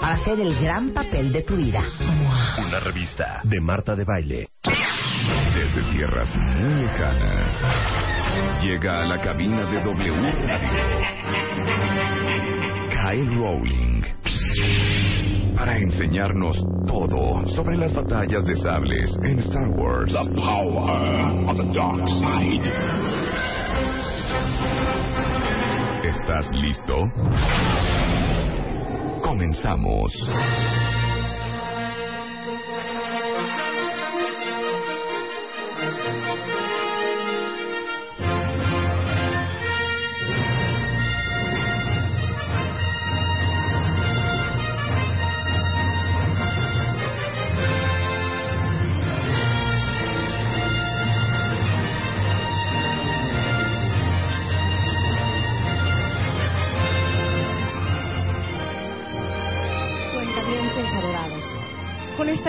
para hacer el gran papel de tu vida. Una revista de Marta de Baile. Desde tierras muy lejanas, llega a la cabina de W Radio. Kyle Rowling. Para enseñarnos todo sobre las batallas de sables en Star Wars. The power of the dark side. ¿Estás listo? Comenzamos.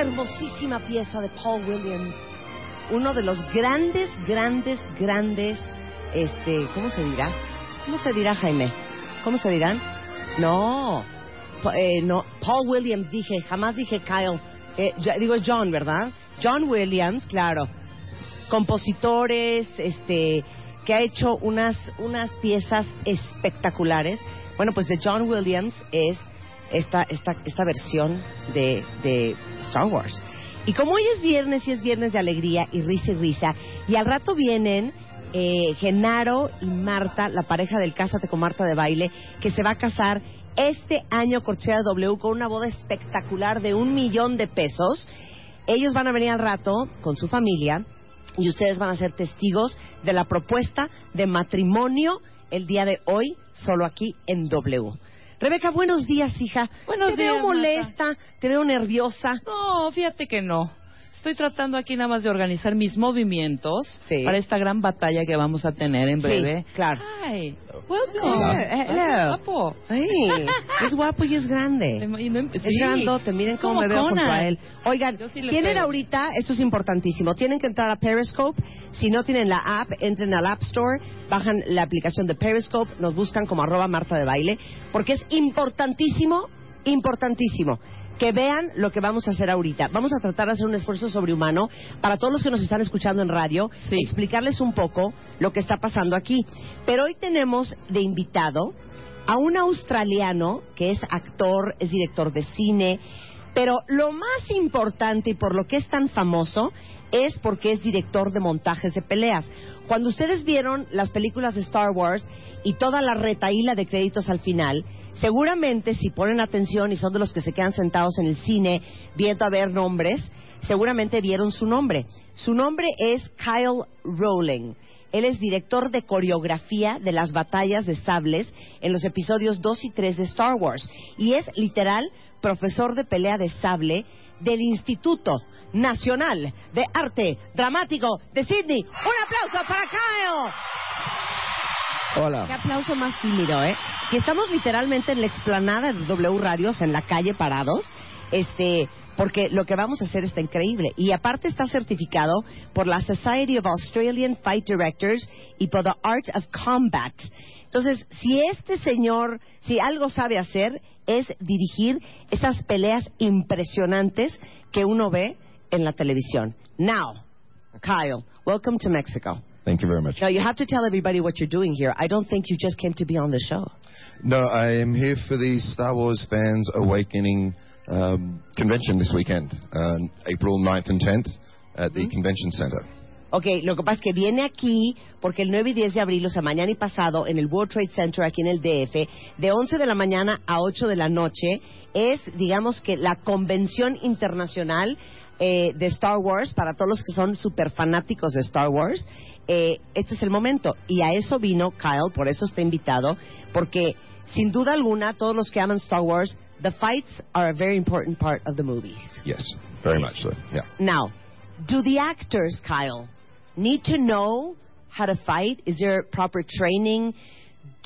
Hermosísima pieza de Paul Williams, uno de los grandes, grandes, grandes, este, ¿cómo se dirá? ¿Cómo se dirá, Jaime? ¿Cómo se dirán? No, eh, no, Paul Williams dije, jamás dije Kyle. Eh, digo John, ¿verdad? John Williams, claro. Compositores, este, que ha hecho unas, unas piezas espectaculares. Bueno, pues de John Williams es esta, esta, esta versión de, de Star Wars. Y como hoy es viernes y es viernes de alegría y risa y risa, y al rato vienen eh, Genaro y Marta, la pareja del Cásate con Marta de baile, que se va a casar este año Corchea W con una boda espectacular de un millón de pesos. Ellos van a venir al rato con su familia y ustedes van a ser testigos de la propuesta de matrimonio el día de hoy, solo aquí en W. Rebeca, buenos días, hija. Buenos te veo días, molesta, te veo nerviosa. No, fíjate que no. Estoy tratando aquí nada más de organizar mis movimientos Sí. para esta gran batalla que vamos a tener en Sí, breve. claro. Hi, welcome. Hello, hello. Guapo. Ay, es guapo y es grande. Y no empe- Es sí. grandote, miren cómo me veo junto Conan. a él. Oigan, sí tienen ahorita, esto es importantísimo, tienen que entrar a Periscope. Si no tienen la app, entren al App Store, bajan la aplicación de Periscope, nos buscan como arroba Marta de Baile, porque es importantísimo, importantísimo que vean lo que vamos a hacer ahorita. Vamos a tratar de hacer un esfuerzo sobrehumano para todos los que nos están escuchando en radio, Sí. explicarles un poco lo que está pasando aquí. Pero hoy tenemos de invitado a un australiano que es actor, es director de cine, pero lo más importante y por lo que es tan famoso es porque es director de montajes de peleas. Cuando ustedes vieron las películas de Star Wars y toda la retaíla de créditos al final, seguramente si ponen atención y son de los que se quedan sentados en el cine viendo a ver nombres, seguramente vieron su nombre. Su nombre es Kyle Rowling. Él es director de coreografía de las batallas de sables en los episodios 2 y 3 de Star Wars. Y es literal profesor de pelea de sable del Instituto Nacional de Arte Dramático de Sydney. Un aplauso para Kyle. Qué Hola. aplauso más tímido, ¿eh? Que estamos literalmente en la explanada de W Radios, en la calle parados, este, porque lo que vamos a hacer está increíble. Y aparte está certificado por la Society of Australian Fight Directors y por the Art of Combat. Entonces, si este señor, si algo sabe hacer, es dirigir esas peleas impresionantes que uno ve en la televisión. Now, Kyle, welcome to Mexico. Thank you very much. Now, you have to tell everybody what you're doing here. I don't think you just came to be on the show. No, I am here for the Star Wars Fans Awakening um, convention this weekend, uh, April 9th and 10th at the Convention Center. Ok, lo que pasa es que viene aquí porque el 9 y 10 de abril, o sea, mañana y pasado, en el World Trade Center aquí en el DF, de 11 de la mañana a 8 de la noche, es, digamos que, la convención internacional eh, de Star Wars para todos los que son super fanáticos de Star Wars. Eh, este es el momento. Y a eso vino Kyle, por eso está invitado, porque sin duda alguna, todos los que aman Star Wars, the fights are a very important part of the movies. Yes, very much so. Yeah. Now, do the actors, Kyle, need to know how to fight? Is there proper training?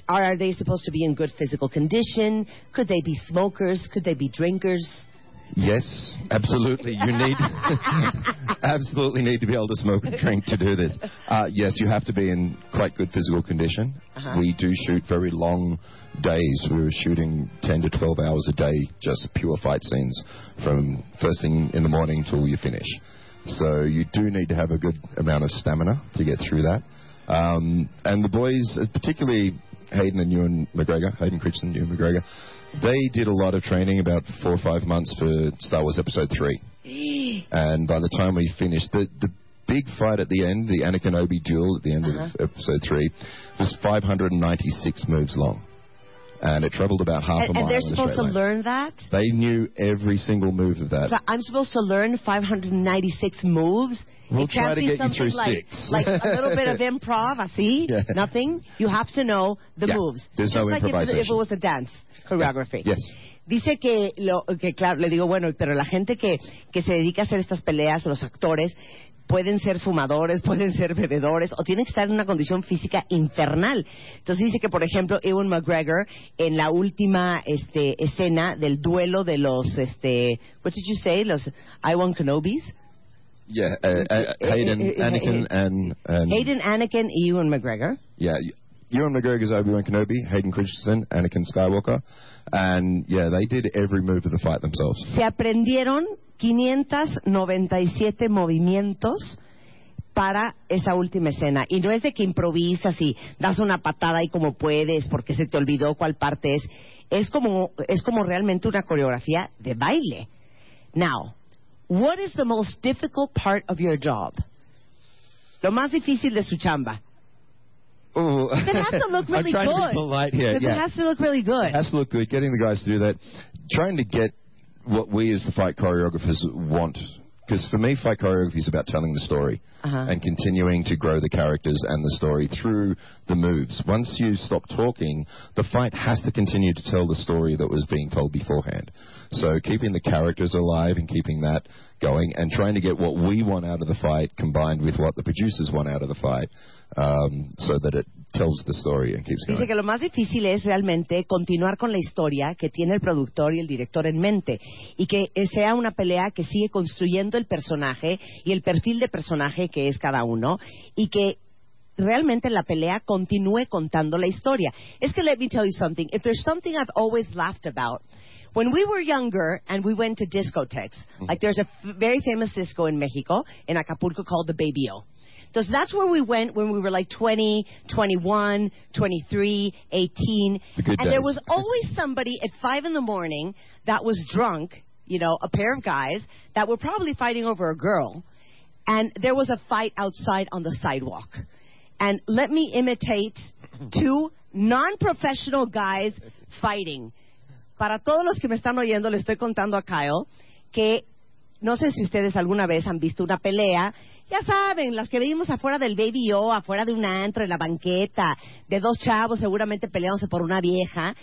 Are they supposed to be in good physical condition? Could they be smokers? Could they be drinkers? Yes, absolutely. You need absolutely need to be able to smoke and drink to do this. Uh, yes, you have to be in quite good physical condition. Uh-huh. We do shoot very long days. We were shooting 10 to 12 hours a day, just pure fight scenes from first thing in the morning till you finish. So you do need to have a good amount of stamina to get through that. Um, and the boys, uh, particularly Hayden and Ewan McGregor, Hayden Christensen, Ewan McGregor, they did a lot of training about four or five months for Star Wars Episode 3. and by the time we finished, the, the big fight at the end, the Anakin Obi duel at the end Uh-huh. of Episode 3, was 596 moves long. And it traveled about half And, a and mile. they're in a supposed to learn that? They knew every single move of that. So I'm supposed to learn 596 moves? We'll it can't try to be get you something through like, six. like a little bit of improv, así, Yeah. nothing. You have to know the Yeah. moves. There's Just no like if, it- if it improvisation. was a dance choreography. Yes. Dice que, lo, que, claro, le digo, bueno, pero la gente que, que se dedica a hacer estas peleas, los actores, pueden ser fumadores, pueden ser bebedores, o tienen que estar en una condición física infernal. Entonces dice que, por ejemplo, Ewan McGregor, en la última este, escena del duelo de los, este, what did you say, los Iwan Kenobis? Yeah, uh, uh, Hayden, Eh, eh, eh, Anakin, and, and Hayden, Anakin y Ewan McGregor. yeah, Ewan McGregor's Obi-Wan Kenobi, Hayden Christensen, Anakin Skywalker, and yeah, they did every move of the fight themselves. se aprendieron 597 movimientos para esa última escena. Y no es de que improvisas y das una patada ahí como puedes porque se te olvidó cuál parte es. Es como, es como realmente una coreografía de baile. Now, what is the most difficult part of your job? Lo más difícil de su chamba. Ooh. It has to look really I'm trying good. to be polite here. Because Yeah. it has to look really good. It has to look good. Getting the guys to do that, trying to get what we as the fight choreographers want. Because for me, fight choreography is about telling the story Uh-huh. and continuing to grow the characters and the story through the moves. Once you stop talking, the fight has to continue to tell the story that was being told beforehand. So keeping the characters alive and keeping that going and trying to get what we want out of the fight combined with what the producers want out of the fight um, so that it tells the story and keeps going. Dice que lo más difícil es realmente continuar con la historia que tiene el productor y el director en mente y que sea una pelea que sigue construyendo el personaje y el perfil de personaje que es cada uno y que realmente la pelea continúe contando la historia. Es que let me tell you something. If there's something I've always laughed about, when we were younger and we went to discotheques, like there's a f- very famous disco in Mexico, in Acapulco called the Baby O. Because that's where we went when we were like 20, 21, 23, 18. The good and there was always somebody at 5 in the morning that was drunk, you know, a pair of guys that were probably fighting over a girl. And there was a fight outside on the sidewalk. And let me imitate two non-professional guys fighting. Para todos los que me están oyendo, le estoy contando a Kyle que no sé si ustedes alguna vez han visto una pelea, ya saben, las que vimos afuera del Baby O, afuera de un antro, en la banqueta, de dos chavos seguramente peleándose por una vieja,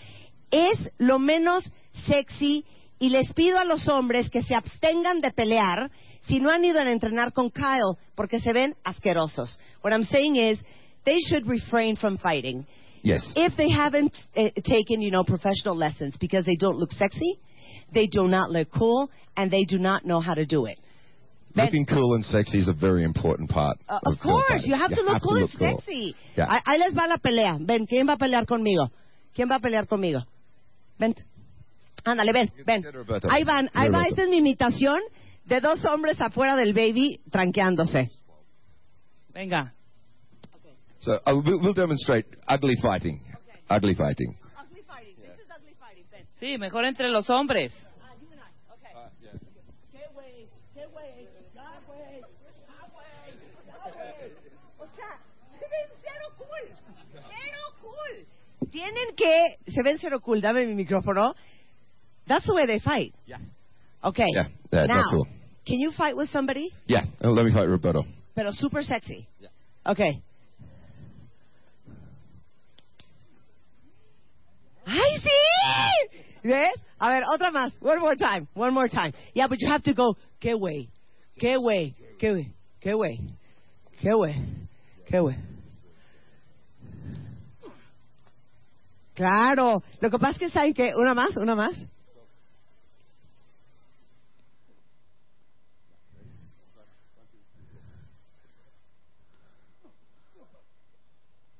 es lo menos sexy y les pido a los hombres que se abstengan de pelear si no han ido a entrenar con Kyle porque se ven asquerosos. What I'm saying is, they should refrain from fighting Yes. if they haven't uh, taken, you know, professional lessons because they don't look sexy, they do not look cool, and they do not know how to do it. Ben- Looking cool and sexy is a very important part. Uh, of of course, fighting. you have to look cool and sexy. Yeah. Ahí, ahí les va la pelea. Ven, ¿quién va a pelear conmigo? ¿Quién va a pelear conmigo? Ven. Ándale, ven, ven. Ahí van, ahí va. Esta es mi imitación de dos hombres afuera del baby tranqueándose. Venga. So uh, we'll, we'll demonstrate ugly fighting. Ugly fighting. Sí, mejor entre los hombres. Tienen que. Se ven cero cool. Dame mi micrófono. That's the way they fight. Yeah. Okay. Yeah, that- now, that's cool. can you fight with somebody? Yeah. Uh, let me fight Roberto. Pero super sexy. Yeah. Okay. ¡Ay, sí! ¿Ves? A ver, otra más. One more time. One more time. Yeah, but you have to go. ¿Qué güey? ¿Qué güey? ¿Qué güey? ¿Qué güey? ¿Qué güey? ¿Qué güey? Claro. Lo que pasa es que saben que... Una más, una más.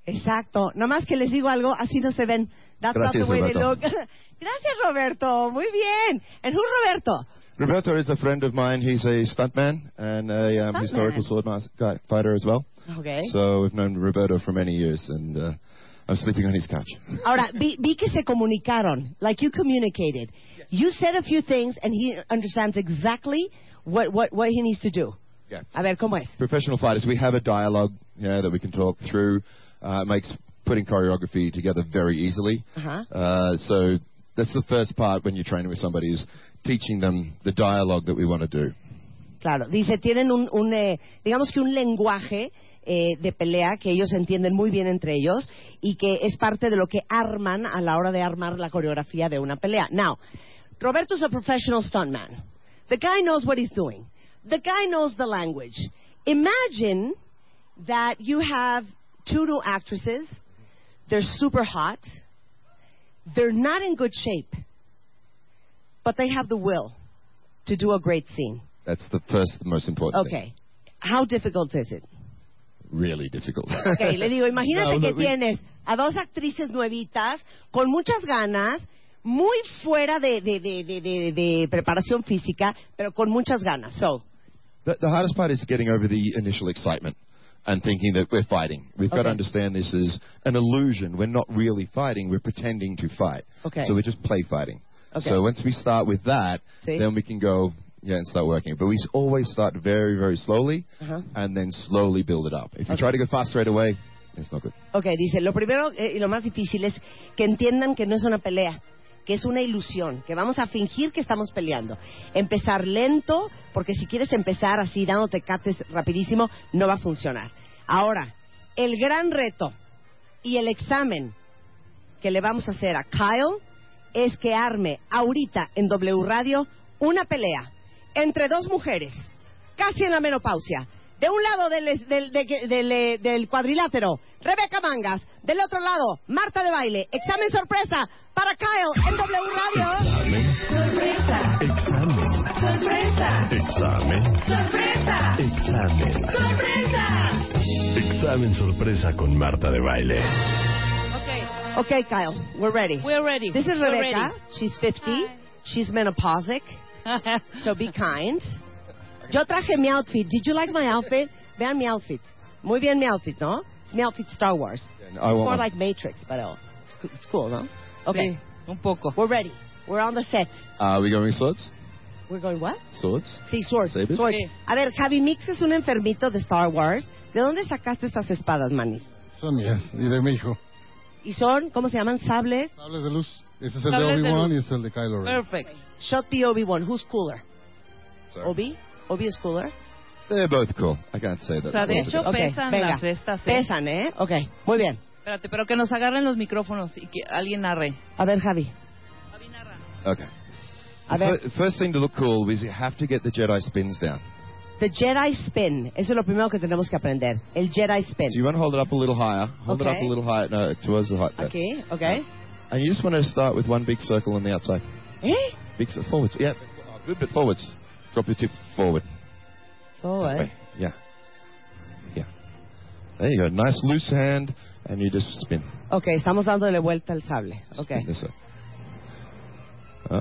Exacto. Nada más que les digo algo, así no se ven. That's not Gracias, the way they Roberto. look. Gracias, Roberto. Muy bien. And who's Roberto? Roberto is a friend of mine. He's a stuntman and a um, Stuntman. historical sword guy, fighter as well. Okay. So we've known Roberto for many years, and uh, I'm sleeping on his couch. Ahora, vi, vi que se comunicaron. Like you communicated. You said a few things and he understands exactly what, what, what he needs to do. Yeah. A ver, ¿cómo es? Professional fighters, we have a dialogue yeah, that we can talk through. Uh, it makes putting choreography together very easily. Ajá. Uh, so that's the first part when you're training with somebody is teaching them the dialogue that we want to do. Claro, dice, tienen un, un, eh, digamos que un lenguaje eh, de pelea que ellos entienden muy bien entre ellos y que es parte de lo que arman a la hora de armar la coreografía de una pelea. Now, Roberto's a professional stuntman. The guy knows what he's doing. The guy knows the language. Imagine that you have two new actresses. They're super hot. They're not in good shape. But they have the will to do a great scene. That's the first, most important thing. Okay. How difficult is it? Really difficult. Ok, le digo, imagínate No, que no, we- tienes a dos actrices nuevitas con muchas ganas, muy fuera de, de, de, de, preparación física, pero con muchas ganas. So, The, the hardest part is getting over the initial excitement and thinking that we're fighting. We've got to understand this is an illusion. We're not really fighting. We're pretending to fight. Okay. So we're just play fighting. Okay. So once we start with that, See? then we can go yeah and start working. But we always start very very slowly Ajá. and then slowly build it up. If you try to go fast straight away, it's not good. ok, dice, lo primero eh, y lo más difícil es que entiendan que no es una pelea, que es una ilusión, que vamos a fingir que estamos peleando. Empezar lento, porque si quieres empezar así dándote cates rapidísimo, no va a funcionar. Ahora, el gran reto y el examen que le vamos a hacer a Kyle es que arme ahorita en W Radio una pelea entre dos mujeres, casi en la menopausia. De un lado del, del, de- del, eh, del cuadrilátero, Rebeca Mangas. Del otro lado, Marta de Baile. Examen sorpresa para Kyle en W Radio. Examen. Sorpresa. Examen. Sorpresa. Examen. Sorpresa. Examen sorpresa con Marta de baile. Okay, Okay, Kyle, we're ready. we're ready. This is Rebecca. She's 50. She's menopausic. So be kind. Yo traje mi outfit. Did you like my outfit? Vean mi outfit. Muy bien mi outfit, ¿no? Es mi outfit Star Wars. And I It's want more like Matrix, but uh, it's, co- it's cool, ¿no? Okay, Sí, un poco. we're ready. We're on the set. Are we going swords? We're going what? Swords? Sí, swords. Sabers? swords. Sí. A ver, Javi Mix es un enfermito de Star Wars. ¿De dónde sacaste estas espadas, manis? Son mías y de mi hijo. Y son, ¿cómo se llaman? Sables. Sables de luz. Ese es el de de Obi-Wan luz. y ese es el de Kylo Ren. Perfect. Shot the Obi-Wan. Who's cooler? Sorry. Obi? Obi is cooler. They're both cool. I can't say that. O sea, de hecho. Ok, pesan venga. las estas. ¿eh? Pesan, ¿eh? Ok, muy bien. Espérate, pero que nos agarren los micrófonos y que alguien narre. A ver, Javi. Javi, narra. Okay. A ver. First thing to look cool is you have to get the Jedi spins down. The Jedi Spin. Eso es lo primero que tenemos que aprender. El Jedi Spin. So you want to hold it up a little higher. Hold it up a little higher, no, towards the height. there. Aquí, ok. And you just want to start with one big circle on the outside. ¿Eh? Big circle forwards. Yeah, good bit forwards. Drop your tip forward. Forward. Yeah. Yeah. There you go. Nice loose hand, and you just spin. Ok, estamos dándole vuelta al sable. Ok. Spin this way. Uh,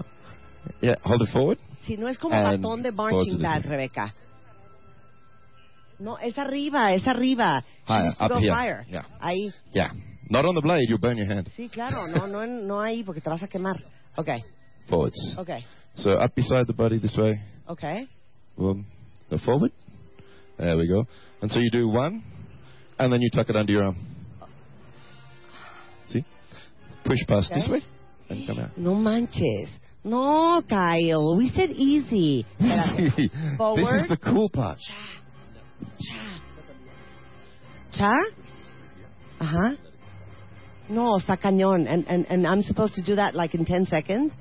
yeah, hold it forward. Si no es como And batón de marching band, way. Rebeca. No, es arriba, es arriba. Higher, up here. higher. Yeah. Ahí. Yeah. Not on the blade, you'll burn your hand. Sí, claro, no, no, no ahí porque te vas a quemar. Ok, Forwards. ok, So up beside the body this way. ok. Well, the forward. There we go. And so you do one, and then you tuck it under your arm. See? push past Okay. this way and come out. No manches. No, Kyle. We said easy. Espérate. this is the cool part. ¿Cha? Ajá. No, está cañón. And, and, and I'm supposed to do that like in 10 seconds?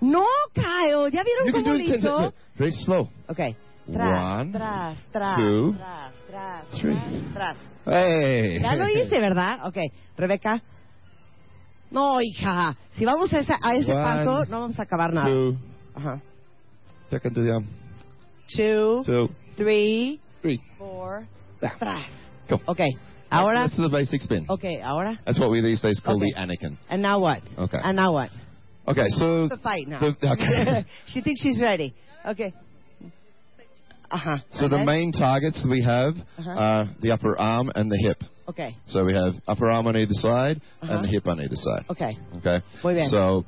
No, Kyle. ¿Ya vieron You can cómo do lo it 10 hizo? seconds. Very slow. Okay. Tras, One, tras, tras, two, tras, tras, three. tras, tras. Hey. Ya lo hice, ¿verdad? Ok, Rebeca. No, hija. Si vamos a ese, a ese One, paso, no vamos a acabar nada. Two. Ajá. Second to the arm. Two, Two. three, Three. four, Ah. tras. Go. Ok, ahora. That's the basic spin. Ok, ahora. That's what we these days call Okay. the Anakin. And now what? Okay. And now what? Okay, so The fight now. The- okay. she thinks she's ready. Okay. Ajá. so And the main targets we have Uh-huh. are the upper arm and the hip. Okay, So we have upper arm on either side Uh-huh. and the hip on either side. okay. Okay. Muy bien. So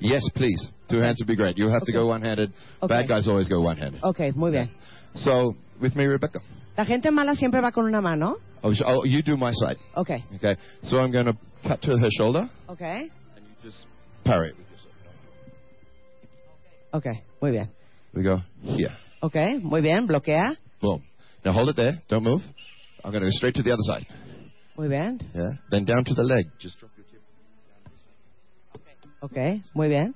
yes, please. Two hands would be great. You have to go one-handed. Okay. Bad guys always go one-handed. Okay, muy bien. So with me, Rebecca. La gente mala siempre va con una mano. Oh, sh- oh, you do my side. Okay, Okay. So I'm going to cut to her shoulder okay, and you just parry it with your shoulder. okay. Muy bien. We go here. Okay, muy bien. Bloquea. Boom. Now hold it there. Don't move. I'm going to go straight to the other side. Muy bien. Yeah. Then down to the leg. Just drop your chin. Okay, muy bien.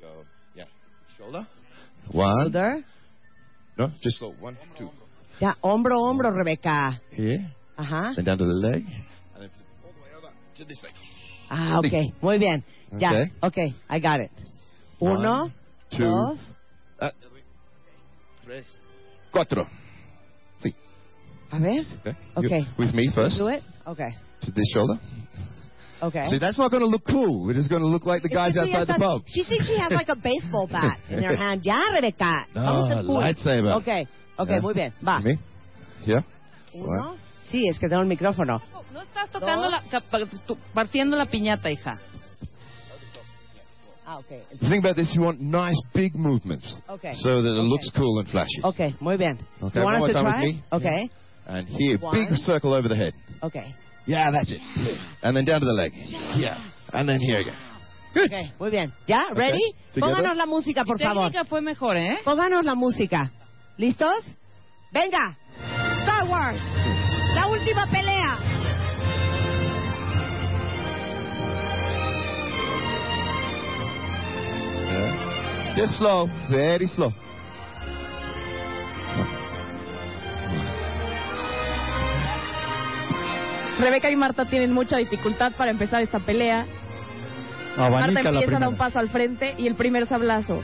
Go. Yeah. Shoulder. One. Shoulder. No, just slow. One, two. Ya, hombro, hombro, Rebeca. Here. Ajá. Then down to the leg. And then all the way over to this leg. Ah, ok. Muy bien. Ya. Okay. Okay, I got it. Uno, One, two. dos. Ah, tres. Cuatro. Sí. A ver. Okay. Okay. You- with me first. Do it. Okay. To this shoulder. Okay. See, that's not going to look cool. It is going to look like the guys que tú ya outside the estás- pub. She thinks she has like a baseball bat in her hand. Ya, Rebeca. Vamos a No, lightsaber. Okay. Okay, Yeah. muy bien. Va. Me. Yeah. Uno. Sí, es que tengo el micrófono. No estás tocando Dos. la, ca- partiendo la piñata, hija. Ah, okay. The thing about this, you want nice big movements. Okay. So that it Okay. looks cool and flashy. Okay, muy bien. Okay, You want one us more to time try? with me. Okay. And here, One. big circle over the head. Okay. Yeah, that's it. And then down to the leg. Yeah. And then here again. Good. Okay, muy bien. ¿Ya? ¿Ready? Together. Pónganos la música, por Mi favor. técnica fue mejor, ¿eh? Pónganos la música. ¿Listos? Venga. Star Wars. La última pelea. Yeah. Just slow. Very slow. Rebeca y Marta tienen mucha dificultad para empezar esta pelea. Abanica Marta empieza a dar un paso al frente y el primer sablazo.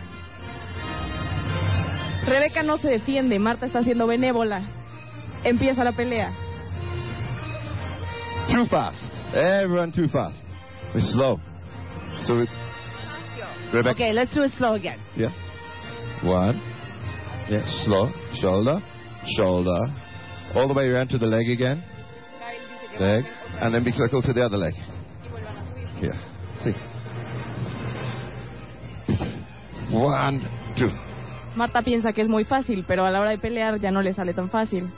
Rebeca no se defiende, Marta está siendo benévola. Empieza la pelea. Too fast. Everyone too fast. We're slow. So we, Rebecca. Okay, let's do it slow again. Yeah. One. Yeah, slow. Shoulder. Shoulder. All the way around to the leg again. Leg. And then big circle to the other leg. Here. See. One, two. Marta piensa que es muy fácil, pero a la hora de pelear ya no le sale tan fácil.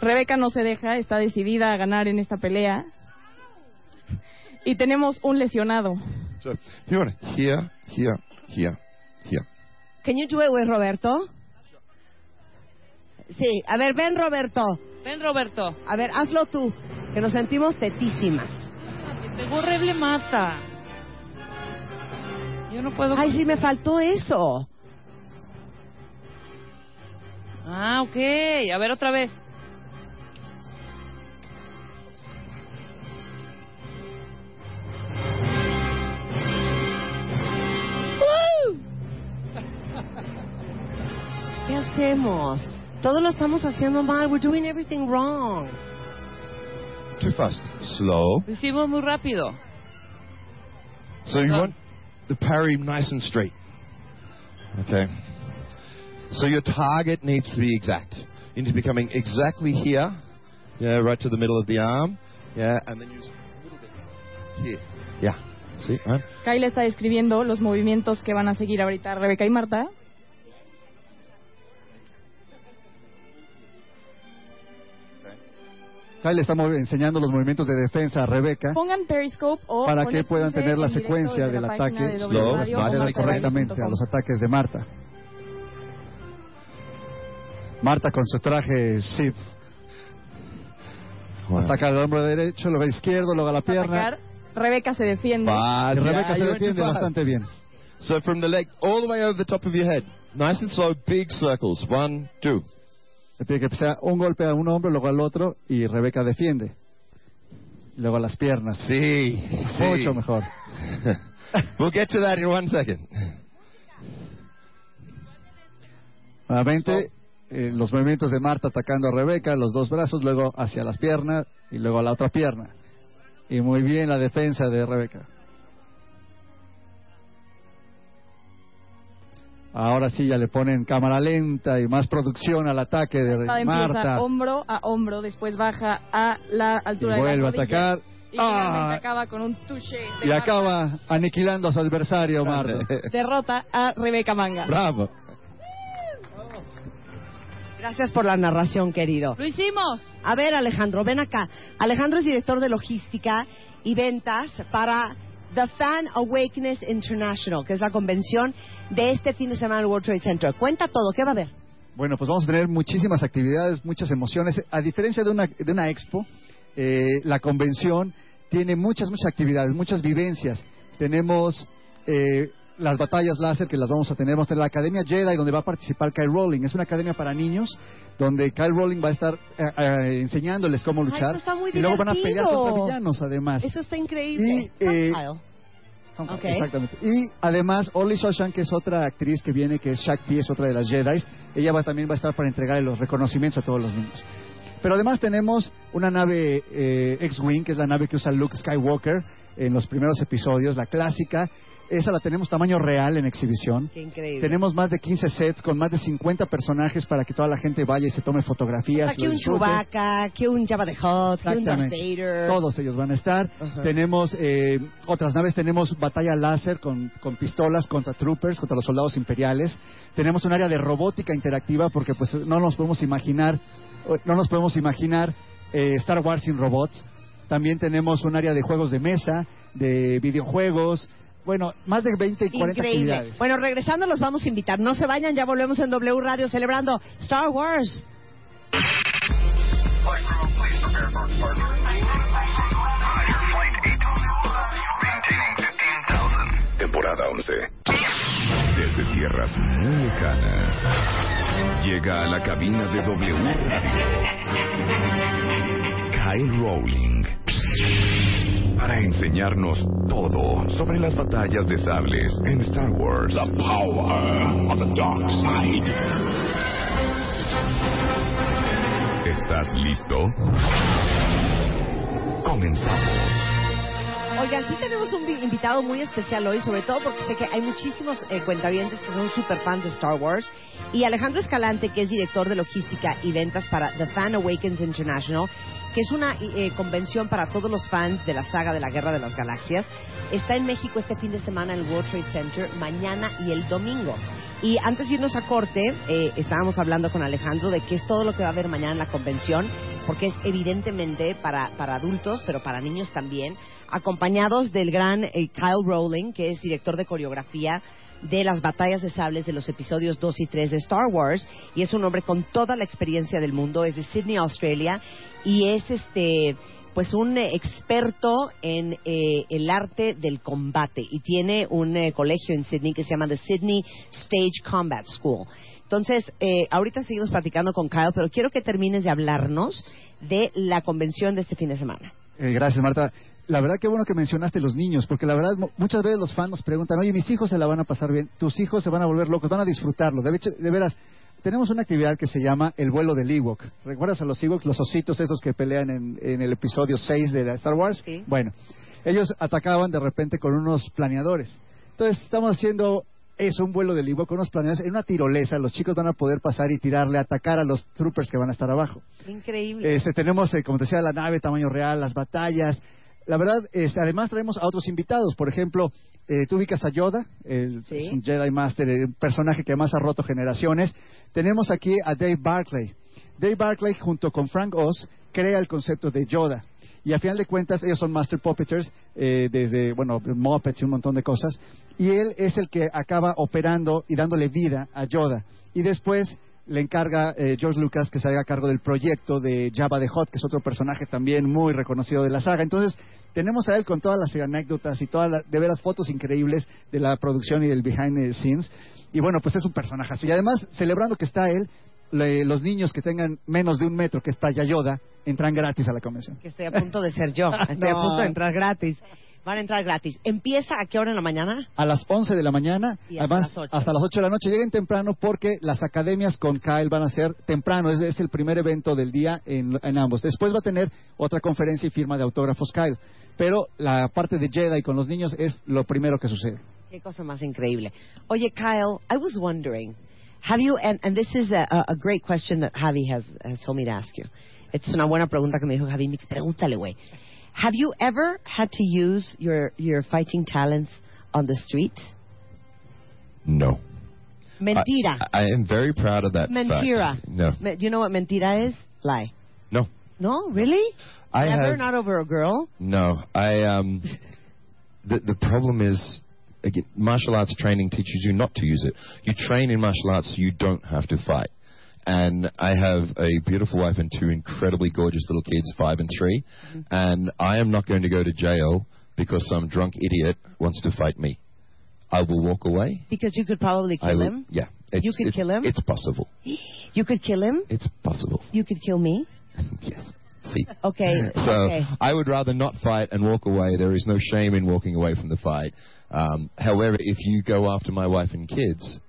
Rebeca no se deja, está decidida a ganar en esta pelea. Y tenemos un lesionado. So, here, here, here, here. Can you do it with Roberto? Sí, a ver, ven Roberto. Ven, Roberto. A ver, hazlo tú, que nos sentimos tetísimas. Me pegó horrible mata. Yo no puedo. Ay, sí, me faltó eso. Ah, ok. A ver otra vez. ¿Qué hacemos? Todo lo estamos haciendo mal. We're doing everything wrong. Too fast. Slow. Lo hicimos muy rápido. So you want the parry nice and straight. Okay. So your target needs to be exact. You need to be coming exactly here. Yeah, right to the middle of the arm. Yeah, and then use a little bit here. Yeah. See, right? Kyle está describiendo los movimientos que van a seguir ahorita Rebeca y Marta. Kyle le está movi- enseñando los movimientos de defensa a Rebeca Pongan Periscope o para que puedan tener la secuencia del la ataque de y W Radio correctamente a los ataques de Marta. Marta con su traje Sith ataca al hombro derecho, luego al izquierdo, luego a la pierna. Rebeca se defiende. But Rebeca yeah, se defiende bastante bien. So from the leg all the way over the top of your head. Nice and slow, big circles. One, two. Le pide que sea un golpe a un hombro, luego al otro, y Rebeca defiende. Luego a las piernas. Sí. Mucho sí. mejor. We'll get to that in one second. Nuevamente, eh, los movimientos de Marta atacando a Rebeca, los dos brazos, luego hacia las piernas y luego a la otra pierna. Y muy bien la defensa de Rebeca. Ahora sí ya le ponen cámara lenta y más producción al ataque de Marta empieza Marta. hombro a hombro, después baja a la Y altura de vuelve la a atacar. Y Ah, acaba con un touché de y Marta. acaba aniquilando a su adversario, Marta. Derrota a Rebeca Manga. Bravo. Gracias por la narración, querido. Lo hicimos. A ver, Alejandro, ven acá. Alejandro es director de logística y ventas para The Fan Awakeness International, que es la convención de este fin de semana en el World Trade Center. Cuenta todo, ¿qué va a haber? Bueno, pues vamos a tener muchísimas actividades, muchas emociones. A diferencia de una, de una expo, eh, la convención tiene muchas, muchas actividades, muchas vivencias. Tenemos eh, las batallas láser que las vamos a tener. Vamos a tener la Academia Jedi, donde va a participar Kyle Rowling. Es una academia para niños, donde Kyle Rowling va a estar eh, eh, enseñándoles cómo Ay, luchar. eso está muy y luego van a pelear contra villanos, además. Eso está increíble. Y, eh. Exactamente. Y además, Oli Shoshan, que es otra actriz que viene, que es Shakti, es otra de las Jedi, ella va, también va a estar para entregar los reconocimientos a todos los niños. Pero además tenemos una nave eh, X-Wing, que es la nave que usa Luke Skywalker en los primeros episodios, la clásica. Esa la tenemos tamaño real en exhibición. Qué increíble. Tenemos más de 15 sets con más de 50 personajes para que toda la gente vaya y se tome fotografías. Aquí un. Chewbacca, que un Jabba the Hutt, que un Darth. Vader. Todos ellos van a estar. Tenemos eh, otras naves, tenemos batalla láser con, con pistolas contra troopers, contra los soldados imperiales. Tenemos un área de robótica interactiva porque pues no nos podemos imaginar, no nos podemos imaginar eh, Star Wars sin robots. También tenemos un área de juegos de mesa, de videojuegos. Bueno, más de 20 y 40 Increíble. actividades. Bueno, regresando los vamos a invitar. No se vayan, ya volvemos en W Radio celebrando Star Wars. Temporada 11. Desde tierras muy lejanas. Llega a la cabina de W Radio. Kyle Rowling. Para enseñarnos todo sobre las batallas de sables en Star Wars. The power of the dark side. ¿Estás listo? Comenzamos. Oigan, sí tenemos un vi- invitado muy especial hoy, sobre todo porque sé que hay muchísimos eh, cuentavientes que son super fans de Star Wars. Y Alejandro Escalante, que es director de logística y ventas para The Fan Awakens International, que es una eh, convención para todos los fans de la saga de la Guerra de las Galaxias, está en México este fin de semana en el World Trade Center, mañana y el domingo. Y antes de irnos a corte, eh, estábamos hablando con Alejandro de qué es todo lo que va a haber mañana en la convención, porque es evidentemente para, para adultos, pero para niños también, acompañados del gran eh, Kyle Rowling, que es director de coreografía de las batallas de sables de los episodios 2 y 3 de Star Wars, y es un hombre con toda la experiencia del mundo, es de Sydney, Australia, y es este pues un experto en eh, el arte del combate y tiene un eh, colegio en Sydney que se llama The Sydney Stage Combat School. Entonces, eh, ahorita seguimos platicando con Kyle, pero quiero que termines de hablarnos de la convención de este fin de semana. Eh, gracias, Marta. La verdad que bueno que mencionaste los niños, porque la verdad mu- muchas veces los fans nos preguntan, oye, mis hijos se la van a pasar bien, tus hijos se van a volver locos, van a disfrutarlo. De, hecho- de veras, tenemos una actividad que se llama el vuelo del Ewok. ¿Recuerdas a los Ewoks, los ositos esos que pelean en, en el episodio 6 de la Star Wars? Sí. Bueno, ellos atacaban de repente con unos planeadores. Entonces estamos haciendo eso, un vuelo del Ewok con unos planeadores en una tirolesa. Los chicos van a poder pasar y tirarle, atacar a los troopers que van a estar abajo. Increíble. Este, tenemos, eh, como te decía, la nave tamaño real, las batallas. La verdad, este, además traemos a otros invitados. Por ejemplo, eh, tú ubicas a Yoda, el, Sí. es un Jedi Master, eh, un personaje que más ha roto generaciones. Tenemos aquí a Dave Barclay. Dave Barclay junto con Frank Oz crea el concepto de Yoda. Y a final de cuentas ellos son master puppeters, eh, desde, bueno, Muppets y un montón de cosas. Y él es el que acaba operando y dándole vida a Yoda. Y después le encarga eh, George Lucas que se haga cargo del proyecto de Jabba the Hutt, que es otro personaje también muy reconocido de la saga. Entonces, tenemos a él con todas las anécdotas y todas las, de veras, fotos increíbles de la producción y del behind the scenes. Y bueno, pues es un personaje así. Y además, celebrando que está él, le- los niños que tengan menos de un metro, que está Yayoda, entran gratis a la convención. Que estoy a punto de ser yo. Estoy a punto de entrar gratis. Van a entrar gratis. ¿Empieza a qué hora en la mañana? A las 11 de la mañana, Y hasta además las ocho. hasta las 8 de la noche. Lleguen temprano porque las academias con Kyle van a ser temprano. Es, es el primer evento del día en, en ambos. Después va a tener otra conferencia y firma de autógrafos Kyle. Pero la parte de Jedi con los niños es lo primero que sucede. Qué cosa más increíble. Oye, Kyle, I was wondering, have you, and, and this is a, a- great question that Javi has, has told me to ask you. Es una buena pregunta que me dijo Javi. Mix, Pregúntale, güey. Have you ever had to use your, your fighting talents on the street? No. Mentira. I, I am very proud of that. Mentira. fact. No. Me- do you know what mentira is? Lie. No. No, really? I Never, have- not over a girl. No, I um, the the problem is again, martial arts training teaches you not to use it. You train in martial arts so you don't have to fight. And I have a beautiful wife and two incredibly gorgeous little kids, five and 3 And I am not going to go to jail because some drunk idiot wants to fight me. I will walk away. Because you could probably kill will- him. Yeah. You could kill him? It's possible. You could kill him. It's possible. You could kill me. yes. See. Okay. So okay. I would rather not fight and walk away. There is no shame in walking away from the fight. Um, however, if you go after my wife and kids,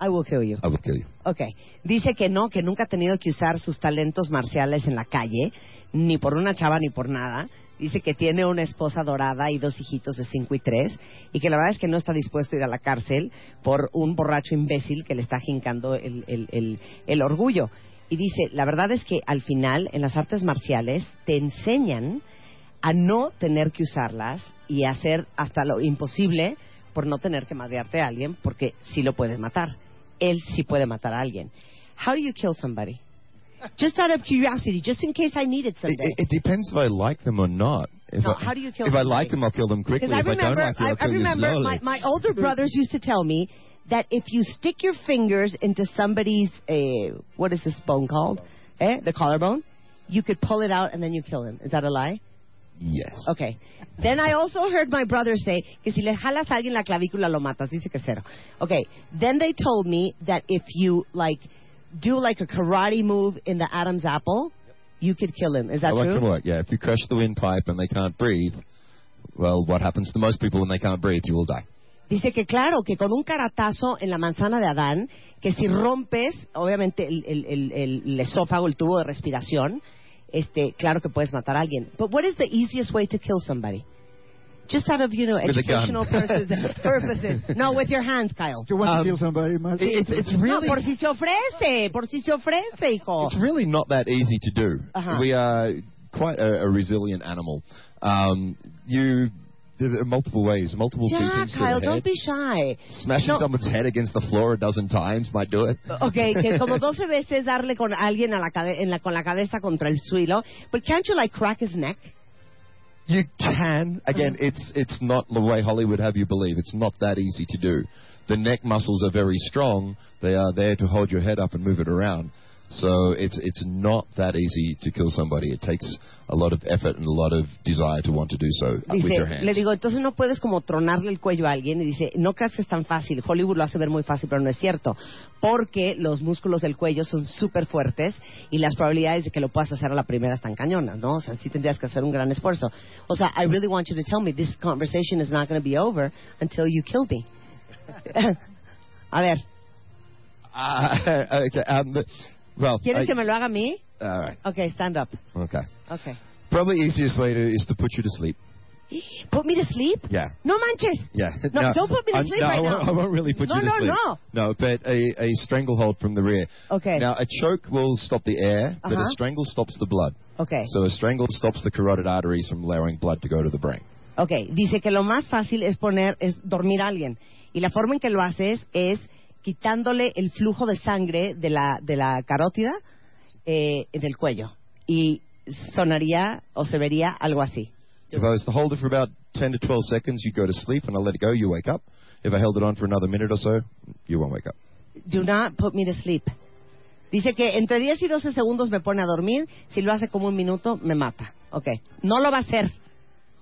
I will kill you. I will kill you. Ok. Dice que no, que nunca ha tenido que usar sus talentos marciales en la calle, ni por una chava ni por nada. Dice que tiene una esposa dorada y dos hijitos de 5 y 3, y que la verdad es que no está dispuesto a ir a la cárcel por un borracho imbécil que le está jincando el, el- el- el orgullo. Y dice, la verdad es que al final, en las artes marciales, te enseñan a no tener que usarlas y a hacer hasta lo imposible por no tener que madrearte a alguien, porque sí lo puedes matar. Él sí puede matar a alguien. How do you kill somebody? Just out of curiosity, just in case I need it It, someday. it, it depends if I like them or not. If No, I, how do you kill If I like them, I'll kill them quickly. I if I don't remember, like them, I, I'll I kill you remember slowly. my, my older brothers used to tell me that if you stick your fingers into somebody's, uh, what is this bone called? Eh? The collarbone? You could pull it out and then you kill him. Is that a lie? Yes. Okay. Then I also heard my brother say que si le jalas a alguien la clavícula lo matas. Dice que cero. Okay. Then they told me that if you like do like a karate move in the Adam's apple, you could kill him. Is that oh, true? work. Yeah. If you crush the windpipe and they can't breathe, well, what happens to most people when they can't breathe? You will die. Dice que claro, que con un caratazo en la manzana de Adán, que si rompes, obviamente, el- el- el- el esófago, el tubo de respiración, este, claro que puedes matar a alguien. But what is the easiest way to kill somebody? Just out of, you know, With educational purposes. purposes. No, with your hands, Kyle. Do You want Um, to kill somebody, Mark? It's, it's No, really por si se ofrece, por si se ofrece, hijo. It's really not that easy to do. Uh-huh. We are quite a, a resilient animal. Um, you there are multiple ways, multiple Ya, beatings to Kyle, don't be shy. Smashing No. someone's head against the floor a dozen times might do it. Okay, que como 12 veces darle con alguien a la en la, con la cabeza contra el suelo. But can't you, like, crack his neck? You can. Again, uh-huh. it's it's not the way Hollywood have you believe. It's not that easy to do. The neck muscles are very strong. They are there to hold your head up and move it around. So it's it's not that easy to kill somebody. It takes a lot of effort and a lot of desire to want to do so uh, with your hands. le digo, entonces no puedes como tronarle el cuello a alguien y dice, no creas que es tan fácil. Hollywood lo hace ver muy fácil, pero no es cierto. Porque los músculos del cuello son súper fuertes y las probabilidades de que lo puedas hacer a la primera están cañonas, ¿no? O sea, sí tendrías que hacer un gran esfuerzo. O sea, I really want you to tell me this conversation is not going to be over until you kill me. a ver, Uh, okay. Um, well, ¿quieres I- que me lo haga a mí? all right. Okay, stand up. Okay. Okay. Probably easiest way to is to put you to sleep. Put me to sleep? Yeah. No manches. Yeah. No, don't put me to I'm- sleep no, right I won't, now. I won't really put No, you to no, sleep. no. No, but a, a stranglehold from the rear. Okay. Now, a choke will stop the air, but Uh-huh. a strangle stops the blood. Okay. So a strangle stops the carotid arteries from allowing blood to go to the brain. Ok, dice que lo más fácil es poner, es dormir a alguien. Y la forma en que lo haces es quitándole el flujo de sangre de la, de la carótida eh, en el cuello. Y sonaría o se vería algo así. If I was to hold it for about 10 to 12 seconds, you go to sleep, and I let it go, you wake up. If I held it on for another minute or so, you won't wake up. Do not put me to sleep. Dice que entre 10 y 12 segundos me pone a dormir. Si lo hace como un minuto, me mata. Ok. No lo va a hacer.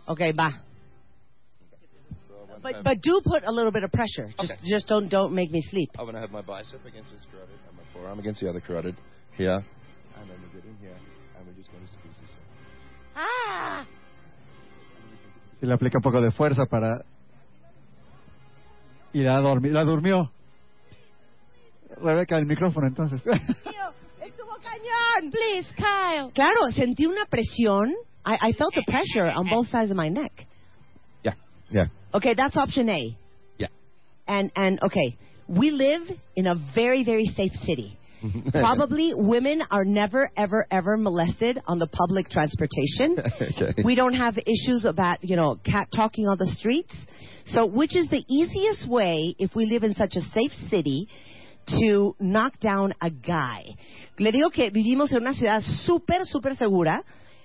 Ok, va. But, but do put a little bit of pressure. Just, Okay. just don't, don't make me sleep. I'm going to have my bicep against this carotid and my forearm against the other carotid here. And then we get in here, and we're just going to squeeze this in. Ah! Si le aplica un poco de fuerza para... Y la, dormi- la durmió. Rebeca, el micrófono entonces. ¡Estuvo cañón! Please, Kyle. Claro, sentí una presión. I, I felt the pressure on both sides of my neck. Yeah. Okay, that's option A. Yeah. And and okay, we live in a very very safe city. Probably women are never ever ever molested on the public transportation. okay. We don't have issues about, you know, cat talking on the streets. So, which is the easiest way if we live in such a safe city to knock down a guy? Le digo que vivimos en una ciudad súper, súper segura.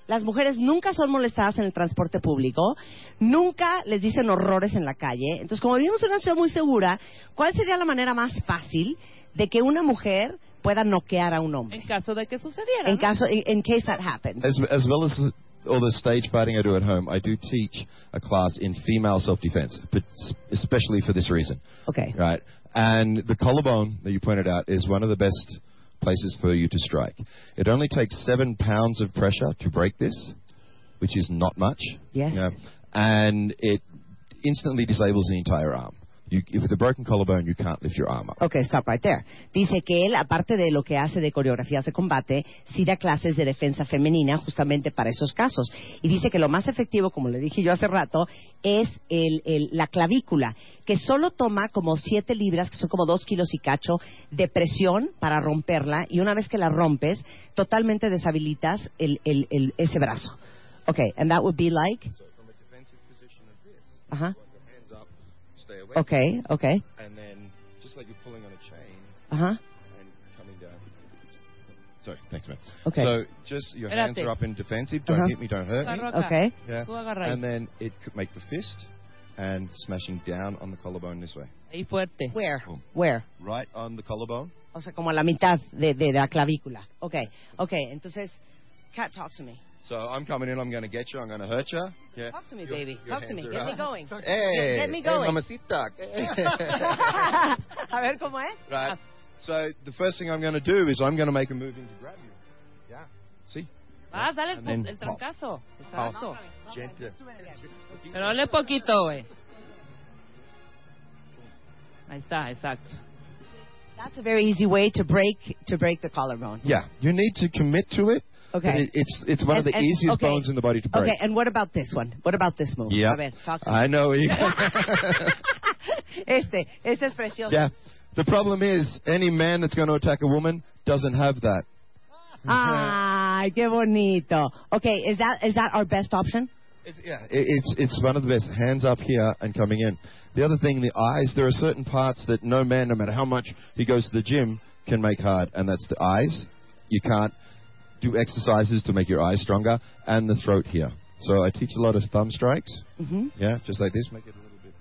Las mujeres nunca son molestadas en el transporte público, nunca les dicen horrores en la calle. Entonces, como vivimos en una ciudad muy segura, ¿cuál sería la manera más fácil de que una mujer pueda noquear a un hombre? En caso de que sucediera. En ¿no? caso, in, in case that happens. As, as well as all the stage fighting I do at home, I do teach a class in female self-defense, especially for this reason. Okay. Right. And the collarbone that you pointed out is one of the best places for you to strike. It only takes seven pounds of pressure to break this, which is not much. Yes. Yeah. And it instantly disables the entire arm. You, with a broken collarbone, you can't lift your arm up. Ok, stop right there. Dice que él, aparte de lo que hace de coreografías de combate, sí da clases de defensa femenina justamente para esos casos. Y dice que lo más efectivo, como le dije yo hace rato, es el, el- la clavícula, que solo toma como 7 libras, que son como 2 kilos y cacho, de presión para romperla. Y una vez que la rompes, totalmente deshabilitas el, el- el- ese brazo. Ok, and that would be like... So from a defensive position of this, Ajá. your hands up, stay away. Ok, ok. And then, just like you're pulling on a chain Uh huh. and coming down. Sorry, thanks, man. Okay. So just your hands Espérate. are up in defensive. Don't Uh-huh. hit me, don't hurt me. Agarro acá. Ok. Yeah. Tú agarra ahí. And then it could make the fist and smashing down on the collarbone this way. Ahí fuerte. Where? Boom. Where? Right on the collarbone. O sea, como a la mitad de, de la clavícula. Ok, ok, entonces, Cat, talk to me. So I'm coming in, I'm going to get you, I'm going to hurt you. Yeah. Talk to me, Your- baby. your Talk to me. hands Get are me going. Hey, Get me hey, going. mamacita. a ver cómo es. right. So the first thing I'm going to do is I'm going to make a move in to grab you. Yeah. See? Vas, dale el, And el pop. trancazo. How Exacto. gentle. Pero dale poquito, güey. Ahí está, exacto. That's a very easy way to break to break the collarbone. Yeah, you need to commit to it. Okay. It, it's it's one of And- the easiest okay. bones in the body to break. Okay, and what about this one? What about this move? Yeah. A ver, talk to me. I know. Este, este es precioso. yeah. The problem is, any man that's going to attack a woman doesn't have that. Ay, qué bonito. Okay, is that is that our best option? It's, yeah, it, it's it's one of the best. Hands up here and coming in. The other thing, the eyes. There are certain parts that no man, no matter how much he goes to the gym, can make hard, and that's the eyes. You can't do exercises to make your eyes stronger, and the throat here. So I teach a lot of thumb strikes. Mm-hmm. Yeah, just like this. Make it a little bit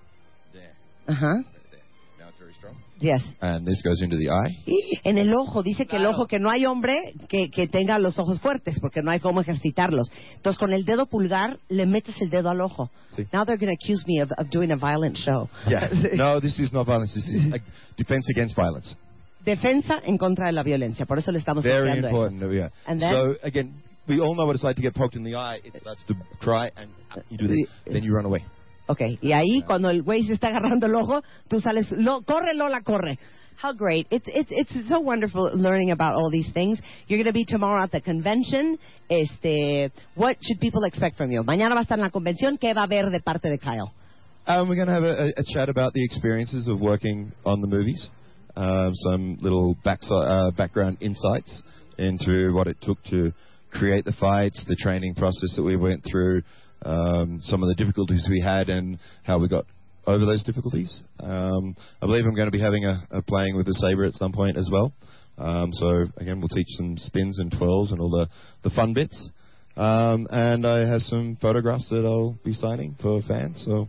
there, right there. Now it's very strong. Yes. And this goes into the eye. En el ojo, dice que el ojo, que no hay hombre que, que tenga los ojos fuertes, porque no hay cómo ejercitarlos. Entonces, con el dedo pulgar, le metes el dedo al ojo. Sí. Now they're going to accuse me of, of doing a violent show. Yeah. no, this is not violence. This is like defense against violence. Defensa en contra de la violencia. Por eso le estamos Very enseñando important. eso. Yeah. And then- so again, we all know what it's like to get poked in the eye. It starts to cry, and you do this. Then you run away. Ok, y ahí cuando el güey se está agarrando el ojo, tú sales, lo, corre Lola, corre. How great. It's, it's, it's so wonderful learning about all these things. You're going to be tomorrow at the convention. Este, what should people expect from you? Mañana va a estar en la convención. ¿Qué va a haber de parte de Kyle? Um, we're going to have a, a, a chat about the experiences of working on the movies. Um, some little uh, background insights into what it took to create the fights, the training process that we went through, um, some of the difficulties we had, and how we got over those difficulties. Um, I believe I'm going to be having a, a playing with the saber at some point as well. Um, so again, we'll teach them spins and twirls and all the, the fun bits. Um, and I have some photographs that I'll be signing for fans. So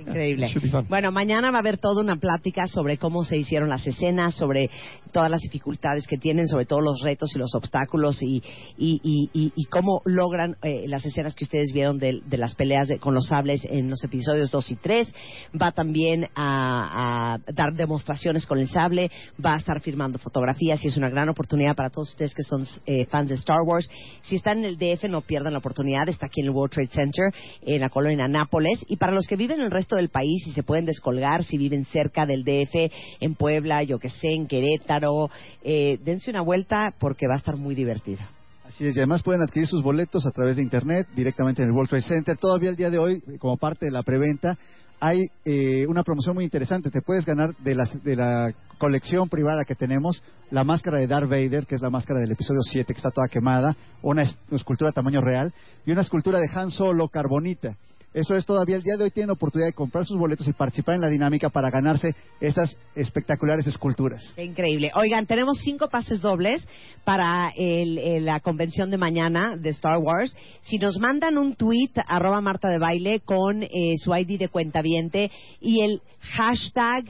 Increíble. Bueno, mañana va a haber toda una plática sobre cómo se hicieron las escenas, sobre todas las dificultades que tienen, sobre todos los retos y los obstáculos y, y, y, y- y cómo logran eh, las escenas que ustedes vieron de, de las peleas de- con los sables en los episodios 2 y 3. Va también a, a dar demostraciones con el sable, va a estar firmando fotografías y es una gran oportunidad para todos ustedes que son eh, fans de Star Wars. Si están en el DF, no pierdan la oportunidad. Está aquí en el World Trade Center, en la colonia Nápoles. Y para los que viven en el resto del país y se pueden descolgar, si viven cerca del DF, en Puebla, yo que sé, en Querétaro, eh, dense una vuelta porque va a estar muy divertido. Así es, y además pueden adquirir sus boletos a través de internet, directamente en el World Trade Center. Todavía el día de hoy, como parte de la preventa, hay eh, una promoción muy interesante. Te puedes ganar de, las- de la colección privada que tenemos la máscara de Darth Vader, que es la máscara del episodio 7, que está toda quemada, una es- escultura a tamaño real, y una escultura de Han Solo carbonita. Eso es todavía el día de hoy tienen oportunidad de comprar sus boletos y participar en la dinámica para ganarse estas espectaculares esculturas. Increíble. Oigan, tenemos cinco pases dobles para el- el- la convención de mañana de Star Wars. Si nos mandan un tweet, arroba Marta de Baile, con eh, su ID de cuentaviente y el hashtag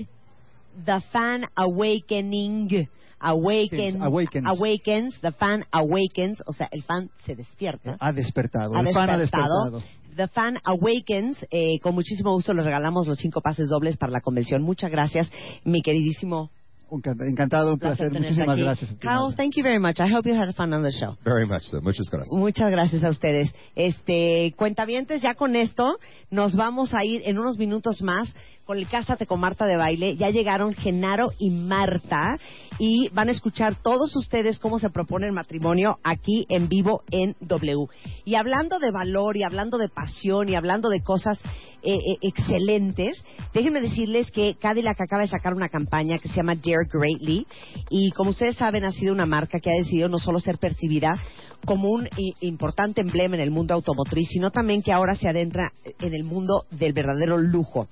The Fan Awakening. Awaken, Awakens. awakens, the fan awakens, o sea, el fan se despierta. Ha despertado. ha el fan ha despertado. The Fan Awakens. Eh, con muchísimo gusto les regalamos los cinco pases dobles para la convención. Muchas gracias, mi queridísimo. Encantado, un placer. Muchísimas aquí. gracias. Kyle, thank you very much. I hope you had fun on the show. very much so. Muchas gracias. Muchas gracias a ustedes. Este, cuentavientes, ya con esto nos vamos a ir en unos minutos más con el Cásate con Marta de Baile. Ya llegaron Genaro y Marta y van a escuchar todos ustedes cómo se propone el matrimonio aquí en vivo en W. Y hablando de valor y hablando de pasión y hablando de cosas eh, eh, excelentes, déjenme decirles que Cadillac acaba de sacar una campaña que se llama Dare Greatly y como ustedes saben ha sido una marca que ha decidido no solo ser percibida como un importante emblema en el mundo automotriz, sino también que ahora se adentra en el mundo del verdadero lujo.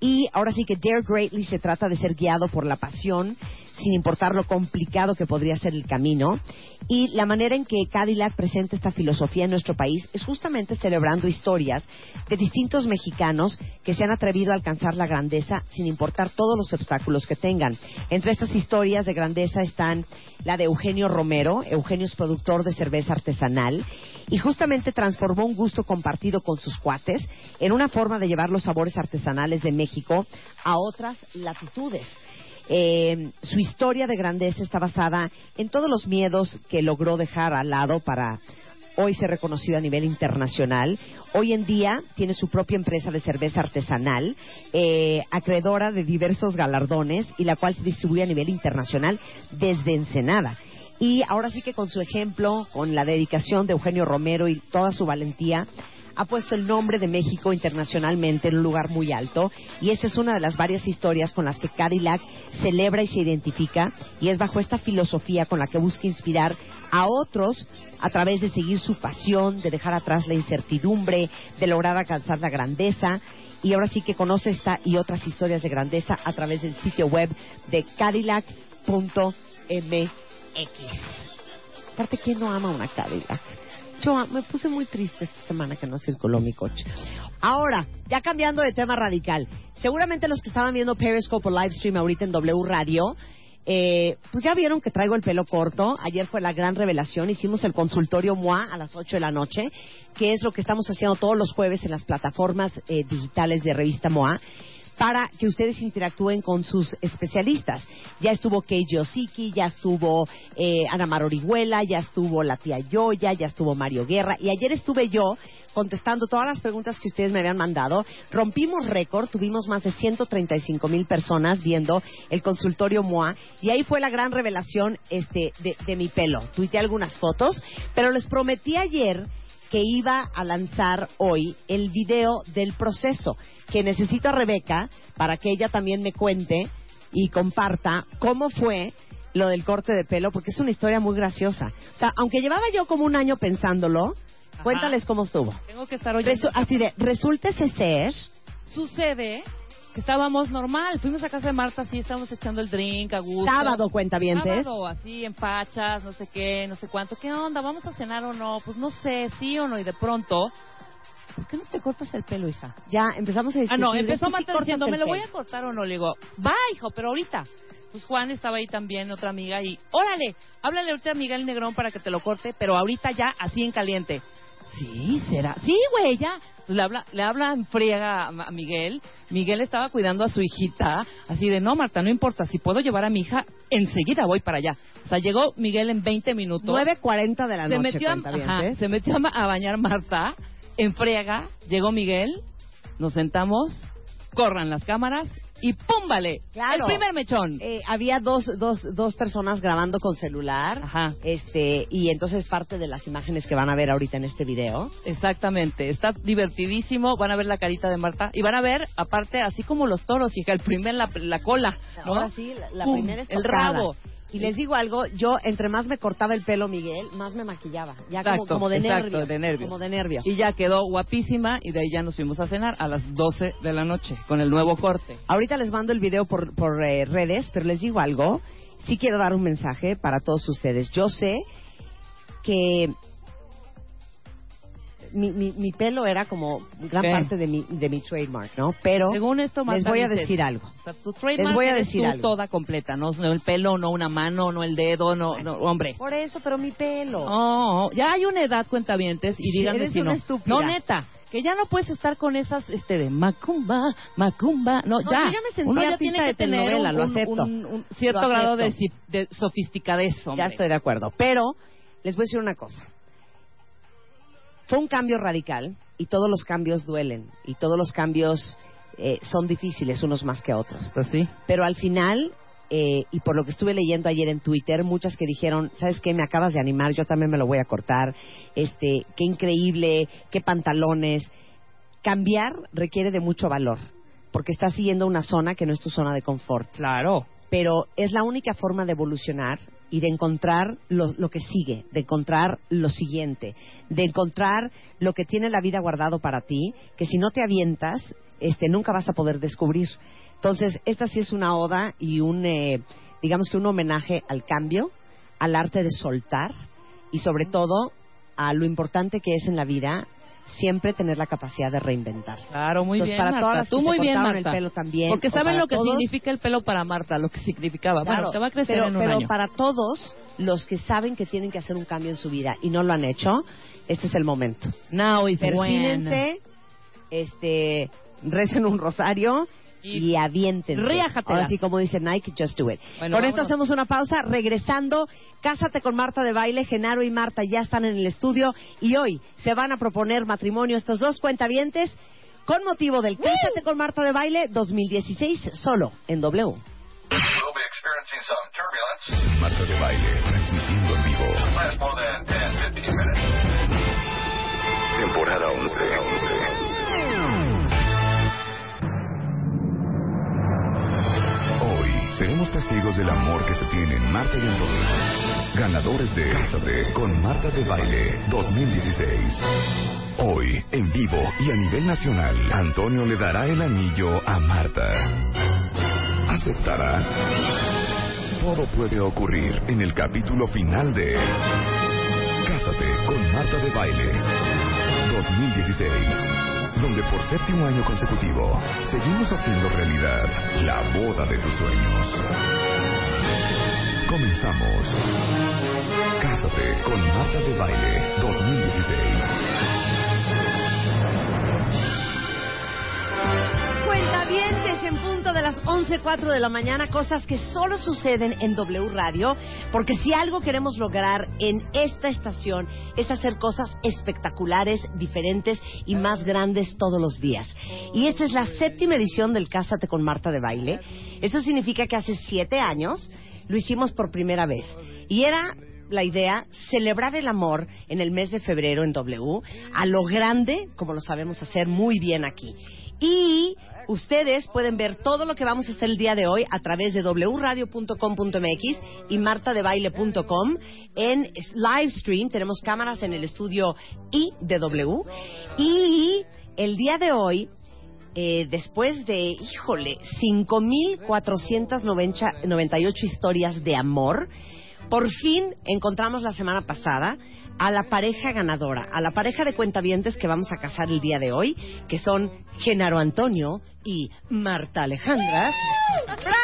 Y ahora sí que Dare Greatly se trata de ser guiado por la pasión, sin importar lo complicado que podría ser el camino. Y la manera en que Cadillac presenta esta filosofía en nuestro país es justamente celebrando historias de distintos mexicanos que se han atrevido a alcanzar la grandeza sin importar todos los obstáculos que tengan. Entre estas historias de grandeza están la de Eugenio Romero. Eugenio es productor de cerveza artesanal y justamente transformó un gusto compartido con sus cuates en una forma de llevar los sabores artesanales de México a otras latitudes. Eh, su historia de grandeza está basada en todos los miedos que logró dejar al lado para hoy ser reconocido a nivel internacional. Hoy en día tiene su propia empresa de cerveza artesanal, eh, acreedora de diversos galardones y la cual se distribuye a nivel internacional desde Ensenada. Y ahora sí que con su ejemplo, con la dedicación de Eugenio Romero y toda su valentía, ha puesto el nombre de México internacionalmente en un lugar muy alto y esa es una de las varias historias con las que Cadillac celebra y se identifica y es bajo esta filosofía con la que busca inspirar a otros a través de seguir su pasión, de dejar atrás la incertidumbre, de lograr alcanzar la grandeza y ahora sí que conoce esta y otras historias de grandeza a través del sitio web de cadillac.mx. Aparte, ¿quién no ama una Cadillac? Ah, me puse muy triste esta semana que no circuló mi coche. Ahora, ya cambiando de tema radical. Seguramente los que estaban viendo Periscope o Livestream ahorita en W Radio, eh, pues ya vieron que traigo el pelo corto. Ayer fue la gran revelación. Hicimos el consultorio MOA a las 8 de la noche, que es lo que estamos haciendo todos los jueves en las plataformas eh, digitales de revista MOA para que ustedes interactúen con sus especialistas. Ya estuvo Keiji Osiki, ya estuvo eh, Ana Mar Orihuela, ya estuvo la tía Yoya, ya estuvo Mario Guerra y ayer estuve yo contestando todas las preguntas que ustedes me habían mandado. Rompimos récord, tuvimos más de 135 mil personas viendo el consultorio MOA y ahí fue la gran revelación este, de, mi pelo. Tuiteé algunas fotos, pero les prometí ayer que iba a lanzar hoy el video del proceso, que necesito a Rebeca para que ella también me cuente y comparta cómo fue lo del corte de pelo, porque es una historia muy graciosa. O sea, aunque llevaba yo como un año pensándolo, Ajá. cuéntales cómo estuvo. Tengo que estar oyendo. Resu- así de, resulta ese ser Sucede que estábamos normal. Fuimos a casa de Marta, sí, estábamos echando el drink a gusto. Sábado, cuentavientes. Sábado, así, en fachas, no sé qué, no sé cuánto. ¿Qué onda? ¿Vamos a cenar o no? Pues no sé, sí o no. Y de pronto, ¿por qué no te cortas el pelo, hija? Ya empezamos a Ah, discutir. no, de empezó sí Marta diciendo, ¿me lo voy a cortar o no? Le digo, va, hijo, pero ahorita. Entonces Juan estaba ahí también, otra amiga, y órale, háblale ahorita a Miguel Negrón para que te lo corte, pero ahorita ya, así en caliente. Sí, será. Sí, güey, ya. Le habla, le habla en friega a Miguel. Miguel estaba cuidando a su hijita, así de, no, Marta, no importa, si puedo llevar a mi hija, enseguida voy para allá. O sea, llegó Miguel en 20 minutos. 9.40 de la se noche, metió, a, ajá, se metió a bañar Marta, en friega, llegó Miguel, nos sentamos, corran las cámaras y ¡pum! vale! Claro. El primer mechón. Eh, había dos, dos, dos personas grabando con celular. Ajá. Este, y entonces parte de las imágenes que van a ver ahorita en este video. Exactamente, está divertidísimo, van a ver la carita de Marta y van a ver, aparte, así como los toros, hija, el primer, la, la cola, ¿no? Ahora sí, la, la primera El rabo. Y les digo algo, yo entre más me cortaba el pelo Miguel, más me maquillaba. Ya como, Exacto, como de exacto, nervios. de nervios. Como de nervios. Y ya quedó guapísima y de ahí ya nos fuimos a cenar a las 12 de la noche con el nuevo corte. Ahorita les mando el video por, por eh, redes, pero les digo algo. Sí quiero dar un mensaje para todos ustedes. Yo sé que mi, mi, mi pelo era como gran ¿Qué? parte de mi, de mi trademark, ¿no? Pero Según esto, les voy a decir algo. O sea, tu trademark Les voy a decir algo. toda completa, no, no el pelo, no una mano, no el dedo, no, no hombre. Por eso, pero mi pelo. Oh, ya hay una edad, cuentavientes, y díganme si no. No, neta, que ya no puedes estar con esas, este, de macumba, macumba, no, No, ya. yo ya me Uno ya tiene que tener un, lo un- acepto. un- un cierto Lo grado de, de sofisticadez, hombre. Ya estoy de acuerdo. Pero les voy a decir una cosa. Fue un cambio radical y todos los cambios duelen y todos los cambios eh, son difíciles unos más que otros. Pues sí. Pero al final, eh, y por lo que estuve leyendo ayer en Twitter, muchas que dijeron, ¿sabes qué? Me acabas de animar, yo también me lo voy a cortar. Este, qué increíble, qué pantalones. Cambiar requiere de mucho valor, porque estás siguiendo una zona que no es tu zona de confort Claro. pero es la única forma de evolucionar y de encontrar lo, lo que sigue, de encontrar lo siguiente, de encontrar lo que tiene la vida guardado para ti, que si no te avientas, este, nunca vas a poder descubrir. Entonces, esta sí es una oda y un, eh, digamos que un homenaje al cambio, al arte de soltar y sobre todo a lo importante que es en la vida siempre tener la capacidad de reinventarse. Claro, muy Entonces, bien, para todas Tú muy bien, Marta. el pelo también, Porque saben lo que todos- significa el pelo para Marta, lo que significaba. bueno, Claro, te va a crecer pero, en un pero año. para todos los que saben que tienen que hacer un cambio en su vida y no lo han hecho, este es el momento. Now is. Persínense, este, recen un rosario y, Y aviéntense. riájatela. Ahora sí, como dice Nike, just do it. Bueno, con esto vámonos. hacemos una pausa. Regresando, Cásate con Marta de Baile. Genaro y Marta ya están en el estudio y hoy se van a proponer matrimonio estos dos cuentavientes con motivo del Cásate con Marta de Baile 2016 solo en W. We'll be experiencing some turbulence. Marta de baile, transmitiendo en vivo. Last more than 10, 15 minutes. Temporada 11. Hoy seremos testigos del amor que se tienen Marta y Antonio. Ganadores de Cásate con Marta de Baile 2016. Hoy, en vivo y a nivel nacional, Antonio le dará el anillo a Marta. ¿Aceptará? Todo puede ocurrir en el capítulo final de Cásate con Marta de Baile 2016, donde por séptimo año consecutivo seguimos haciendo realidad la boda de tus sueños. Comenzamos. Cásate con Marta de Baile 2016. Cuentavientes en de las 11.04 de la mañana, cosas que solo suceden en W Radio, porque si algo queremos lograr en esta estación es hacer cosas espectaculares, diferentes y más grandes todos los días. Y esta es la séptima edición del Cásate con Marta de Baile. Eso significa que hace siete años lo hicimos por primera vez. Y era la idea celebrar el amor en el mes de febrero en W a lo grande, como lo sabemos hacer muy bien aquí. Y ustedes pueden ver todo lo que vamos a hacer el día de hoy a través de wradio.com.mx y martadebaile.com en live stream. Tenemos cámaras en el estudio I de W. Y el día de hoy eh, después de, híjole, 5.498 historias de amor, por fin encontramos la semana pasada a la pareja ganadora, a la pareja de cuentavientes que vamos a casar el día de hoy, que son Genaro Antonio y Marta Alejandra. ¡Bravo!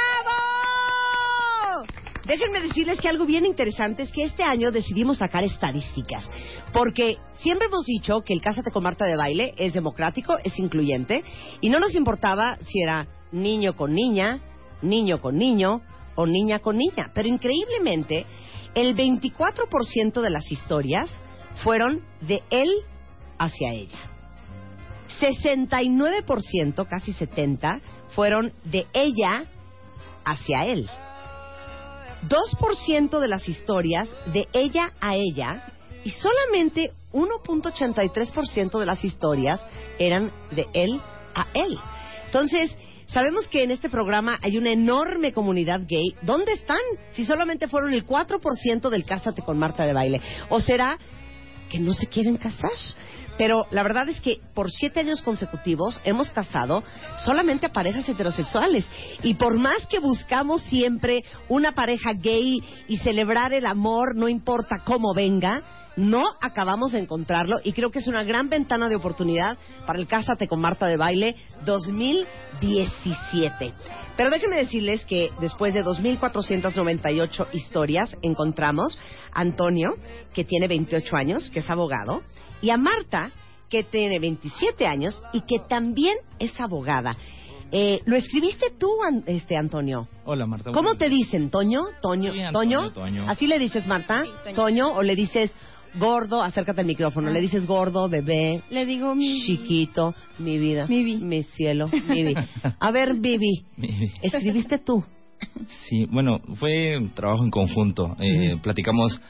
Déjenme decirles que algo bien interesante es que este año decidimos sacar estadísticas, porque siempre hemos dicho que el Cásate con Marta de Baile es democrático, es incluyente, y no nos importaba si era niño con niña, niño con niño o niña con niña, pero increíblemente el 24% de las historias fueron de él hacia ella. 69%, casi 70, fueron de ella hacia él. 2% de las historias de ella a ella y solamente 1.83% de las historias eran de él a él. Entonces, sabemos que en este programa hay una enorme comunidad gay. ¿Dónde están? Si solamente fueron el 4% del Cásate con Marta de Baile. ¿O será que no se quieren casar? Pero la verdad es que por siete años consecutivos hemos casado solamente a parejas heterosexuales. Y por más que buscamos siempre una pareja gay y celebrar el amor, no importa cómo venga, no acabamos de encontrarlo y creo que es una gran ventana de oportunidad para el Cásate con Marta de Baile 2017. Pero déjenme decirles que después de 2.498 historias encontramos a Antonio, que tiene 28 años, que es abogado, y a Marta, que tiene 27 años y que también es abogada. Eh, ¿Lo escribiste tú, An- este Antonio? Hola, Marta. ¿Cómo te dicen? ¿Toño? ¿Toño? Sí, Antonio, ¿Toño? Toño. ¿Así le dices, Marta? Sí, Toño. ¿Toño? ¿O le dices gordo? Acércate al micrófono. Ah. ¿Le dices gordo, bebé? Le digo mi... Chiquito, mi vida, Mi vi. mi cielo, mi vi. A ver, Vivi, ¿escribiste tú? Sí, bueno, fue un trabajo en conjunto. Eh, Platicamos,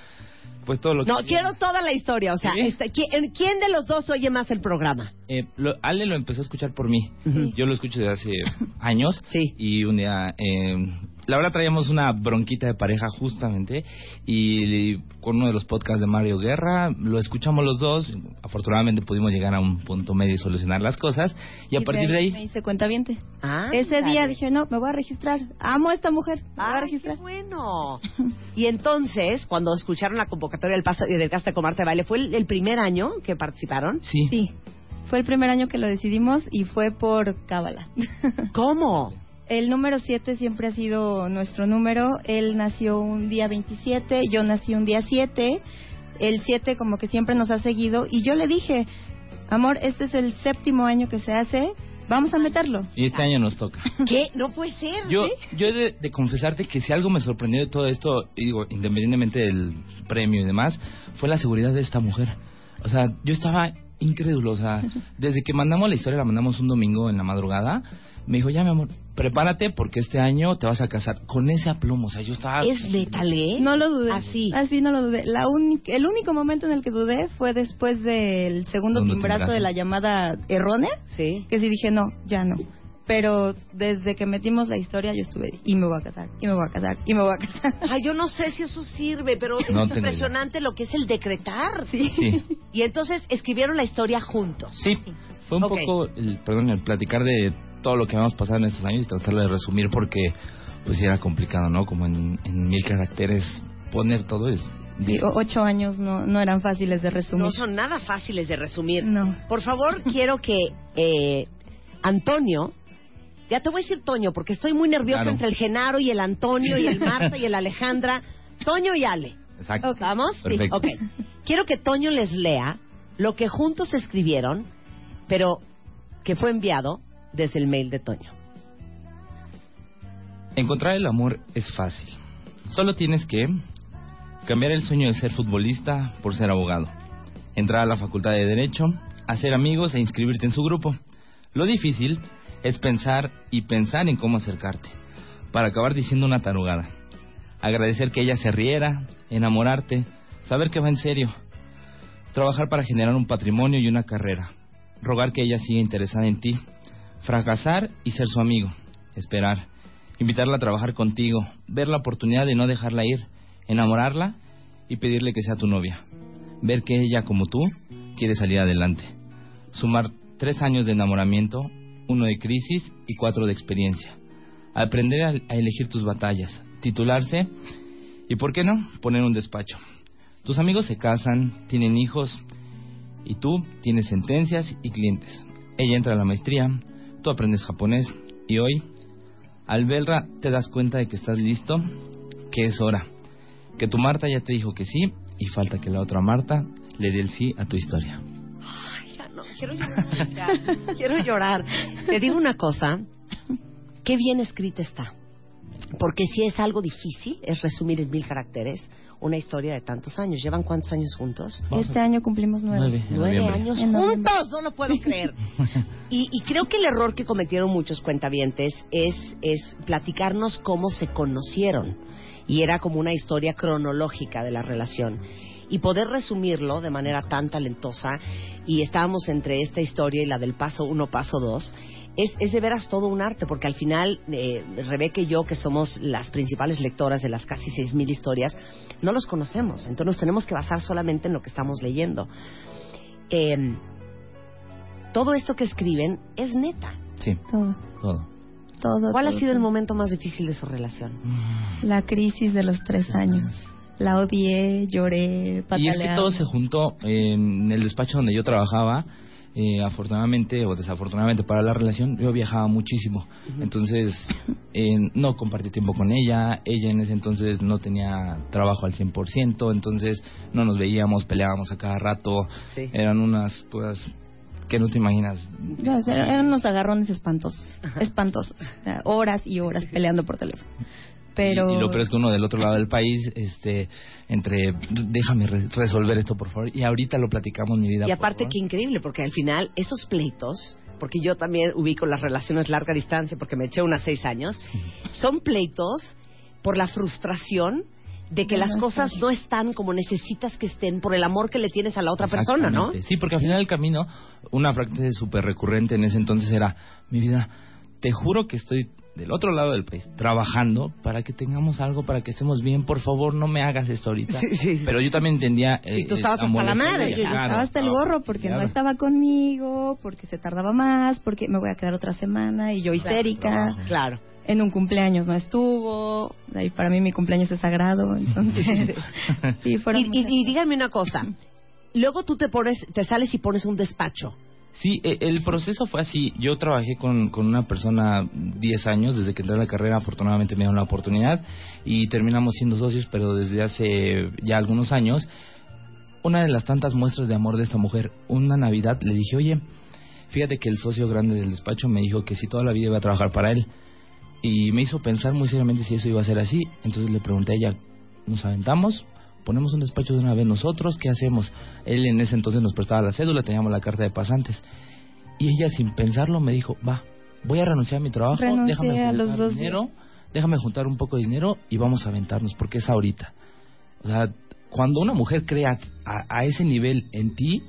pues todo lo que... No, quiero toda la historia. O sea, ¿Sí? este, ¿quién, quién de los dos oye más el programa? Eh, lo- Ale lo empezó a escuchar por mí. Yo lo escucho desde hace años. Sí. Y un día, eh, la verdad traíamos una bronquita de pareja justamente. Y con uno de los podcasts de Mario Guerra, lo escuchamos los dos. Afortunadamente pudimos llegar a un punto medio y solucionar las cosas. Y a partir de Me ahí, hice cuentaviente. Ah, Ese día dije, no, me voy a registrar. Amo a esta mujer. Me voy a Ah, qué registrar. bueno. Y entonces, cuando escucharon la convocatoria del, pasa, del Casta con Marta de Baile, ¿fue el, el primer año que participaron? sí. Sí. Fue el primer año que lo decidimos y fue por cábala. ¿Cómo? El número 7 siempre ha sido nuestro número. Él nació un día 27, yo nací un día 7. El 7 como que siempre nos ha seguido y yo le dije, amor, este es el séptimo año que se hace, vamos a meterlo. Y este año nos toca. ¿Qué? No puede ser. Yo, yo he de, de confesarte que si algo me sorprendió de todo esto, y digo, independientemente del premio y demás, fue la seguridad de esta mujer. O sea, yo estaba incrédulo. O sea, desde que mandamos la historia, la mandamos un domingo en la madrugada, me dijo, ya mi amor, prepárate porque este año te vas a casar con ese aplomo. O sea, yo estaba... ¿Es letal, eh? No lo dudé. Así. Así no lo dudé. La uni- el único momento en el que dudé fue después del segundo timbrazo timbrazo. de la llamada errónea, Sí. que sí dije, no, ya no. Pero desde que metimos la historia yo estuve, y me voy a casar, y me voy a casar, y me voy a casar. Ay, yo no sé si eso sirve, pero es No impresionante lo que es el decretar. Sí. Sí. Y entonces escribieron la historia juntos. Sí, fue un poco, el, perdón, el platicar de todo lo que habíamos pasado en estos años y tratarlo de resumir porque pues era complicado, ¿no? Como en, en mil caracteres poner todo es... Sí, ocho años no, no eran fáciles de resumir. No son nada fáciles de resumir. No. Por favor, quiero que eh, Antonio, ya te voy a decir Toño, porque estoy muy nerviosa Claro. entre el Genaro y el Antonio y el Marta y el Alejandra. Toño y Ale. Exacto. ¿Vamos? Perfecto. Ok. Quiero que Toño les lea lo que juntos escribieron, pero que fue enviado desde el mail de Toño. Encontrar el amor es fácil. Solo tienes que cambiar el sueño de ser futbolista por ser abogado, entrar a la facultad de Derecho, hacer amigos e inscribirte en su grupo. Lo difícil es pensar y pensar en cómo acercarte, para acabar diciendo una tarugada. Agradecer que ella se riera, enamorarte, saber que va en serio, trabajar para generar un patrimonio y una carrera, rogar que ella siga interesada en ti, fracasar y ser su amigo, esperar, invitarla a trabajar contigo, ver la oportunidad de no dejarla ir, enamorarla y pedirle que sea tu novia, ver que ella como tú quiere salir adelante, sumar tres años de enamoramiento uno de crisis y cuatro de experiencia. Aprender a, elegir tus batallas, titularse y, ¿por qué no?, poner un despacho. Tus amigos se casan, tienen hijos y tú tienes sentencias y clientes. Ella entra a la maestría, tú aprendes japonés y hoy, al verla, te das cuenta de que estás listo, que es hora, que tu Marta ya te dijo que sí y falta que la otra Marta le dé el sí a tu historia. Ay, ya no, quiero llorar. quiero llorar. Te digo una cosa, qué bien escrita está. Porque si es algo difícil, es resumir en mil caracteres una historia de tantos años. ¿Llevan cuántos años juntos? Este año cumplimos nueve. Nueve, Nueve años juntos, no lo puedo creer. Y, y creo que el error que cometieron muchos cuentavientes es, es platicarnos cómo se conocieron. Y era como una historia cronológica de la relación. Y poder resumirlo de manera tan talentosa, y estábamos entre esta historia y la del paso uno, paso dos, es, es de veras todo un arte, porque al final, eh, Rebeca y yo, que somos las principales lectoras de las casi 6.000 historias, no los conocemos. Entonces nos tenemos que basar solamente en lo que estamos leyendo. Eh, todo esto que escriben es neta. Sí, Todo, todo. todo. ¿Cuál ha todo, sido el momento más difícil de su relación? La crisis de los tres años. La odié, lloré, Y pataleaba. es que todo se juntó en el despacho donde yo trabajaba. Eh, afortunadamente o desafortunadamente para la relación, yo viajaba muchísimo. Entonces, eh, no compartí tiempo con ella. Ella en ese entonces no tenía trabajo al 100%. Entonces, no nos veíamos, peleábamos a cada rato. Sí. Eran unas cosas que no te imaginas. No, eran unos agarrones espantosos, espantosos. Horas y horas peleando por teléfono. Pero Y, y lo peor es que uno del otro lado del país, este, entre, déjame re- resolver esto, por favor. Y ahorita lo platicamos, mi vida. Y por aparte favor. que increíble, porque al final esos pleitos, porque yo también ubico las relaciones larga distancia, porque me eché unas seis años, son pleitos por la frustración de que las cosas no están como necesitas que estén por el amor que le tienes a la otra persona, ¿no? Sí, porque al final del camino, una frase súper recurrente en ese entonces era, mi vida, te juro que estoy del otro lado del país, trabajando para que tengamos algo, para que estemos bien, por favor, no me hagas esto ahorita. Sí, sí. Pero yo también entendía... eh, Y tú estabas eh, hasta la madre, yo estaba hasta el gorro porque no estaba conmigo, porque se tardaba más, porque me voy a quedar otra semana y yo histérica. Claro. En un cumpleaños no estuvo, y para mí mi cumpleaños es sagrado, entonces sí, fueron Y, y- y díganme una cosa, luego tú te pones, te sales y pones un despacho. Sí, e- el proceso fue así. Yo trabajé con, con una persona 10 años, desde que entré a la carrera afortunadamente me dieron la oportunidad y terminamos siendo socios, pero desde hace ya algunos años, una de las tantas muestras de amor de esta mujer, una Navidad le dije, oye, fíjate que el socio grande del despacho me dijo que si toda la vida iba a trabajar para él y me hizo pensar muy seriamente si eso iba a ser así, entonces le pregunté a ella, ¿nos aventamos? Ponemos un despacho de una vez nosotros, ¿qué hacemos? Él en ese entonces nos prestaba la cédula, teníamos la carta de pasantes. Y ella sin pensarlo me dijo, va, voy a renunciar a mi trabajo, Renuncié déjame a los dos dinero, déjame juntar un poco de dinero y vamos a aventarnos, porque es ahorita. O sea, cuando una mujer crea a, a ese nivel en ti,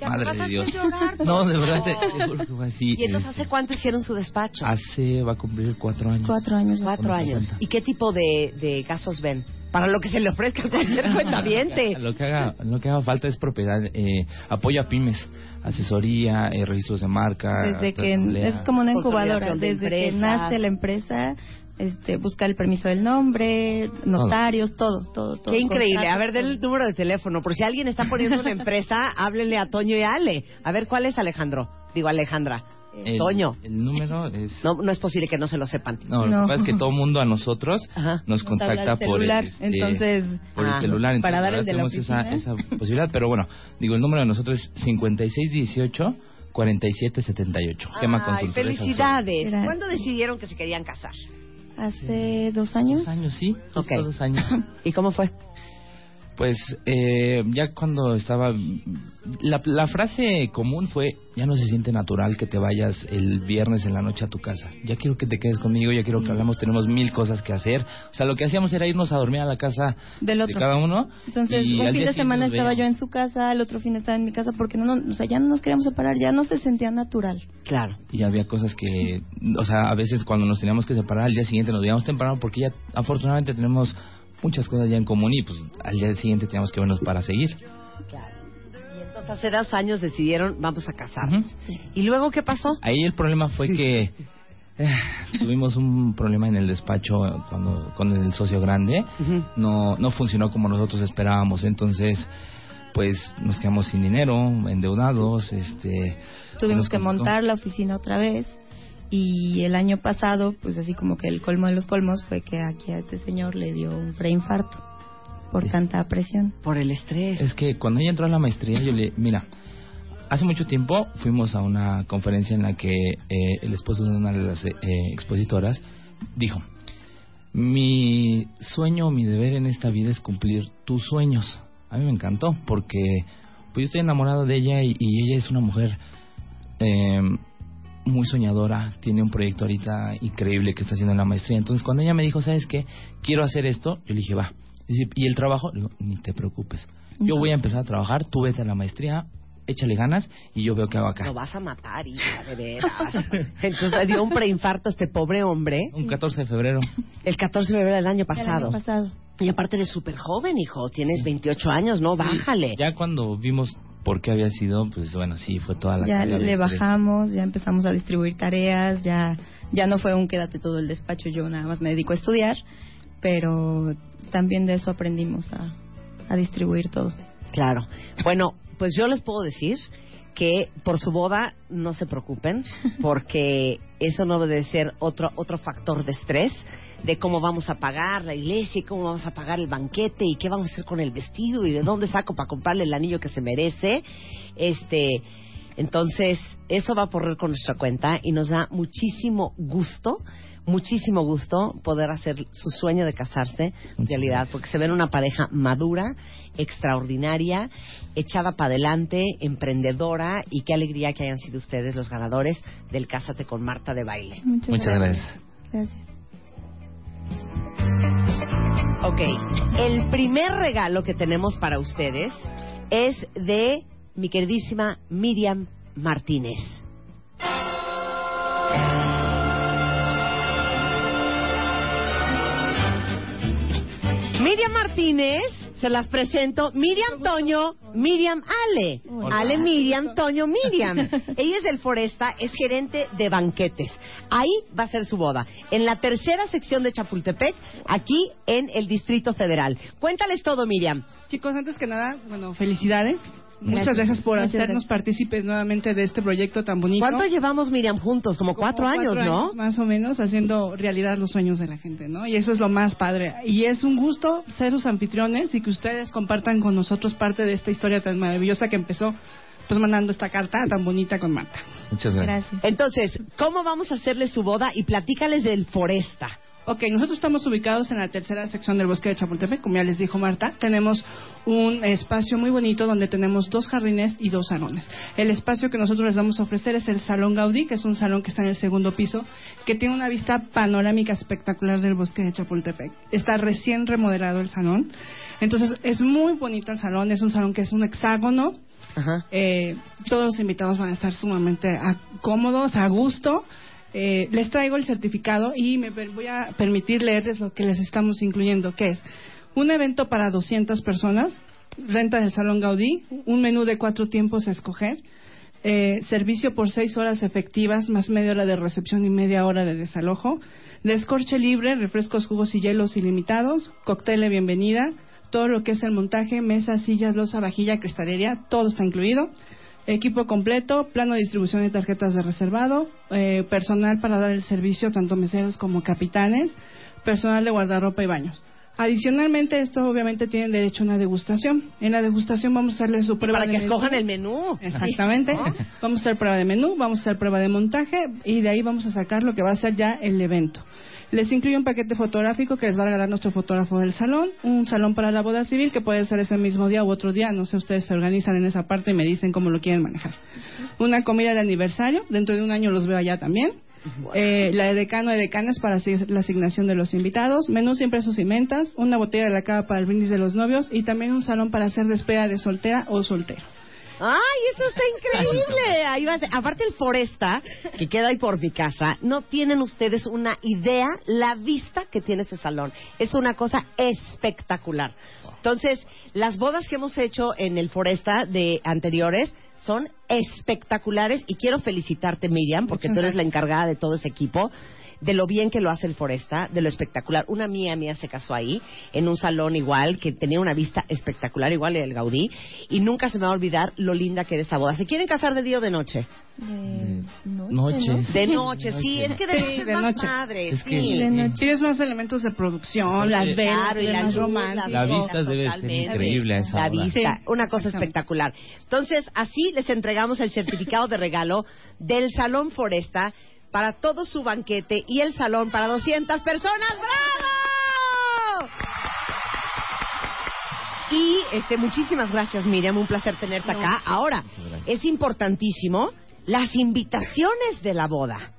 Ya madre de Dios. llorar, No, de verdad, te, favor. te juro que fue así. ¿Y entonces este, hace cuánto hicieron su despacho? hace, va a cumplir cuatro años. Cuatro años. Cuatro años. cuenta. ¿Y qué tipo de, de casos ven? Para lo que se le ofrezca a cualquier cuentaviente. Lo que haga, lo que haga falta es propiedad, eh, apoyo a pymes, asesoría, eh, registros de marca. Desde que es como una incubadora, de desde que nace la empresa, este, buscar el permiso del nombre, notarios, todo, todo, todo. Qué increíble. A ver, denle el número de teléfono. Por si alguien está poniendo una empresa, háblenle a Toño y a Ale. A ver, ¿cuál es Alejandro? Digo, Alejandra. el, Toño. El número es... No, no es posible que no se lo sepan. No, lo No. que pasa es que todo mundo a nosotros Ajá. nos contacta por el, celular, este, entonces, por el ah, celular. Entonces, para dar el de la esa, posibilidad. Pero bueno, digo, el número de nosotros es 5618 4778. Gema Ay, felicidades. ¿Cuándo decidieron que se querían casar? Hace dos años. Dos años, sí. Ok. Dos años. ¿Y cómo fue? Pues eh, ya cuando estaba... La, la frase común fue, ya no se siente natural que te vayas el viernes en la noche a tu casa. Ya quiero que te quedes conmigo, ya quiero que hablamos, tenemos mil cosas que hacer. O sea, lo que hacíamos era irnos a dormir a la casa Del de otro. cada uno. Entonces, y un fin de semana estaba yo en su casa, el otro fin estaba en mi casa, porque no, no, o sea, ya no nos queríamos separar, ya no se sentía natural. Claro. Y había cosas que, o sea, a veces cuando nos teníamos que separar, al día siguiente nos veíamos temprano porque ya afortunadamente tenemos muchas cosas ya en común y pues al día siguiente teníamos que vernos para seguir. Claro. Y Entonces, hace dos años decidieron, vamos a casarnos. ¿Y luego qué pasó? Ahí el problema fue que eh, tuvimos un problema en el despacho cuando con el socio grande. No no funcionó como nosotros esperábamos. Entonces, pues nos quedamos sin dinero, endeudados, este Tuvimos que montar la oficina otra vez y el año pasado, pues así como que el colmo de los colmos fue que aquí a este señor le dio un preinfarto por tanta presión. Por el estrés. Es que cuando ella entró a la maestría, yo le, mira, hace mucho tiempo fuimos a una conferencia en la que eh, el esposo de una de las eh, expositoras dijo, mi sueño, mi deber en esta vida es cumplir tus sueños. A mí me encantó porque pues yo estoy enamorado de ella y, y ella es una mujer eh, muy soñadora, tiene un proyecto ahorita increíble que está haciendo en la maestría. Entonces cuando ella me dijo, ¿sabes qué? Quiero hacer esto, yo le dije, va. Dice, ¿y el trabajo? Le digo, ni te preocupes. Yo voy a empezar a trabajar, tú vete a la maestría, échale ganas y yo veo qué hago acá. Lo vas a matar, hija, de veras. Entonces le dio un preinfarto a este pobre hombre Un 14 de febrero. el 14 de febrero del año El pasado. año pasado. Y aparte eres súper joven, hijo. Tienes 28 años, ¿no? Bájale. Ya cuando vimos por qué había sido, pues bueno, sí, fue toda la Ya le bajamos, ya empezamos a distribuir tareas, ya ya no fue un quédate todo el despacho, yo nada más me dedico a estudiar, pero también de eso aprendimos a, a distribuir todo. Claro. Bueno, pues yo les puedo decir que por su boda no se preocupen, porque eso no debe ser otro otro factor de estrés de cómo vamos a pagar la iglesia y cómo vamos a pagar el banquete y qué vamos a hacer con el vestido y de dónde saco para comprarle el anillo que se merece. Este, entonces, eso va a correr con nuestra cuenta y nos da muchísimo gusto, muchísimo gusto poder hacer su sueño de casarse realidad, porque se ven una pareja madura, extraordinaria, echada para adelante, emprendedora y qué alegría que hayan sido ustedes los ganadores del Cásate con Marta de baile. Muchas, Muchas gracias. Gracias. Ok, el primer regalo que tenemos para ustedes es de mi queridísima Miriam Martínez. Miriam Martínez, se las presento. Miriam Toño, Miriam Ale. Ale Miriam Toño Miriam. Ella es del Foresta, es gerente de banquetes. Ahí va a ser su boda. En la tercera sección de Chapultepec, aquí en el Distrito Federal. Cuéntales todo, Miriam. Chicos, antes que nada, bueno, felicidades. Muchas Gracias. gracias por hacernos gracias. partícipes nuevamente de este proyecto tan bonito. ¿Cuánto llevamos, Miriam, juntos? Como cuatro, años, ¿no? Más o menos, haciendo realidad los sueños de la gente, ¿no? Y eso es lo más padre. Y es un gusto ser sus anfitriones y que ustedes compartan con nosotros parte de esta historia tan maravillosa que empezó, pues mandando esta carta tan bonita con Marta. Muchas gracias. Entonces, ¿cómo vamos a hacerle su boda? Y platícales del Foresta. Ok, nosotros estamos ubicados en la tercera sección del bosque de Chapultepec, como ya les dijo Marta. Tenemos un espacio muy bonito donde tenemos dos jardines y dos salones. El espacio que nosotros les vamos a ofrecer es el Salón Gaudí, que es un salón que está en el segundo piso, que tiene una vista panorámica espectacular del bosque de Chapultepec. Está recién remodelado el salón. Entonces, es muy bonito el salón, es un salón que es un hexágono, eh, todos los invitados van a estar sumamente a- cómodos, a gusto. Eh, les traigo el certificado y me voy a permitir leerles lo que les estamos incluyendo, que es un evento para 200 personas, renta del Salón Gaudí, un menú de cuatro tiempos a escoger, eh, servicio por seis horas efectivas, más media hora de recepción y media hora de desalojo, descorche libre, refrescos, jugos y hielos ilimitados, cóctel de bienvenida, todo lo que es el montaje, mesas, sillas, losa, vajilla, cristalería, todo está incluido. Equipo completo, plano de distribución de tarjetas de reservado, eh, personal para dar el servicio, tanto meseros como capitanes, personal de guardarropa y baños. Adicionalmente, esto obviamente tienen derecho a una degustación. En la degustación vamos a hacerles su prueba para de que menú. escojan el menú. Exactamente. Vamos a hacer prueba de menú, vamos a hacer prueba de montaje y de ahí vamos a sacar lo que va a ser ya el evento. Les incluye un paquete fotográfico que les va a regalar nuestro fotógrafo del salón, un salón para la boda civil que puede ser ese mismo día u otro día, no sé, ustedes se organizan en esa parte y me dicen cómo lo quieren manejar. Una comida de aniversario, dentro de un año los veo allá también. Eh, la de decano de decanes para la asignación de los invitados, menús impresos y mentas, una botella de la cava para el brindis de los novios y también un salón para hacer despedida de soltera o soltero. ¡Ay, eso está increíble! Ahí va Aparte el Foresta, que queda ahí por mi casa, no tienen ustedes una idea la vista que tiene ese salón. Es una cosa espectacular. Entonces, las bodas que hemos hecho en el Foresta de anteriores son espectaculares y quiero felicitarte, Miriam, porque tú eres la encargada de todo ese equipo de lo bien que lo hace el Foresta, de lo espectacular. Una mía mía se casó ahí, en un salón igual, que tenía una vista espectacular, igual el Gaudí, y nunca se me va a olvidar lo linda que era esa boda. ¿Se quieren casar de día o de noche? De noche. De noche, sí, es que de Sí, noche es de más noche. padre, Es que- sí. De noche. Tienes más elementos de producción, las velas, Claro, y la más luz, romántico. La vista debe ser increíble esa La hora. vista, Sí. una cosa espectacular. Entonces, así les entregamos el certificado de regalo del Salón Foresta para todo su banquete y el salón para 200 personas. ¡Bravo! Y este, muchísimas gracias, Miriam. Un placer tenerte acá. Ahora, es importantísimo las invitaciones de la boda.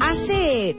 Hace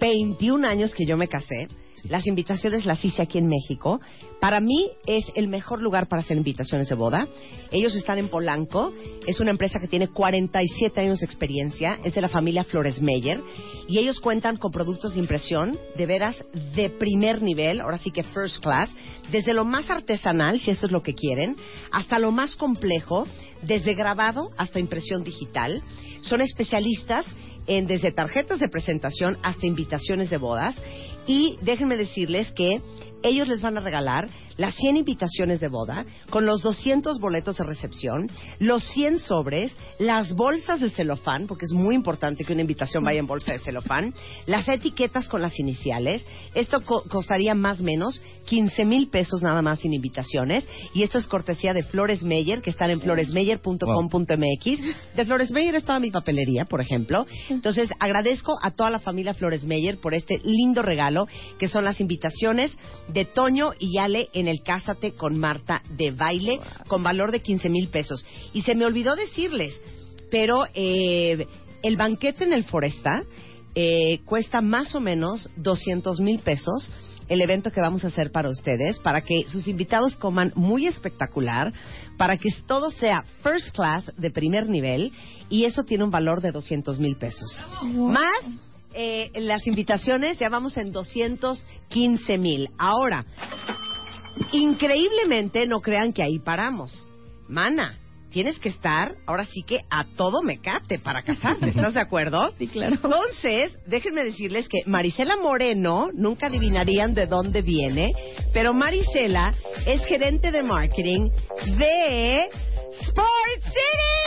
21 años que yo me casé, las invitaciones las hice aquí en México. Para mí es el mejor lugar para hacer invitaciones de boda. Ellos están en Polanco. Es una empresa que tiene 47 años de experiencia. Es de la familia Flores Meyer. Y ellos cuentan con productos de impresión de veras de primer nivel, ahora sí que first class, desde lo más artesanal, si eso es lo que quieren, hasta lo más complejo, desde grabado hasta impresión digital. Son especialistas en desde tarjetas de presentación hasta invitaciones de bodas. Y déjenme decirles que ellos les van a regalar las 100 invitaciones de boda con los 200 boletos de recepción, los 100 sobres, las bolsas de celofán, porque es muy importante que una invitación vaya en bolsa de celofán, las etiquetas con las iniciales. Esto co- costaría más o menos 15 mil pesos nada más sin invitaciones. Y esto es cortesía de Flores Meyer, que están en floresmeyer.com.mx. De Flores Meyer es toda mi papelería, por ejemplo. Entonces, agradezco a toda la familia Flores Meyer por este lindo regalo, que son las invitaciones de Toño y Ale en el Cásate con Marta de baile, con valor de 15 mil pesos. Y se me olvidó decirles, pero eh, el banquete en el Foresta eh, cuesta más o menos 200 mil pesos el evento que vamos a hacer para ustedes, para que sus invitados coman muy espectacular, para que todo sea first class de primer nivel y eso tiene un valor de 200 mil pesos. Más eh, las invitaciones ya vamos en 215 mil. Ahora, increíblemente no crean que ahí paramos. Mana, tienes que estar, ahora sí que a todo mecate para casarte, ¿estás de acuerdo? Sí, claro. Entonces, déjenme decirles que Marisela Moreno, nunca adivinarían de dónde viene, pero Marisela es gerente de marketing de Sport City.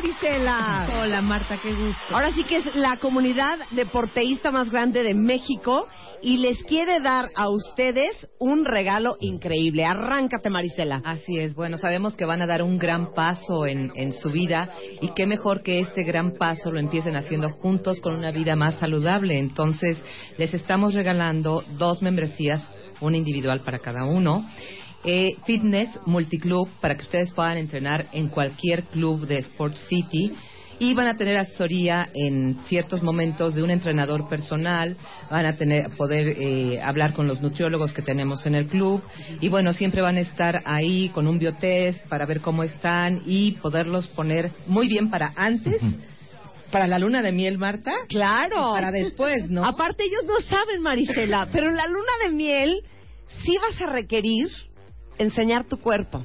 Marisela. Hola Marta, qué gusto. Ahora sí que es la comunidad deporteísta más grande de México y les quiere dar a ustedes un regalo increíble. Arráncate, Marisela. Así es, bueno, sabemos que van a dar un gran paso en, en su vida y qué mejor que este gran paso lo empiecen haciendo juntos con una vida más saludable. Entonces, les estamos regalando dos membresías, una individual para cada uno. Eh, fitness multiclub para que ustedes puedan entrenar en cualquier club de Sport City y van a tener asesoría en ciertos momentos de un entrenador personal, van a tener poder eh, hablar con los nutriólogos que tenemos en el club y bueno, siempre van a estar ahí con un biotest para ver cómo están y poderlos poner muy bien para antes. Para la luna de miel, Marta. Claro. Para después, ¿no? Aparte, ellos no saben, Marisela, pero en la luna de miel sí vas a requerir enseñar tu cuerpo.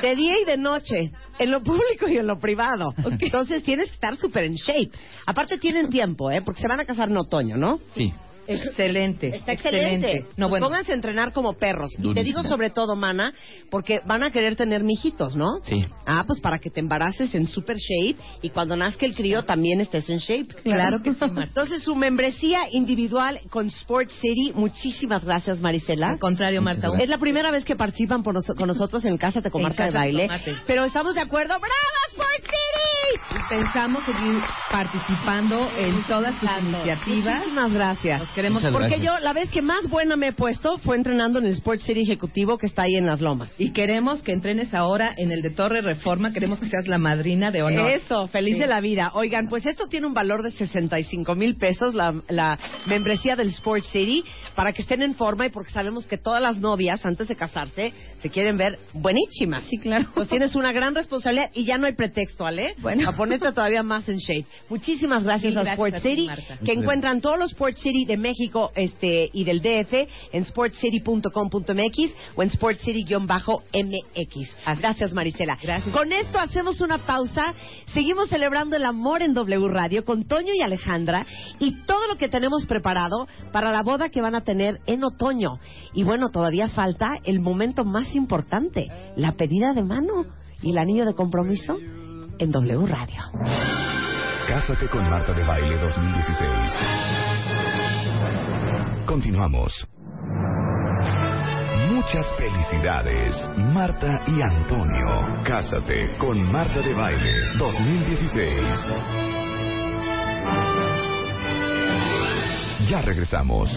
De día y de noche, en lo público y en lo privado. Entonces tienes que estar súper en shape. Aparte tienen tiempo, ¿eh? Porque se van a casar en otoño, ¿no? Sí. Excelente. Está excelente. No, Pues bueno. Pónganse a entrenar como perros. Y te Durísimo. digo sobre todo, mana, porque van a querer tener mijitos, ¿no? Sí. Ah, pues para que te embaraces en super shape y cuando nazca el crío también estés en shape. Claro que sí, Marta. Entonces, su membresía individual con Sport City, muchísimas gracias, Marisela. Al contrario, Marta. Es la primera vez que participan por nos- con nosotros en Casa de Casa Te Baile. Pero estamos de acuerdo. ¡Bravo, Sport City! y pensamos seguir participando en todas tus iniciativas. Muchísimas gracias. Queremos Muchas Porque gracias. yo, la vez que más buena me he puesto fue entrenando en el Sport City Ejecutivo que está ahí en Las Lomas. y queremos que entrenes ahora en el de Torre Reforma. Queremos que seas la madrina de honor. Eso, feliz Sí. de la vida. Oigan, pues esto tiene un valor de 65 mil pesos, la, la membresía del Sport City, para que estén en forma y porque sabemos que todas las novias, antes de casarse, se quieren ver buenísimas. Sí, claro. Pues tienes una gran responsabilidad y ya no hay pretexto, ¿Ale? Bueno. A ponerte todavía más en shape. Muchísimas gracias a Sport a ti, City, Marta. que encuentran todos los Sport City de México este y del DF en sportcity.com.mx o en sportcity-mx. Gracias, Marisela. Gracias. Con esto hacemos una pausa. Seguimos celebrando el amor en W Radio con Toño y Alejandra y todo lo que tenemos preparado para la boda que van a tener en otoño. Y bueno, todavía falta el momento más importante, la pedida de mano y el anillo de compromiso en W Radio. Cásate con Marta de Baile 2016. Continuamos. Muchas felicidades, Marta y Antonio. Cásate con Marta de Baile 2016. Ya regresamos.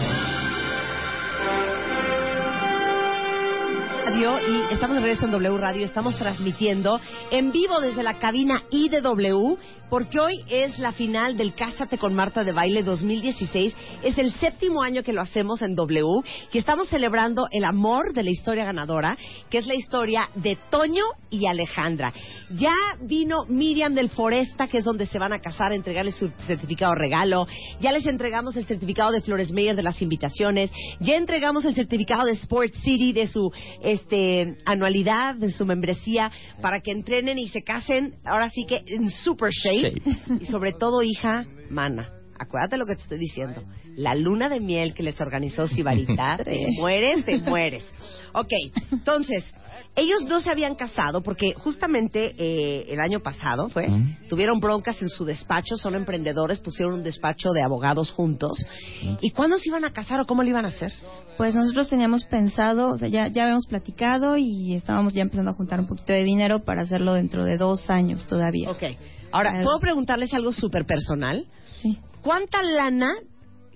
Radio y estamos de regreso en W Radio. Estamos transmitiendo en vivo desde la cabina I de W porque hoy es la final del Cásate con Marta de Baile 2016. Es el séptimo año que lo hacemos en W y estamos celebrando el amor de la historia ganadora, que es la historia de Toño y Alejandra. Ya vino Miriam del Foresta, que es donde se van a casar, a entregarles su certificado regalo. Ya les entregamos el certificado de Flores Meyer de las invitaciones. Ya entregamos el certificado de Sport City de su este anualidad, de su membresía, para que entrenen y se casen, ahora sí que en super shape. Y sobre todo, hija, mana. Acuérdate lo que te estoy diciendo. La luna de miel que les organizó Sibarita, te mueres, te mueres. Ok, entonces, ellos no se habían casado porque justamente eh, el año pasado fue, tuvieron broncas en su despacho, son emprendedores, pusieron un despacho de abogados juntos. ¿Y cuándo se iban a casar o cómo lo iban a hacer? Pues nosotros teníamos pensado, o sea, ya, ya habíamos platicado y estábamos ya empezando a juntar un poquito de dinero para hacerlo dentro de dos años todavía. Ok. Ahora, ¿puedo preguntarles algo súper personal? Sí. ¿Cuánta lana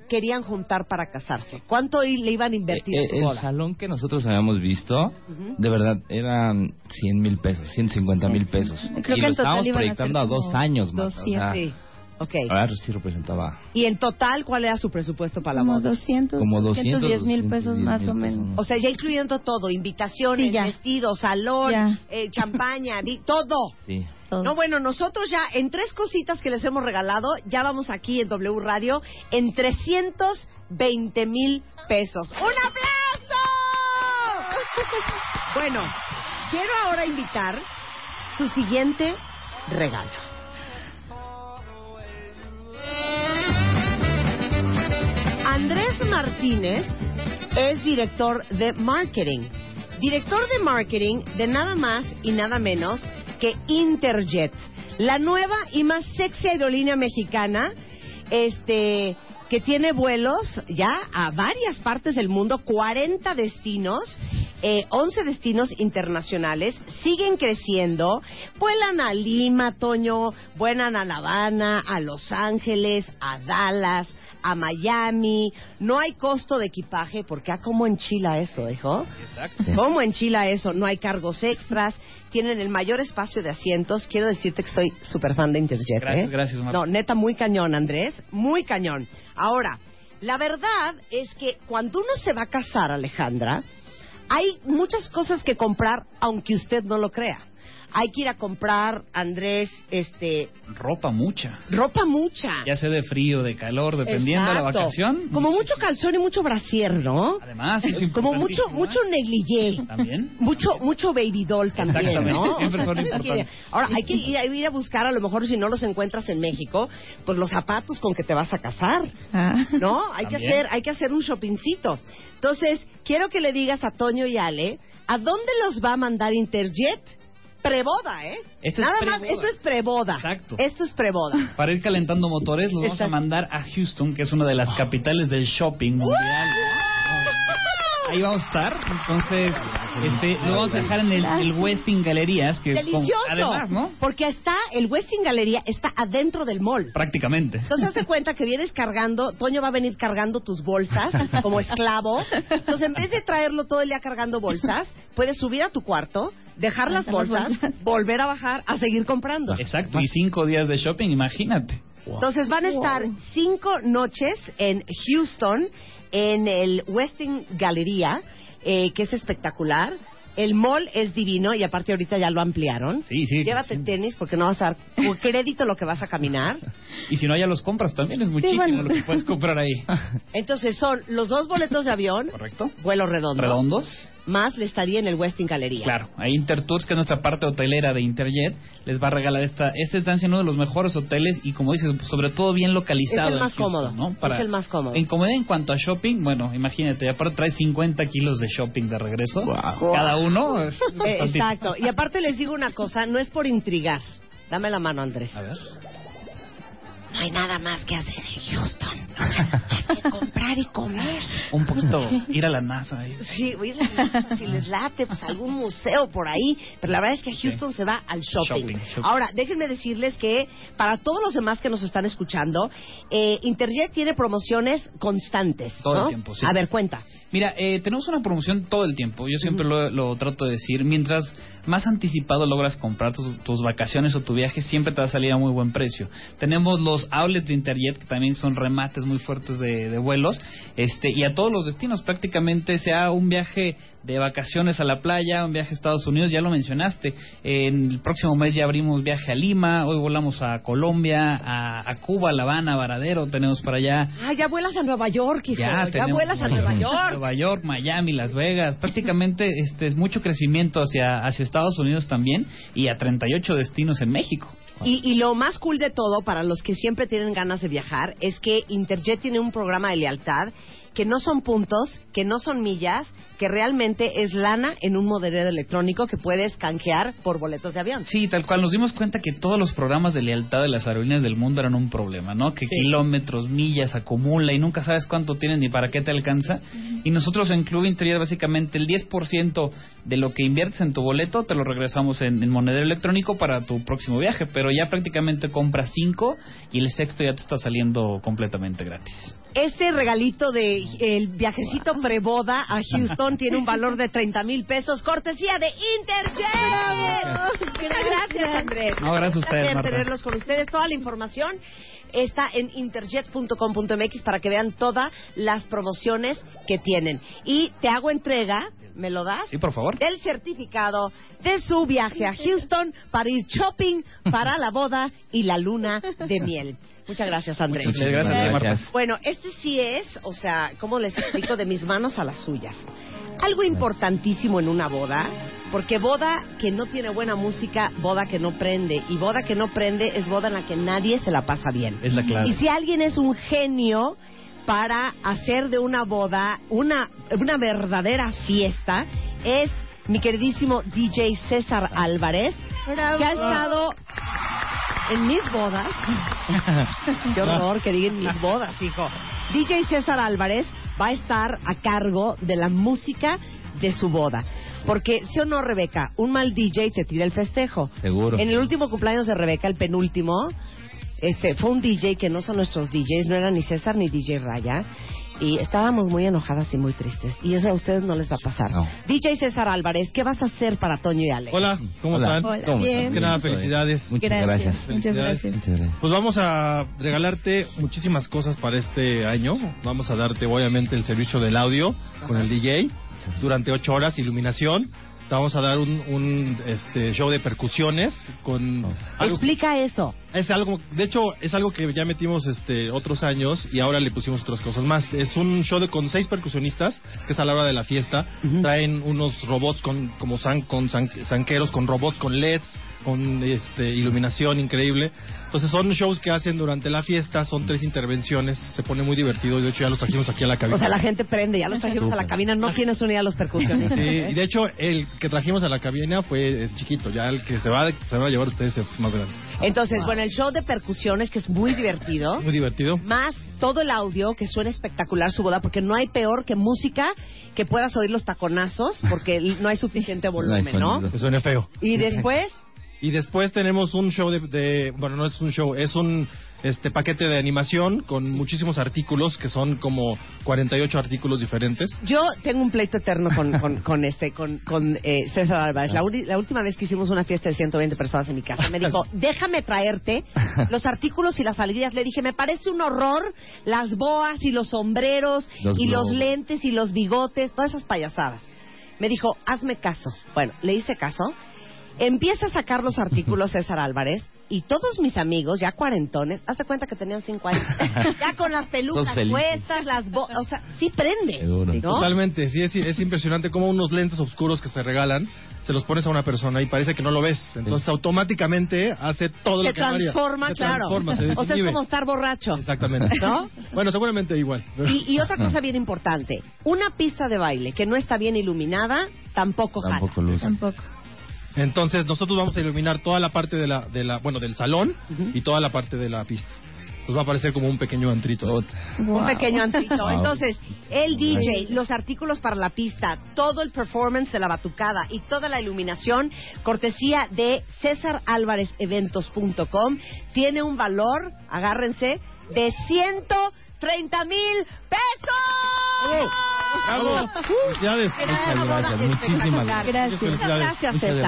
querían juntar para casarse? ¿Cuánto le iban a invertir Eh, su el boda? salón que nosotros habíamos visto, de verdad, eran 100 mil pesos, 150 mil pesos. Creo y que lo estábamos a proyectando a dos como años más. 200. Sí. Ok. Ahora sí representaba ¿Y en total cuál era su presupuesto para la Como boda? 200, Como 200, 210 mil pesos 210 más o menos. O sea, ya incluyendo todo, invitaciones, Sí, ya. vestidos, salón, Ya. eh, champaña, vi- todo. Sí. Todo. No, bueno, nosotros ya en tres cositas que les hemos regalado, ya vamos aquí en W Radio en 320 mil pesos. ¡Un aplauso! bueno, quiero ahora invitar su siguiente regalo. Andrés Martínez es director de marketing. Director de marketing de nada más y nada menos que Interjet, la nueva y más sexy aerolínea mexicana, este que tiene vuelos ya a varias partes del mundo, 40 destinos, eh, 11 destinos internacionales, siguen creciendo, vuelan a Lima, Toño, vuelan a La Habana, a Los Ángeles, a Dallas, a Miami, no hay costo de equipaje, porque a cómo enchila eso, hijo. Exacto. ¿Cómo enchila eso? No hay cargos extras, tienen el mayor espacio de asientos. Quiero decirte que soy súper fan de Interjet. Gracias, ¿eh? gracias, Marta. No, neta, muy cañón, Andrés, muy cañón. Ahora, la verdad es que cuando uno se va a casar, Alejandra, hay muchas cosas que comprar, aunque usted no lo crea. Hay que ir a comprar, Andrés, este, Ropa mucha. ropa mucha. Ya sea de frío, de calor, dependiendo de la vacación. Como mucho calzón y mucho brasier, ¿no? Además, es Como mucho, importantísimo, mucho negligé. También. Mucho, mucho baby doll también, Exactamente. ¿no? Ahora, hay que ir a, ir a buscar, a lo mejor si no los encuentras en México, pues los zapatos con que te vas a casar, Ah. ¿no? Hay que hacer, hay que hacer un shoppingcito. Entonces, quiero que le digas a Toño y Ale, ¿a dónde los va a mandar Interjet? Preboda, ¿eh? Esto es Nada más, preboda. esto es preboda. Exacto. Esto es preboda. Para ir calentando motores, los vamos a mandar a Houston, que es una de las capitales del shopping mundial. Ahí vamos a estar. Entonces, este, lo vamos a dejar en el, el Westin Galerías. Que con- Delicioso. además, ¿no? Porque está, el Westin Galería está adentro del mall. Prácticamente. Entonces, haz de cuenta que vienes cargando, Toño va a venir cargando tus bolsas como esclavo. Entonces, en vez de traerlo todo el día cargando bolsas, puedes subir a tu cuarto, dejar las Dejar las bolsas, bolsas. volver a bajar, a seguir comprando. Exacto, y cinco días de shopping, imagínate. Entonces, van a estar cinco noches en Houston, en el Westin Galería, eh, que es espectacular. El mall es divino y aparte ahorita ya lo ampliaron. Sí, sí. Llévate tenis porque no vas a dar por crédito lo que vas a caminar. Y si no, ya los compras también, es muchísimo bueno. lo que puedes comprar ahí. Entonces son los dos boletos de avión, ¿Correcto? vuelo redondo, Redondos. Más le estaría en el Westin Galería. Claro, ahí Intertours, que es nuestra parte hotelera de Interjet, les va a regalar esta, esta estancia en uno de los mejores hoteles y como dices, sobre todo bien localizado. Es el en más Houston, cómodo, ¿no? es el más cómodo. En comodidad en cuanto a shopping, bueno, imagínate, aparte trae 50 kilos de shopping de regreso. Cada uno. es Eh, exacto. Y aparte les digo una cosa, no es por intrigar. Dame la mano, Andrés. A ver. No hay nada más que hacer en Houston. Más que comprar y comer. Un poquito ir a la NASA ahí. Sí, a ir a la NASA, si les late, pues algún museo por ahí. Pero la verdad es que Houston se va al shopping. Shopping, shopping. Ahora, déjenme decirles que para todos los demás que nos están escuchando, eh, Interjet tiene promociones constantes. Todo el tiempo, sí. A ver, cuenta. Mira, eh, tenemos una promoción todo el tiempo. Yo siempre lo, lo trato de decir. Mientras más anticipado logras comprar tus, tus vacaciones o tu viaje, siempre te va a salir a muy buen precio. Tenemos los outlets de Interjet, que también son remates muy fuertes de, de vuelos. este Y a todos los destinos, prácticamente sea un viaje de vacaciones a la playa, un viaje a Estados Unidos, ya lo mencionaste. En el próximo mes ya abrimos viaje a Lima, hoy volamos a Colombia, a, a Cuba, a La Habana, a Varadero, tenemos para allá. Ah, ya vuelas a Nueva York, hijo. Ya, tenemos vuelas a Nueva York. Nueva York, Miami, Las Vegas. Prácticamente este es mucho crecimiento hacia, hacia Estados Unidos también y a 38 destinos en México. Y, y lo más cool de todo, para los que siempre tienen ganas de viajar, es que Interjet tiene un programa de lealtad que no son puntos, que no son millas, que realmente es lana en un monedero electrónico que puedes canjear por boletos de avión. Sí, tal cual. Nos dimos cuenta que todos los programas de lealtad de las aerolíneas del mundo eran un problema, ¿no? Que Sí. kilómetros, millas acumula y nunca sabes cuánto tienes ni para qué te alcanza. Y nosotros en Club Interior básicamente el 10% de lo que inviertes en tu boleto te lo regresamos en, en monedero electrónico para tu próximo viaje. Pero ya prácticamente compras 5 y el sexto ya te está saliendo completamente gratis. Este regalito de el viajecito preboda a Houston tiene un valor de 30 mil pesos, cortesía de Interjet. Gracias, Andrés. No, gracias a ustedes, Placer Marta. tenerlos con ustedes. Toda la información está en interjet.com.mx para que vean todas las promociones que tienen. Y te hago entrega, ¿me lo das? Sí, por favor. Del certificado de su viaje a Houston para ir shopping para la boda y la luna de miel. Muchas gracias, Andrés. Muchas gracias, Marta. Bueno, este sí es, o sea, ¿cómo les explico? De mis manos a las suyas. Algo importantísimo en una boda, porque boda que no tiene buena música, boda que no prende. Y boda que no prende es boda en la que nadie se la pasa bien. Es la clave. Y si alguien es un genio para hacer de una boda una, una verdadera fiesta, es mi queridísimo DJ César Álvarez, que ha estado en mis bodas. Qué horror que digan mis bodas, hijo. DJ César Álvarez va a estar a cargo de la música de su boda. Porque, ¿sí o no, Rebeca? Un mal DJ te tira el festejo. Seguro. En el último cumpleaños de Rebeca, el penúltimo, este, fue un DJ que no son nuestros DJs, no era ni César ni DJ Raya. Y estábamos muy enojadas y muy tristes. Y eso a ustedes no les va a pasar. DJ César Álvarez, ¿qué vas a hacer para Toño y Alex? Hola, ¿cómo Hola. están? Hola, ¿Cómo bien. están? Que nada, felicidades. Muchas gracias. Muchas Felicidades. gracias. Muchas gracias. Pues vamos a regalarte muchísimas cosas para este año. Vamos a darte, obviamente, el servicio del audio con el DJ durante ocho horas, iluminación. Vamos a dar un, un, este, show de percusiones con algo Explica eso. es algo, de hecho, es algo que ya metimos este otros años y ahora le pusimos otras cosas más. Es un show de con seis percusionistas, que es a la hora de la fiesta. Traen unos robots con como san, con san- zanqueros, con robots con LEDs, con este, iluminación increíble. Entonces son shows que hacen durante la fiesta, son tres intervenciones, se pone muy divertido y de hecho ya los trajimos aquí a la cabina. O sea, la gente prende, ya los trajimos a la cabina, no tienes unidad a los percusionistas. Sí, y de hecho el que trajimos a la cabina fue es chiquito, ya el que se va, se va a llevar ustedes es más grande. Entonces, bueno, el show de percusiones, que es muy divertido, Muy divertido. más todo el audio, que suena espectacular su boda, porque no hay peor que música que puedas oír los taconazos, porque no hay suficiente volumen, ¿no? Que suene feo. Y después, Y después tenemos un show de, de- bueno, no es un show, es un este paquete de animación con muchísimos artículos que son como 48 artículos diferentes. yo tengo un pleito eterno con, con, con este, con, con eh, César Álvarez. La, uni- la última vez que hicimos una fiesta de 120 personas en mi casa, me dijo, déjame traerte los artículos y las alegrías. Le dije, me parece un horror las boas y los sombreros Los y los lentes y los bigotes, todas esas payasadas. Me dijo, hazme caso. Bueno, le hice caso. Empieza a sacar los artículos César Álvarez y todos mis amigos, ya cuarentones, hazte cuenta que tenían cinco años, ya con las pelucas puestas, las bo o sea, sí prende, ¿no? Totalmente, sí, es, es impresionante como unos lentes oscuros que se regalan, se los pones a una persona y parece que no lo ves. Entonces automáticamente hace todo Se lo que haría. transforma, Se claro. transforma, se o sea, es como estar borracho. Exactamente. ¿No? Bueno, seguramente igual. pero- Y, y otra cosa bien importante, una pista de baile que no está bien iluminada, tampoco jala. Tampoco. Entonces nosotros vamos a iluminar toda la parte de la, de la bueno, del salón y toda la parte de la pista. Entonces va a parecer como un pequeño antrito. Un pequeño antrito. Wow. Entonces, el DJ, los artículos para la pista, todo el performance de la batucada y toda la iluminación, cortesía de CésarAlvarezEventos.com, tiene un valor, agárrense, de 130 mil pesos. ¡Bravo! Felicidades. Muchas gracias, muchísimas gracias. Muchas gracias, César.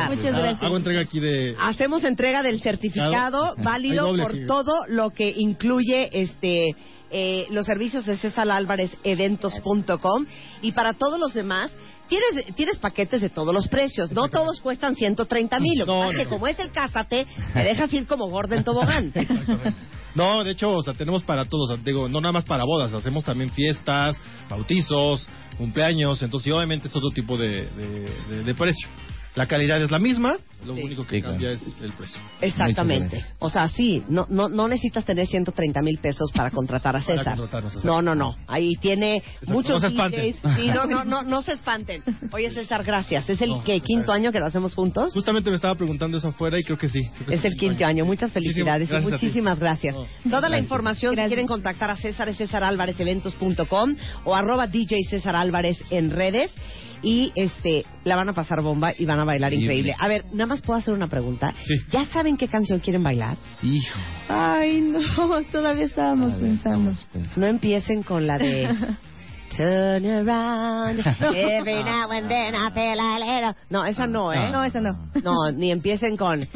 Ah, Hago entrega aquí de... Hacemos entrega del certificado Claro. válido por aquí. todo lo que incluye este eh, los servicios de César Álvarez Eventos.com y para todos los demás tienes tienes paquetes de todos los precios, no todos cuestan 130 mil, lo que pasa es que como es el cásate, te dejas ir como gordo en tobogán. No, de hecho, o sea, tenemos para todos, o sea, digo, no nada más para bodas, hacemos también fiestas, bautizos, cumpleaños, entonces y obviamente es otro tipo de, de, de- de precio. La calidad es la misma, lo único que cambia es el precio. Exactamente. O sea, sí, no, no, no necesitas tener 130 mil pesos para contratar a Para César. No, no, no. Ahí tiene muchos no se espanten. DJs. Sí, no, no, no, no se espanten. Oye, César, gracias. ¿Es el que, quinto año que lo hacemos juntos? Justamente me estaba preguntando eso afuera y creo que sí. creo que Es el quinto año. Muchas felicidades y gracias muchísimas gracias. Toda la gracias. información, si quieren contactar a César, es cesaralvarezeventos.com o arroba DJ César Álvarez en redes. Y este la van a pasar bomba y van a bailar Increíble. increíble. A ver, nada más puedo hacer una pregunta. ¿Ya saben qué canción quieren bailar? Hijo. Ay, no, todavía estábamos pensando. No empiecen con la de Turn around every now and then I feel a little. No, esa no, ¿eh? No, esa no. No, ni empiecen con.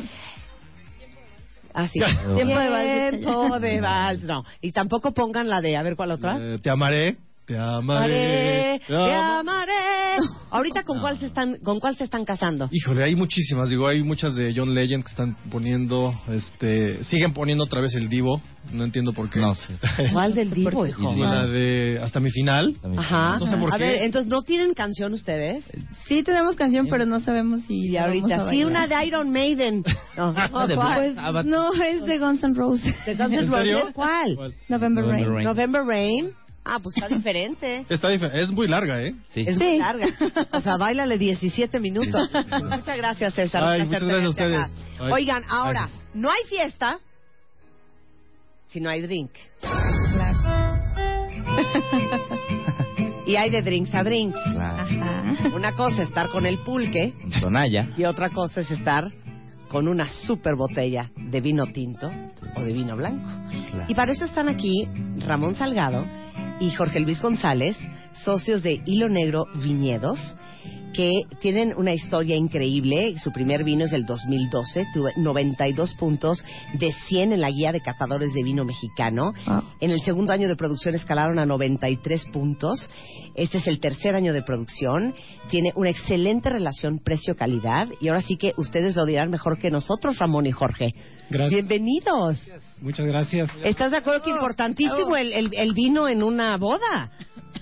Así. Tiempo de vals. Tiempo de vals, no. Y tampoco pongan la de, a ver cuál otra. Eh, te amaré, te amaré. Te amaré. Ahorita con cuál se están, con cuál se están casando. Híjole, hay muchísimas, digo, hay muchas de John Legend que están poniendo, este, siguen poniendo otra vez el Divo, no entiendo por qué. No sé. ¿Cuál del Divo, hijo? Y la de Hasta mi final. Ajá. No sé por a qué. ver, entonces no tienen canción ustedes. Sí, tenemos canción, pero no sabemos si. Y vamos ahorita a sí una de Iron Maiden. No, Pues, ¿cuál? no, es de Guns N' Roses. ¿De Guns N'. Roses? ¿Cuál? November Rain. November Rain. Ah, pues está diferente. Está diferente, es muy larga, ¿eh? Es muy larga. O sea, bailale 17 minutos. Muchas gracias, César. Ay, muchas gracias a ustedes. Ay. Oigan, ahora, no hay fiesta si no hay drink. Y hay de drinks a drinks. Una cosa es estar con el pulque Tonaya. y otra cosa es estar con una super botella de vino tinto o de vino blanco. Y para eso están aquí Ramón Salgado y Jorge Luis González, socios de Hilo Negro Viñedos, que tienen una historia increíble. Su primer vino es del 2012, tuvo 92 puntos de 100 en la guía de catadores de vino mexicano. En el segundo año de producción escalaron a 93 puntos. Este es el tercer año de producción. Tiene una excelente relación precio-calidad. Y ahora sí que ustedes lo dirán mejor que nosotros, Ramón y Jorge. Gracias. Bienvenidos. Muchas gracias. ¿Estás de acuerdo que es importantísimo el, el- el vino en una boda?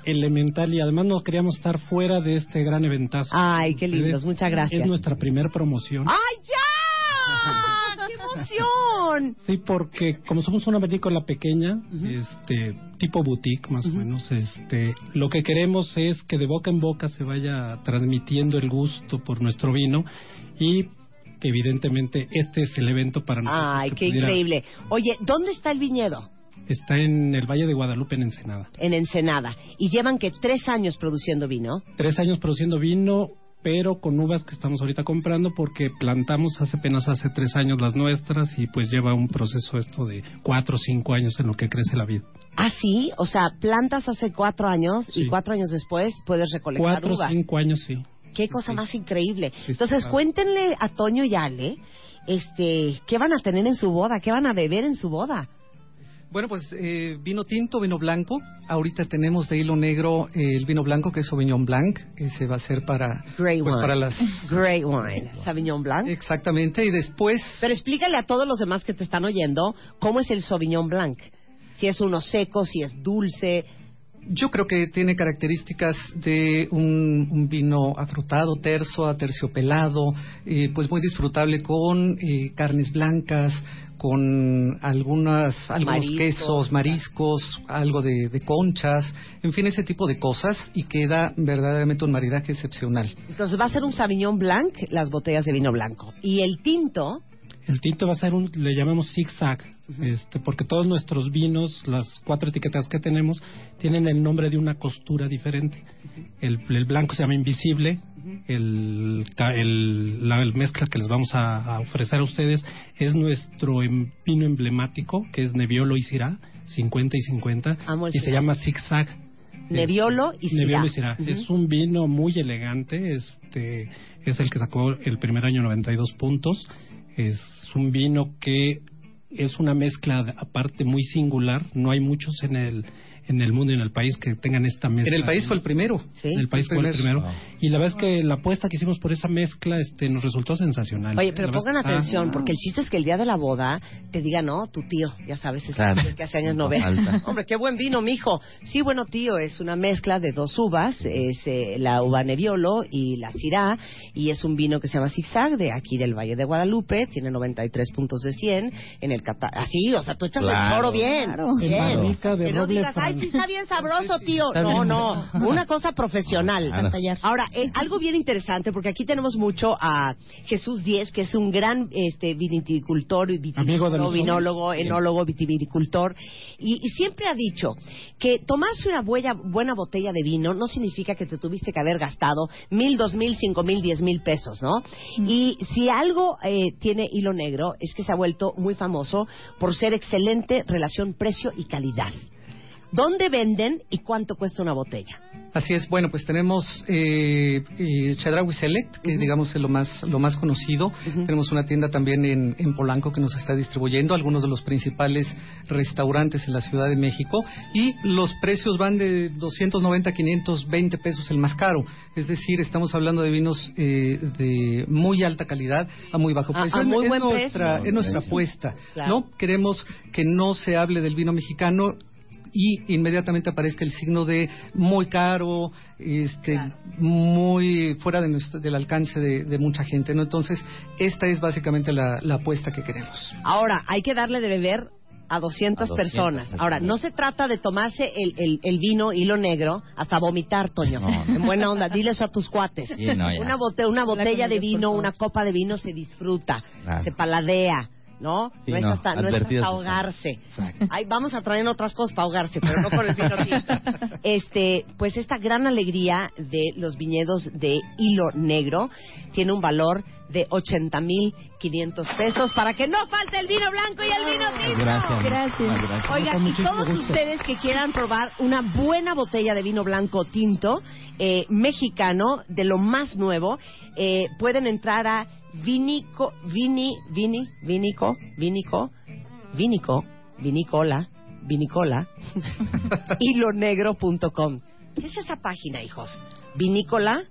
Elemental y además no queríamos estar fuera de este gran eventazo. Ay, qué lindos. Muchas gracias. Es nuestra primer promoción. ¡Ay, ¡Qué emoción! Sí, porque como somos una vinícola pequeña, este tipo boutique más o menos, este lo que queremos es que de boca en boca se vaya transmitiendo el gusto por nuestro vino y que evidentemente este es el evento para nosotros. Ay, qué pudiera- increíble. Oye, ¿dónde está el viñedo? Está en el Valle de Guadalupe, en Ensenada. En Ensenada. Y llevan que tres años produciendo vino. Tres años produciendo vino, pero con uvas que estamos ahorita comprando porque plantamos hace apenas hace tres años las nuestras y pues lleva un proceso esto de cuatro o cinco años en lo que crece la vid. Ah, sí, o sea, plantas hace cuatro años y cuatro años después puedes recolectar Cuatro o uvas. cinco años, sí. Qué cosa más increíble. Sí, Entonces, claro. cuéntenle a Toño y Ale, este, ¿qué van a tener en su boda? ¿Qué van a beber en su boda? Bueno, pues eh, vino tinto, vino blanco. Ahorita tenemos de hilo negro eh, el vino blanco que es Sauvignon Blanc. Ese va a ser para, Great pues, wine. para las... Great wine. Sauvignon Blanc. Exactamente. Y después... Pero explícale a todos los demás que te están oyendo cómo es el Sauvignon Blanc. Si es uno seco, si es dulce. Yo creo que tiene características de un, un vino afrutado, terso, aterciopelado, eh, pues muy disfrutable con eh, carnes blancas, con algunas, algunos Mariscos. quesos, mariscos, algo de, de conchas, en fin, ese tipo de cosas y queda verdaderamente un maridaje excepcional. Entonces va a ser un Sauvignon Blanc, las botellas de vino blanco. Y el tinto, El tinto va a ser un, le llamamos zigzag, este, porque todos nuestros vinos, las cuatro etiquetas que tenemos, tienen el nombre de una costura diferente. El, el blanco se llama invisible, el, el- la mezcla que les vamos a, a ofrecer a ustedes es nuestro em- vino emblemático, que es Nebbiolo y Syrah, 50 y 50, Amo el y se llama zigzag. Nebbiolo y Syrah. Nebbiolo y Syrah. Es un vino muy elegante, este es el que sacó el primer año 92 puntos. Es un vino que es una mezcla aparte muy singular, no hay muchos en el en el mundo y en el país que tengan esta mezcla. En el país fue el primero. En el país El fue el primero. primero. Y la verdad es que la apuesta que hicimos por esa mezcla este nos resultó sensacional. Oye, pero La pongan es atención, porque el chiste es que el día de la boda te diga, no, tu tío, ya sabes, ese Claro. que hace años no ve. Hombre, qué buen vino, mijo. Sí, bueno, tío, es una mezcla de dos uvas, es eh, la uva Nebbiolo y la Syrah, y es un vino que se llama Zigzag, de aquí del Valle de Guadalupe, tiene 93 puntos de 100 en el cata Así, o sea, tú echas el choro bien. Claro. bien. En de que no roble digas, ay, fran- sí está bien sabroso, tío. No, bien. no, una cosa profesional. Claro. Ahora, eh, algo bien interesante, porque aquí tenemos mucho a Jesús Díez, que es un gran este, viticultor, y Amigo de viticultor, vinólogo, enólogo, vitivinicultor, y, y siempre ha dicho que tomarse una buena, buena botella de vino no significa que te tuviste que haber gastado mil, dos mil, cinco mil, diez mil pesos, ¿no? Y si algo eh, tiene hilo negro es que se ha vuelto muy famoso por ser excelente relación precio y calidad. ¿Dónde venden y cuánto cuesta una botella? Así es, bueno, pues tenemos eh, eh, Chedraui Select, que digamos es lo más, lo más conocido. Tenemos una tienda también en, en Polanco que nos está distribuyendo, algunos de los principales restaurantes en la Ciudad de México. Y los precios van de 290 a 520 pesos el más caro. Es decir, estamos hablando de vinos eh, de muy alta calidad a muy bajo A- precio. a Es- muy es buen nuestra, precio. es nuestra apuesta, Claro. ¿no? Queremos que no se hable del vino mexicano y inmediatamente aparezca el signo de muy caro, este, muy fuera de nuestro- del alcance de, de mucha gente, ¿no? Entonces, esta es básicamente la, la apuesta que queremos. Ahora, hay que darle de beber a 200, A 200 personas. personas. Ahora, no se trata de tomarse el, el, el vino hilo negro hasta vomitar, Toño. En buena onda, dile eso a tus cuates. Sí, no, ya. una, bote- una botella de vino, una copa de vino se disfruta, Claro. se paladea. ¿No? Sí, no, es hasta, no es hasta ahogarse. Ay, vamos a traer otras cosas para ahogarse, pero no con el vino tinto. Este, pues esta gran alegría de los viñedos de hilo negro tiene un valor de 80.500 pesos para que no falte el vino blanco y el vino tinto. Gracias. Gracias. Gracias. Oigan, y todos gusto. ustedes que quieran probar una buena botella de vino blanco tinto eh, mexicano de lo más nuevo, eh, pueden entrar a Vinico, Vini, Vini, Vinico, Vinico, Vinico, Vinicola, Vinicola, hilonegro.com. ¿Qué es esa página, hijos? Vinícola.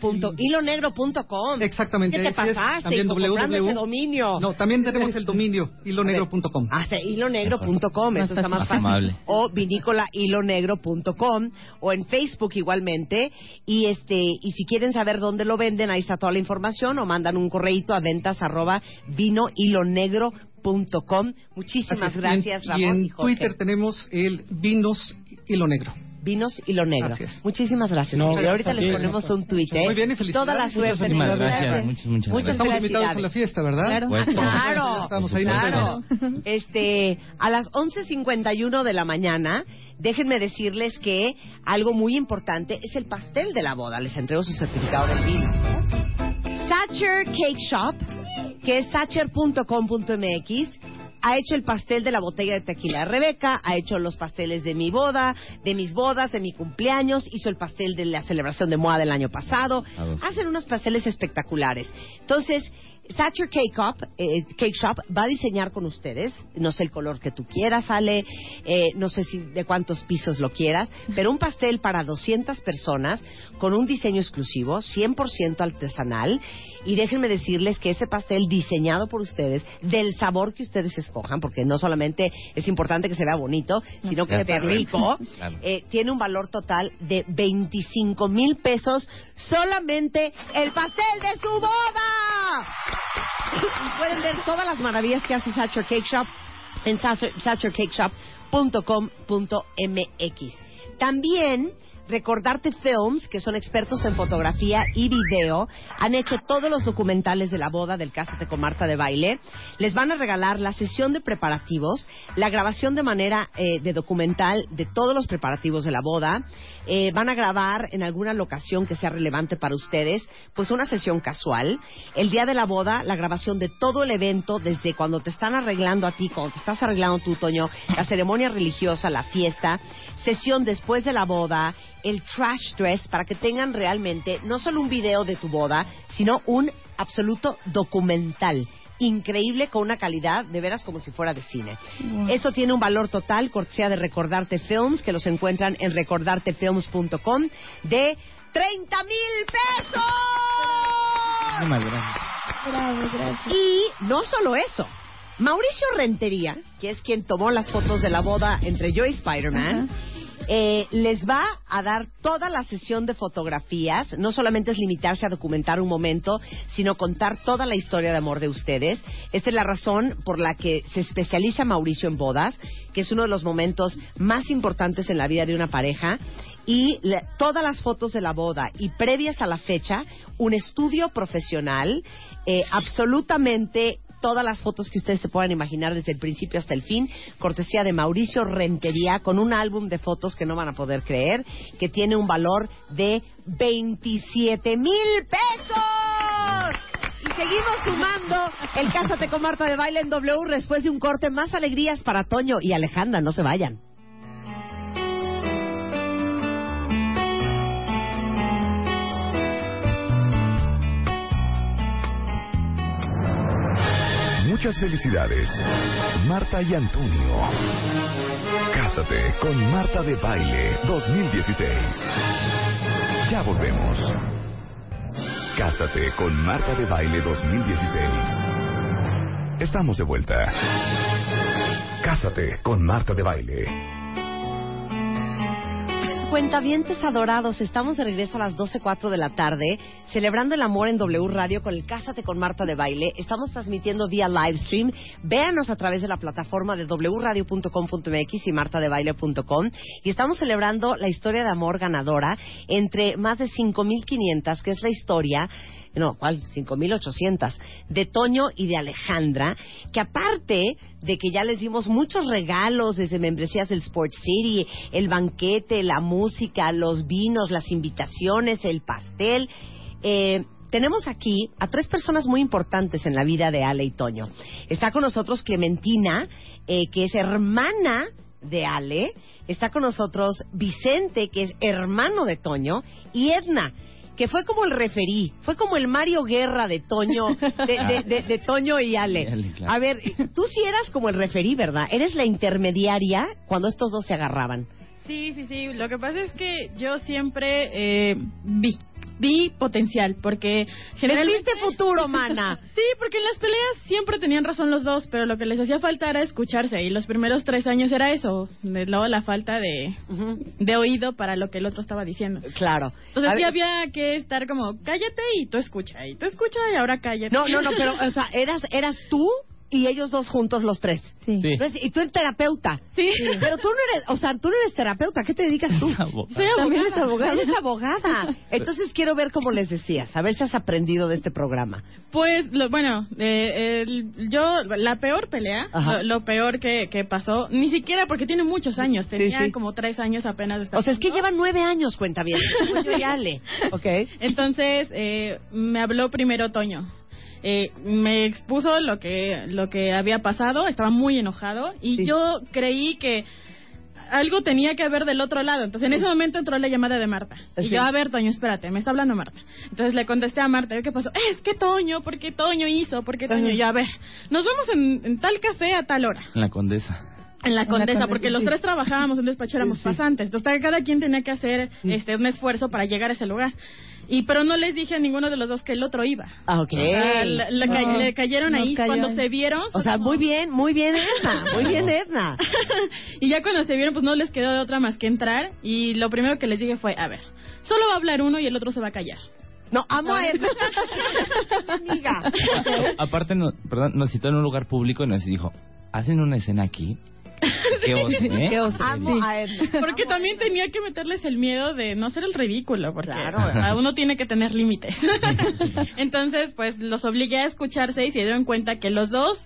punto- hilonegro.com. Exactamente. ¿Qué te ese es pasaste, también comprando ese dominio? No, también tenemos el dominio hilonegro.com. Ah, sí, hilonegro.com, eso está más Más fácil. amable. O vinícolahilonegro.com o en Facebook igualmente. Y este y si quieren saber dónde lo venden, ahí está toda la información o mandan un correíto a ventas arroba vinohilonegro.com. Muchísimas Así es. gracias, y en, Ramón. y en y Jorge. Twitter tenemos el Vinos Hilo Negro. Vinos y lo negro. Es. Muchísimas gracias. No, y ahorita les ponemos un tuit, ¿eh? Muy bien, y felicidades. Toda la Muchas suerte. Gracias, muchas, muchas Muchas Estamos invitados a la fiesta, ¿verdad? Claro. Pues, Claro, Estamos ahí, claro. Este, a las 11:51 de la mañana, déjenme decirles que algo muy importante es el pastel de la boda. Les entrego su certificado del vino. Sacher Cake Shop, que es sacher.com.mx, ha hecho el pastel de la botella de tequila de Rebeca, ha hecho los pasteles de mi boda, de mis bodas, de mi cumpleaños, hizo el pastel de la celebración de moda del año pasado. A dos. Hacen unos pasteles espectaculares. Entonces, Sacher Cake, Shop, eh, Cake Shop va a diseñar con ustedes, no sé el color que tú quieras, Ale, eh, no sé si de cuántos pisos lo quieras, pero un pastel para 200 personas con un diseño exclusivo, 100% artesanal, y déjenme decirles que ese pastel diseñado por ustedes, del sabor que ustedes escojan, porque no solamente es importante que se vea bonito, sino que esté está. rico, Claro. eh, tiene un valor total de 25 mil pesos solamente el pastel de su boda. Y pueden ver todas las maravillas que hace Sacher Cake Shop en sachercakeshop.com.mx. También Recordarte Films, que son expertos en fotografía y video, han hecho todos los documentales de la boda del Cásate con Marta de Baile. Les van a regalar la sesión de preparativos, la grabación de manera eh, de documental de todos los preparativos de la boda. Eh, van a grabar en alguna locación que sea relevante para ustedes, pues una sesión casual. El día de la boda, la grabación de todo el evento, desde cuando te están arreglando a ti, cuando te estás arreglando tú, Toño, la ceremonia religiosa, la fiesta, sesión después de la boda, el trash dress, para que tengan realmente no solo un video de tu boda, sino un absoluto documental. Increíble con una calidad de veras como si fuera de cine. Wow. Esto tiene un valor total, cortesía de Recordarte Films, que los encuentran en recordartefilms.com, de 30 mil pesos. Bravo, gracias. Y no solo eso. Mauricio Rentería, que es quien tomó las fotos de la boda entre yo y Spider-Man, eh, les va a dar toda la sesión de fotografías. No solamente es limitarse a documentar un momento, sino contar toda la historia de amor de ustedes. Esta es la razón por la que se especializa Mauricio en bodas, que es uno de los momentos más importantes en la vida de una pareja. Y todas las fotos de la boda y previas a la fecha, un estudio profesional, eh, absolutamente todas las fotos que ustedes se puedan imaginar desde el principio hasta el fin, cortesía de Mauricio Rentería, con un álbum de fotos que no van a poder creer, que tiene un valor de 27 mil pesos. Y seguimos sumando el Cásate con Marta de Baile en W después de un corte. Más alegrías para Toño y Alejandra, no se vayan. Muchas felicidades, Marta y Antonio. Cásate con Marta de Baile 2016. Ya volvemos. Cásate con Marta de Baile 2016. Estamos de vuelta. Cásate con Marta de Baile. Cuentavientes adorados, estamos de regreso a las 12.04 de la tarde, celebrando el amor en W Radio con el Cásate con Marta de Baile. Estamos transmitiendo vía live stream. Véanos a través de la plataforma de wradio.com.mx y martadebaile.com. Y estamos celebrando la historia de amor ganadora entre más de 5.500, que es la historia no, ¿cuál? 5.800, de Toño y de Alejandra, que aparte de que ya les dimos muchos regalos desde membresías del Sport City, el banquete, la música, los vinos, las invitaciones, el pastel, eh, tenemos aquí a tres personas muy importantes en la vida de Ale y Toño. Está con nosotros Clementina, eh, que es hermana de Ale. Está con nosotros Vicente, que es hermano de Toño. Y Edna, que fue como el referí, fue como el Mario Guerra de Toño, de, de- de- de Toño y Ale. Ale, claro. A ver, tú sí eras como el referí, ¿verdad? Eres la intermediaria cuando estos dos se agarraban. Sí, sí, sí. Lo que pasa es que yo siempre eh, vi, vi potencial, porque generalmente... viste futuro, mana. sí, porque en las peleas siempre tenían razón los dos, pero lo que les hacía falta era escucharse, y los primeros tres años era eso, de- luego la falta de, de oído para lo que el otro estaba diciendo. Claro. Entonces sí había que estar como, cállate y tú escucha, y tú escucha y ahora cállate. No, no, no, pero, o sea, eras, eras tú y ellos dos juntos los tres. Sí. Sí. Entonces, Y tú eres terapeuta. Sí. Pero tú no eres, o sea, tú no eres terapeuta. ¿Qué te dedicas tú? Soy También eres abogada. Eres abogada. Entonces quiero ver cómo les decías, a ver si has aprendido de este programa. Pues, lo- bueno, eh, el- yo, la peor pelea, lo, lo peor que, que pasó, ni siquiera porque tiene muchos años, tenía sí. como tres años apenas de estar O sea, es que llevan nueve años, cuenta bien. Yo y Ale. Ok. Entonces, eh, me habló primero Toño. Eh, me expuso lo que lo que había pasado, estaba muy enojado y yo creí que algo tenía que haber del otro lado. Entonces, en ese momento entró la llamada de Marta. Y Sí. yo, a ver, Toño, espérate, me está hablando Marta. Entonces le contesté a Marta, ¿qué pasó? Es que Toño, ¿por qué Toño hizo? ¿Por qué Toño? Y yo, a ver, nos vemos en, en tal café a tal hora. En la condesa. En la En la Condesa, porque los tres trabajábamos en despacho, éramos pasantes. Entonces, cada quien tenía que hacer este un esfuerzo para llegar a ese lugar. Y pero no les dije a ninguno de los dos que el otro iba. Ah, ok. Sea, le, le ca- le cayeron ahí cayó cuando se vieron. O sea, muy bien, muy bien, Edna. Muy bien, Edna. y ya cuando se vieron, pues no les quedó de otra más que entrar. Y lo primero que les dije fue, a ver, solo va a hablar uno y el otro se va a callar. No, amo a Edna. Amiga. Aparte, no, perdón, nos citó en un lugar público y nos dijo, ¿hacen una escena aquí? ¿Qué os, eh? Qué oso. Amo a Edna. Porque también tenía que meterles el miedo de no ser el ridículo, porque Claro. a uno tiene que tener límites. Entonces, pues los obligué a escucharse y se dieron cuenta que los dos,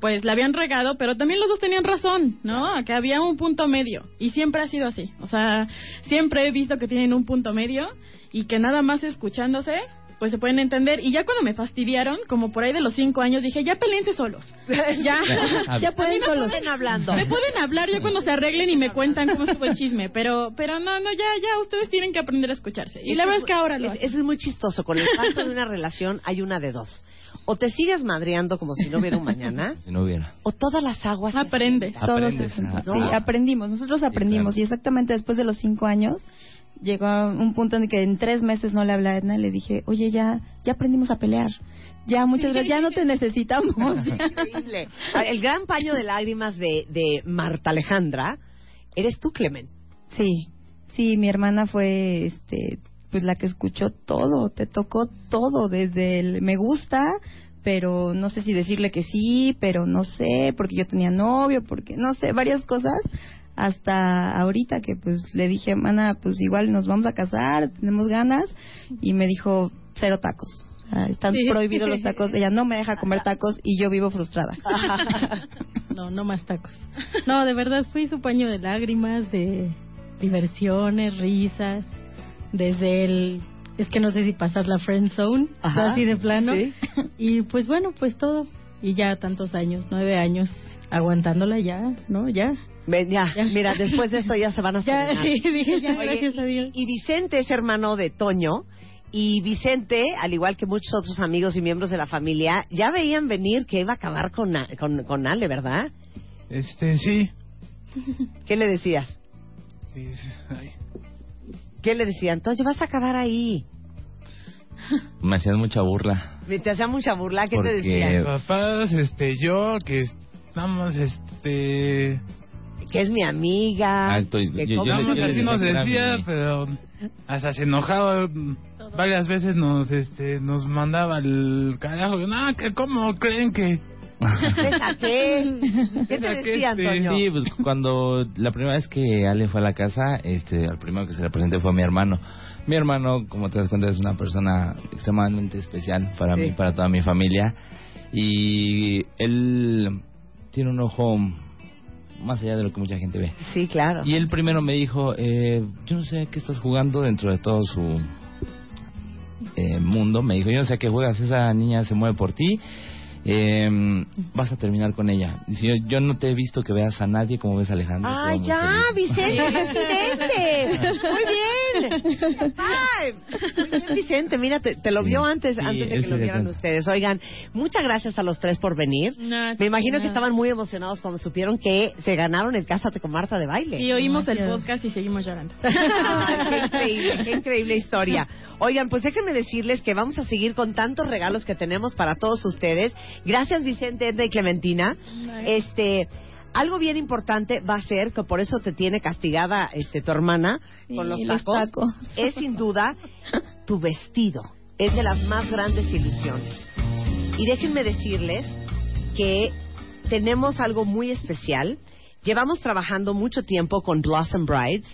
pues la habían regado, pero también los dos tenían razón, ¿no? Que había un punto medio. Y siempre ha sido así. O sea, siempre he visto que tienen un punto medio y que nada más escuchándose, pues se pueden entender. Y ya cuando me fastidiaron, como por ahí de los cinco años, dije, ya peleense solos. Ya, Ya pueden solos. pueden hablando. Me pueden hablar ya cuando se arreglen y me cuentan cómo estuvo el chisme, pero pero no, no, ya, ya, ustedes tienen que aprender a escucharse. Y la verdad es que ahora lo es, eso es muy chistoso. Con el paso de una relación hay una de dos. O te sigues madreando como si no hubiera un mañana, Si no hubiera. o todas las aguas se aprendes. Todos Aprendes, se. Sí, aprendimos, nosotros aprendimos y exactamente después de los cinco años llegó a un punto en que en tres meses no le hablé a Edna y le dije, oye, ya, ya aprendimos a pelear. Ya, muchas gracias, ya no te necesitamos. Increíble. A ver, El gran paño de lágrimas de, de Marta Alejandra eres tú, Clemen. Sí, sí, mi hermana fue, este, pues la que escuchó todo, te tocó todo, desde el me gusta, pero no sé si decirle que sí, pero no sé, porque yo tenía novio, porque no sé, varias cosas, hasta ahorita que pues le dije, mana, pues igual nos vamos a casar, tenemos ganas, y me dijo, cero tacos. O sea, están Sí. prohibidos los tacos, ella no me deja comer tacos y yo vivo frustrada. No, no más tacos. No, de verdad fui su paño de lágrimas, de diversiones, risas, desde el es que no sé si pasar la friend zone, Ajá, así de plano. sí. Y pues bueno, pues todo. Y ya tantos años, nueve años, aguantándola ya, ¿no? Ya. Ven, ya, mira, después de esto ya se van a Ya, sí, dije ya, Oye, gracias a Dios. Y Vicente es hermano de Toño. Y Vicente, al igual que muchos otros amigos y miembros de la familia, ya veían venir que iba a acabar con, con, con Ale, ¿verdad? Este, sí. ¿Qué le decías? Sí, ay. ¿Qué le decían? Toño, vas a acabar ahí. Me hacían mucha burla. Te hacía mucha burla. ¿Qué te Porque- decían? Papás, este, yo, que estamos, este... Que es mi amiga. Y que yo- yo yo así decía nos decía, pero hasta se enojaba. Varias veces nos, este, nos mandaba el carajo. No, que cómo creen que... ¿Qué te este, Toño? Sí, pues cuando la primera vez que Ale fue a la casa, este, el primero que se le presenté fue a mi hermano. Mi hermano, como te das cuenta, es una persona extremadamente especial para Sí. mí, para toda mi familia. Y él tiene un ojo más allá de lo que mucha gente ve. Sí, claro. Y él primero me dijo, eh, yo no sé a qué estás jugando dentro de todo su eh, mundo. Me dijo, yo no sé a qué juegas, esa niña se mueve por ti eh, vas a terminar con ella. Dice, yo, yo no te he visto que veas a nadie como ves a Alejandro. te ¡Ay, veo muy ya, feliz". Vicente! ¡Vicente! Muy bien. Ay, muy bien, Vicente, mira, te, te lo vio antes, Sí, antes de que lo vieran ustedes. Oigan, muchas gracias a los tres por venir. Me imagino que estaban muy emocionados cuando supieron que se ganaron el Cásate con Marta de baile. Y oímos el podcast y seguimos llorando. Ay, qué increíble, qué increíble historia. Oigan, pues déjenme decirles que vamos a seguir con tantos regalos que tenemos para todos ustedes. Gracias, Vicente, Edna y Clementina. Este, algo bien importante va a ser que por eso te tiene castigada este tu hermana con los los tacos. tacos. Es sin duda tu vestido. Es de las más grandes ilusiones. Y déjenme decirles que tenemos algo muy especial. Llevamos trabajando mucho tiempo con Blossom Brides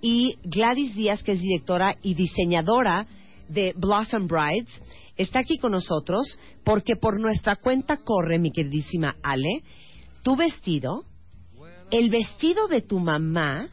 y Gladys Díaz, que es directora y diseñadora de Blossom Brides, está aquí con nosotros porque por nuestra cuenta corre, mi queridísima Ale, tu vestido, el vestido de tu mamá,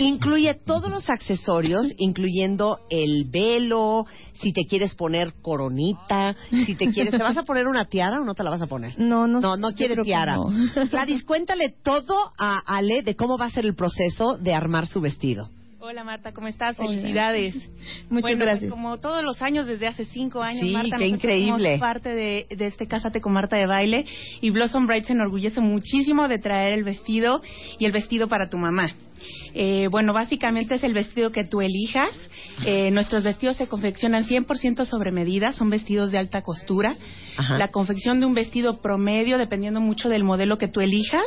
incluye todos los accesorios, incluyendo el velo, si te quieres poner coronita, si te quieres, ¿te vas a poner una tiara o no te la vas a poner? No, no. No, no quiere tiara. no. Gladys, cuéntale todo a Ale de cómo va a ser el proceso de armar su vestido. Hola Marta, ¿cómo estás? Hola. Felicidades. Muchas Bueno, pues, gracias. como todos los años, desde hace cinco años, Sí, Marta, qué increíble. somos parte de, de este Cásate con Marta de baile y Blossom Bright se enorgullece muchísimo de traer el vestido y el vestido para tu mamá. Eh, bueno, básicamente es el vestido que tú elijas. Eh, nuestros vestidos se confeccionan 100% sobre medida, son vestidos de alta costura. Ajá. La confección de un vestido promedio, dependiendo mucho del modelo que tú elijas,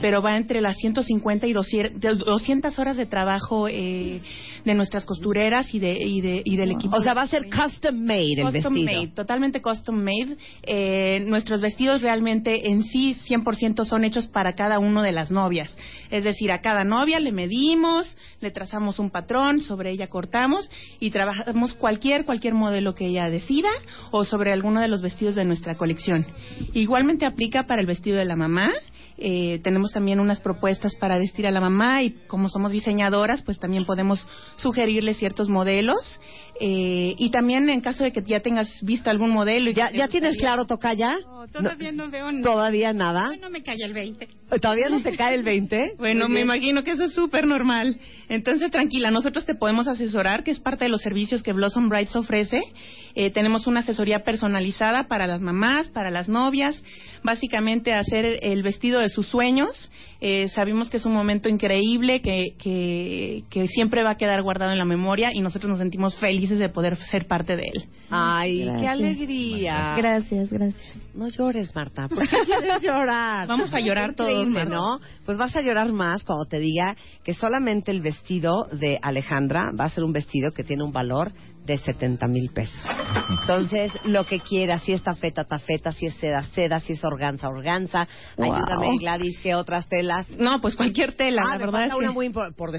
pero va entre las 150 y 200 de- 200 horas de trabajo eh, de nuestras costureras y, de, y, de, y del equipo. O sea, va a ser custom made el Custom vestido. made, totalmente custom made. Eh, nuestros vestidos realmente en sí 100% son hechos para cada uno de las novias. Es decir, a cada novia le medimos, le trazamos un patrón, sobre ella cortamos y trabajamos cualquier cualquier modelo que ella decida o sobre alguno de los vestidos de nuestra colección. Igualmente aplica para el vestido de la mamá. Eh, tenemos también unas propuestas para vestir a la mamá y como somos diseñadoras, pues también podemos sugerirle ciertos modelos. Eh, y también en caso de que ya tengas visto algún modelo. y ¿Ya, tienes claro, Tocaya? Todavía no, veo nada. ¿Todavía nada? No me cae el 20. ¿Todavía no te cae el 20? Bueno, me imagino que eso es súper normal. Entonces, tranquila, nosotros te podemos asesorar, que es parte de los servicios que Blossom Brights ofrece. Eh, tenemos una asesoría personalizada para las mamás, para las novias, básicamente hacer el vestido de sus sueños. Eh, sabemos que es un momento increíble, que, que, que siempre va a quedar guardado en la memoria y nosotros nos sentimos felices de poder ser parte de él. Ay, qué alegría. Gracias, gracias. No llores, Marta. ¿Por qué quieres llorar? Vamos a llorar todos, Marta. ¿no? Pues vas a llorar más cuando te diga que solamente el vestido de Alejandra va a ser un vestido que tiene un valor de 70 mil pesos. Entonces, lo que quieras, si es tafeta, tafeta, si es seda, seda, si es organza, organza. Wow. Ayúdame, Gladys, ¿qué otras telas? No, pues cualquier tela, Ah, la me verdad falta es una que- muy importante, por.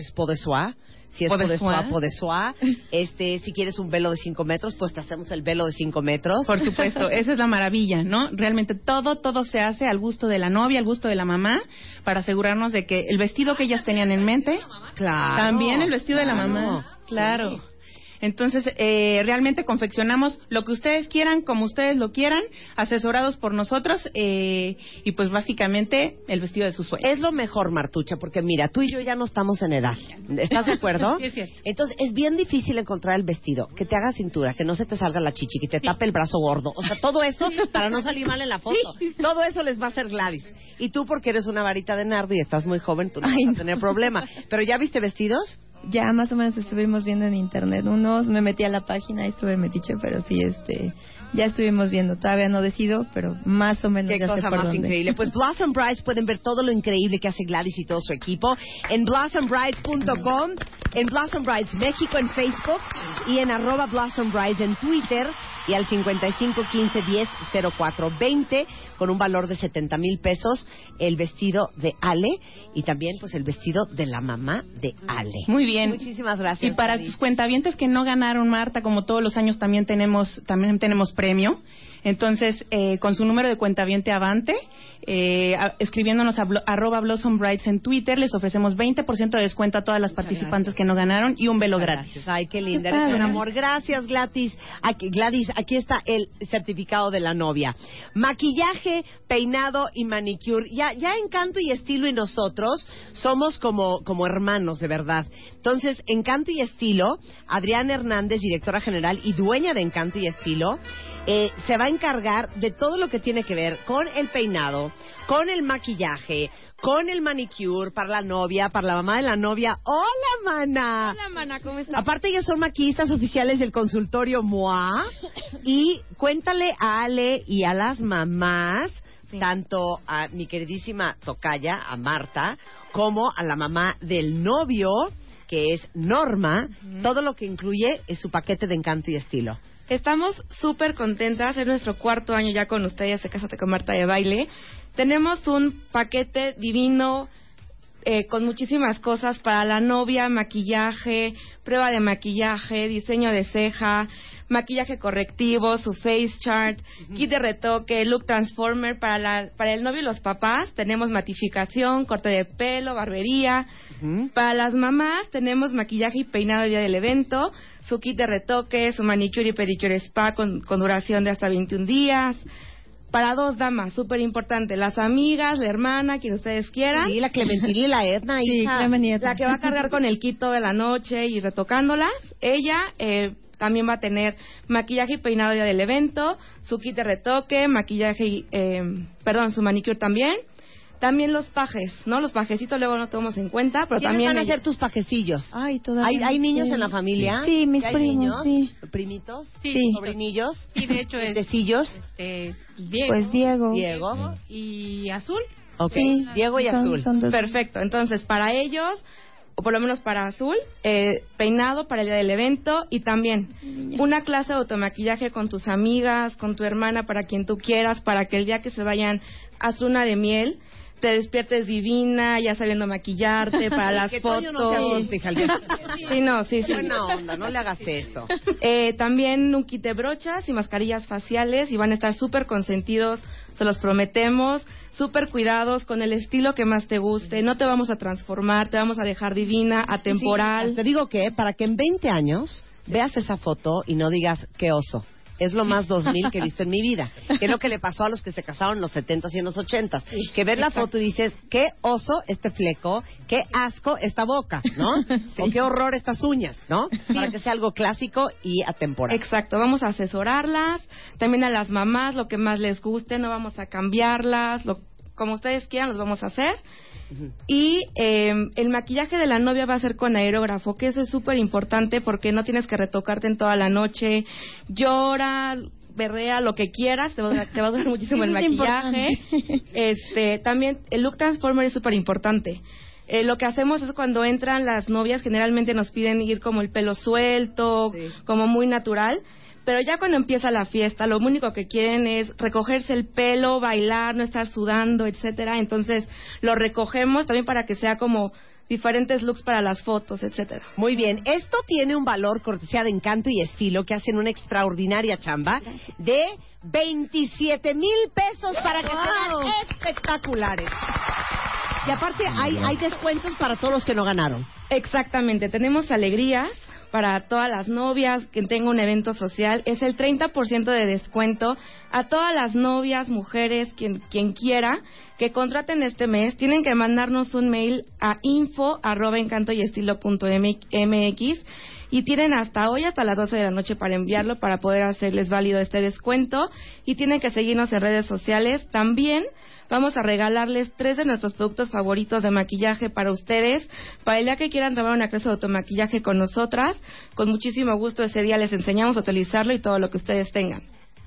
Si es Podesua. Podesua. Este, si quieres un velo de 5 metros, pues te hacemos el velo de 5 metros. Por supuesto, esa es la maravilla, ¿no? Realmente todo, todo se hace al gusto de la novia, al gusto de la mamá, para asegurarnos de que el vestido que ellas tenían en mente, Claro, también el vestido de la mamá, claro. sí. Entonces, eh, realmente confeccionamos lo que ustedes quieran, como ustedes lo quieran, asesorados por nosotros, eh, y pues básicamente el vestido de sus sueños. Es lo mejor, Martucha, porque mira, tú y yo ya no estamos en edad. ¿Estás de acuerdo? Sí, es cierto. Entonces, es bien difícil encontrar el vestido que te haga cintura, que no se te salga la chichi, que te tape el brazo gordo. O sea, todo eso para no salir mal en la foto. Todo eso les va a hacer Gladys. Y tú, porque eres una varita de nardo y estás muy joven, tú no vas a tener problema. Pero ¿ya viste vestidos? Ya más o menos estuvimos viendo en internet unos, me metí a la página y estuve metiche, pero sí, este, ya estuvimos viendo. Todavía no decido, pero más o menos Qué ya sé cosa por más dónde. increíble. Pues Blossom Brides pueden ver todo lo increíble que hace Gladys y todo su equipo en blossombrides.com, en Blossom Brides México en Facebook y en arroba Blossom Brides en Twitter y al 55 15 10 04 20 con un valor de 70 mil pesos el vestido de Ale y también pues el vestido de la mamá de Ale. Muy bien. Muchísimas gracias. Y para tus cuentavientes que no ganaron, Marta, como todos los años también tenemos, también tenemos premio. Entonces, eh, con su número de cuenta Avante, eh, a- escribiéndonos a blo- arroba Blossom en Twitter, les ofrecemos 20% de descuento a todas las participantes que no ganaron y un velo gratis. Ay, qué linda, eres un amor. Gracias, Gladys. Aquí, Gladys, aquí está el certificado de la novia. Maquillaje, peinado y manicure. Ya, ya Encanto y Estilo y nosotros somos como, como hermanos, de verdad. Entonces, Encanto y Estilo, Adriana Hernández, directora general y dueña de Encanto y Estilo, eh, se va a encargar de todo lo que tiene que ver con el peinado, con el maquillaje, con el manicure para la novia, para la mamá de la novia. ¡Hola, mana! Hola, mana, ¿cómo estás? Aparte ellos son maquillistas oficiales del consultorio MOA y cuéntale a Ale y a las mamás, tanto a mi queridísima tocaya, a Marta, como a la mamá del novio, que es Norma, todo lo que incluye es su paquete de encanto y estilo. Estamos súper contentas, es nuestro cuarto año ya con ustedes de Cásate con Marta de Baile. Tenemos un paquete divino eh, con muchísimas cosas para la novia, maquillaje, prueba de maquillaje, diseño de ceja, maquillaje correctivo, su face chart, kit de retoque, look transformer para, la, para el novio y los papás. Tenemos matificación, corte de pelo, barbería. Para las mamás tenemos maquillaje y peinado el día del evento, su kit de retoque, su manicure y pedicure spa con, con duración de hasta 21 días. Para dos damas, súper importante, las amigas, la hermana, quien ustedes quieran. Sí, la Clementina y la Edna, Sí, hija. Y. La que va a cargar con el kit toda la noche y retocándolas. Ella eh, también va a tener maquillaje y peinado día del evento, su kit de retoque, maquillaje y, eh, perdón, su manicure también. También los pajes, ¿no? Los pajecitos luego no tomamos en cuenta, pero ¿Quiénes también... van a ella- ser tus pajecillos? Ay, todavía ¿Hay, hay niños sé. en la familia? Sí, mis ¿Ya hay primos, niños? sí. ¿Primitos? Sí. ¿Sobrinillos? Sí, de hecho es ¿Decillos? este, Diego. Pues Diego. Diego. Y Azul. Ok, Sí, Diego y son- Azul. son dos. Perfecto. Entonces, para ellos, o por lo menos para Azul, eh, peinado para el día del evento y también una clase de automaquillaje con tus amigas, con tu hermana, para quien tú quieras, para que el día que se vayan a su luna de miel te despiertes divina, ya sabiendo maquillarte para las que fotos. No Sí, no, sí, sí. Buena onda, no le hagas eso. Eh, también un kit de brochas y mascarillas faciales y van a estar súper consentidos, se los prometemos, súper cuidados con el estilo que más te guste. No te vamos a transformar, te vamos a dejar divina, atemporal. Sí, te digo que para que en 20 años veas esa foto y no digas qué oso. Es lo más 2000 que he visto en mi vida. Que es lo que le pasó a los que se casaron en los 70s y en los 80s. Que ves la foto y dices, qué oso este fleco, qué asco esta boca, ¿no? O qué horror estas uñas, ¿no? Para que sea algo clásico y atemporal. Exacto, vamos a asesorarlas, también a las mamás, lo que más les guste, no vamos a cambiarlas, lo, como ustedes quieran, los vamos a hacer. Y eh, el maquillaje de la novia va a ser con aerógrafo, que eso es súper importante porque no tienes que retocarte en toda la noche. Llora, berrea, lo que quieras, te va, a durar- te va a durar muchísimo el maquillaje. Este, también el look transformer es súper importante. Eh, lo que hacemos es cuando entran las novias, generalmente nos piden ir como el pelo suelto, como muy natural. Pero ya cuando empieza la fiesta, lo único que quieren es recogerse el pelo, bailar, no estar sudando, etcétera. Entonces lo recogemos también para que sea como diferentes looks para las fotos, etcétera. Muy bien, esto tiene un valor cortesía de encanto y estilo que hacen una extraordinaria chamba de 27 mil pesos para que sean espectaculares. Y aparte hay, hay descuentos para todos los que no ganaron. Exactamente, tenemos alegrías para todas las novias que tengan un evento social. Es el 30% de descuento a todas las novias, mujeres, quien, quien quiera, que contraten este mes. Tienen que mandarnos un mail a info arroba encanto y estilo punto y tienen hasta hoy, hasta las 12 de la noche para enviarlo, para poder hacerles válido este descuento. Y tienen que seguirnos en redes sociales. También vamos a regalarles tres de nuestros productos favoritos de maquillaje para ustedes. Para el día que quieran tomar una clase de automaquillaje con nosotras, con muchísimo gusto ese día les enseñamos a utilizarlo y todo lo que ustedes tengan.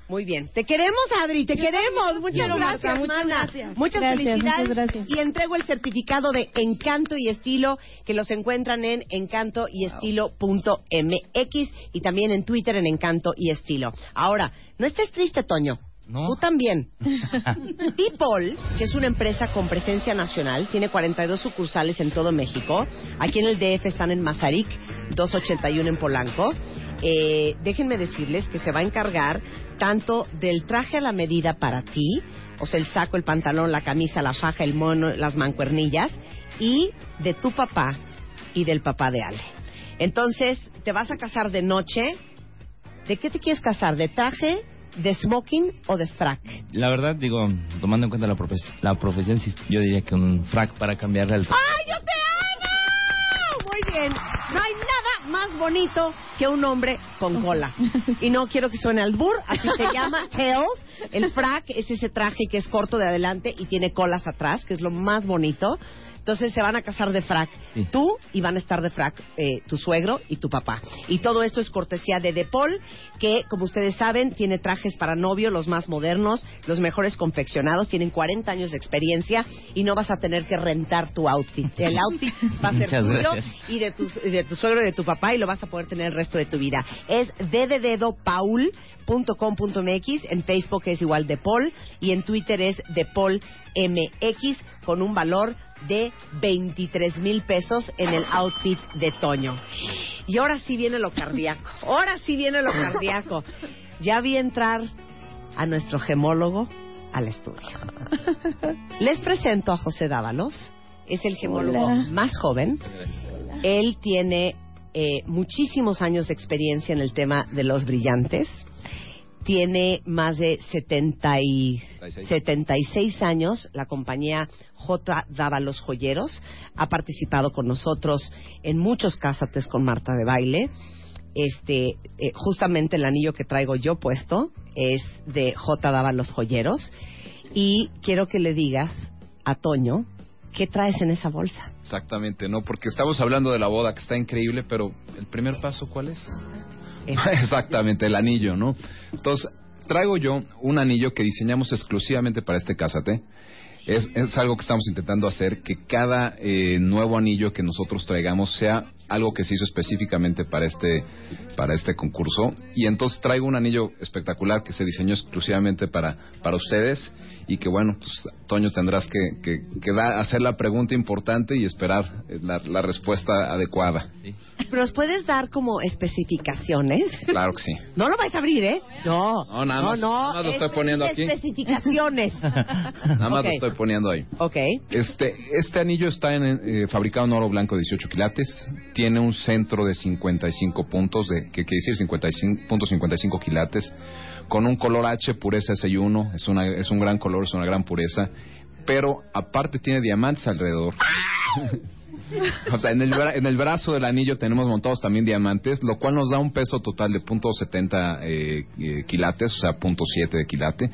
Muy bien. Te queremos, Adri, te queremos. Muchas gracias, Marta, muchas mana. gracias. Muchas Gracias, felicidades. muchas gracias. Y entrego el certificado de Encanto y Estilo, que los encuentran en encantoyestilo.mx y también en Twitter en Encanto y Estilo. Ahora, no estés triste, Toño. Tú también. People, que es una empresa con presencia nacional, tiene 42 sucursales en todo México. Aquí en el DF están en Mazarik, 281 en Polanco. Eh, déjenme decirles que se va a encargar tanto del traje a la medida para ti, o sea, el saco, el pantalón, la camisa, la faja, el mono, las mancuernillas, y de tu papá y del papá de Ale. Entonces, te vas a casar de noche. ¿De qué te quieres casar? ¿De traje, de smoking o de frac? La verdad, digo, tomando en cuenta la, profes- la profesión, yo diría que un frac para cambiarle al... ¡Ay, yo te amo! Muy bien. No hay nada más bonito que un hombre con cola. Y no quiero que suene albur, así se llama tails. El frac es ese traje que es corto de adelante y tiene colas atrás, que es lo más bonito. Entonces se van a casar de frac tú y van a estar de frac eh, tu suegro y tu papá. Y todo esto es cortesía de Depol, que como ustedes saben tiene trajes para novio, los más modernos, los mejores confeccionados, tienen 40 años de experiencia y no vas a tener que rentar tu outfit. El outfit va a ser tuyo y de tu, y de tu suegro y de tu papá y lo vas a poder tener el resto de tu vida. Es d de dedo paul .com.mx, en Facebook es igual de Paul y en Twitter es de Paul MX con un valor de 23 mil pesos en el outfit de Toño. Y ahora sí viene lo cardíaco, ahora sí viene lo cardíaco. Ya vi entrar a nuestro gemólogo al estudio. Les presento a José Dávalos, es el gemólogo Hola. más joven. Él tiene eh, muchísimos años de experiencia en el tema de los brillantes. Tiene más de 70 y 76 años la compañía J. Dávalos Joyeros. Ha participado con nosotros en muchos cásates con Marta de Baile. Este, eh, justamente el anillo que traigo yo puesto es de J. Dávalos Joyeros. Y quiero que le digas a Toño qué traes en esa bolsa. Exactamente, ¿no? Porque estamos hablando de la boda que está increíble, pero el primer paso, ¿cuál es? Exactamente, el anillo, ¿no? Entonces, traigo yo un anillo que diseñamos exclusivamente para este cásate. Es, es algo que estamos intentando hacer, que cada eh, nuevo anillo que nosotros traigamos sea algo que se hizo específicamente para este, para este concurso. Y entonces traigo un anillo espectacular que se diseñó exclusivamente para, para ustedes y que bueno, pues Toño tendrás que, que, que da- hacer la pregunta importante y esperar eh, la, la respuesta adecuada. ¿Pero nos puedes dar como especificaciones? Claro que sí. No lo vais a abrir, ¿eh? No. No, nada más- no, nada más lo estoy poniendo aquí. Especificaciones. Nada más lo estoy poniendo ahí. Ok. Este, este anillo está en, eh, fabricado en oro blanco 18 quilates. Tiene un centro de 55 puntos, de, que quiere decir 55.55 quilates, con un color H, pureza S1. Es, una, es un gran color, es una gran pureza. Pero aparte tiene diamantes alrededor. O sea, en el, en el brazo del anillo tenemos montados también diamantes, lo cual nos da un peso total de .70 eh, eh, quilates, o sea, .7 de quilate.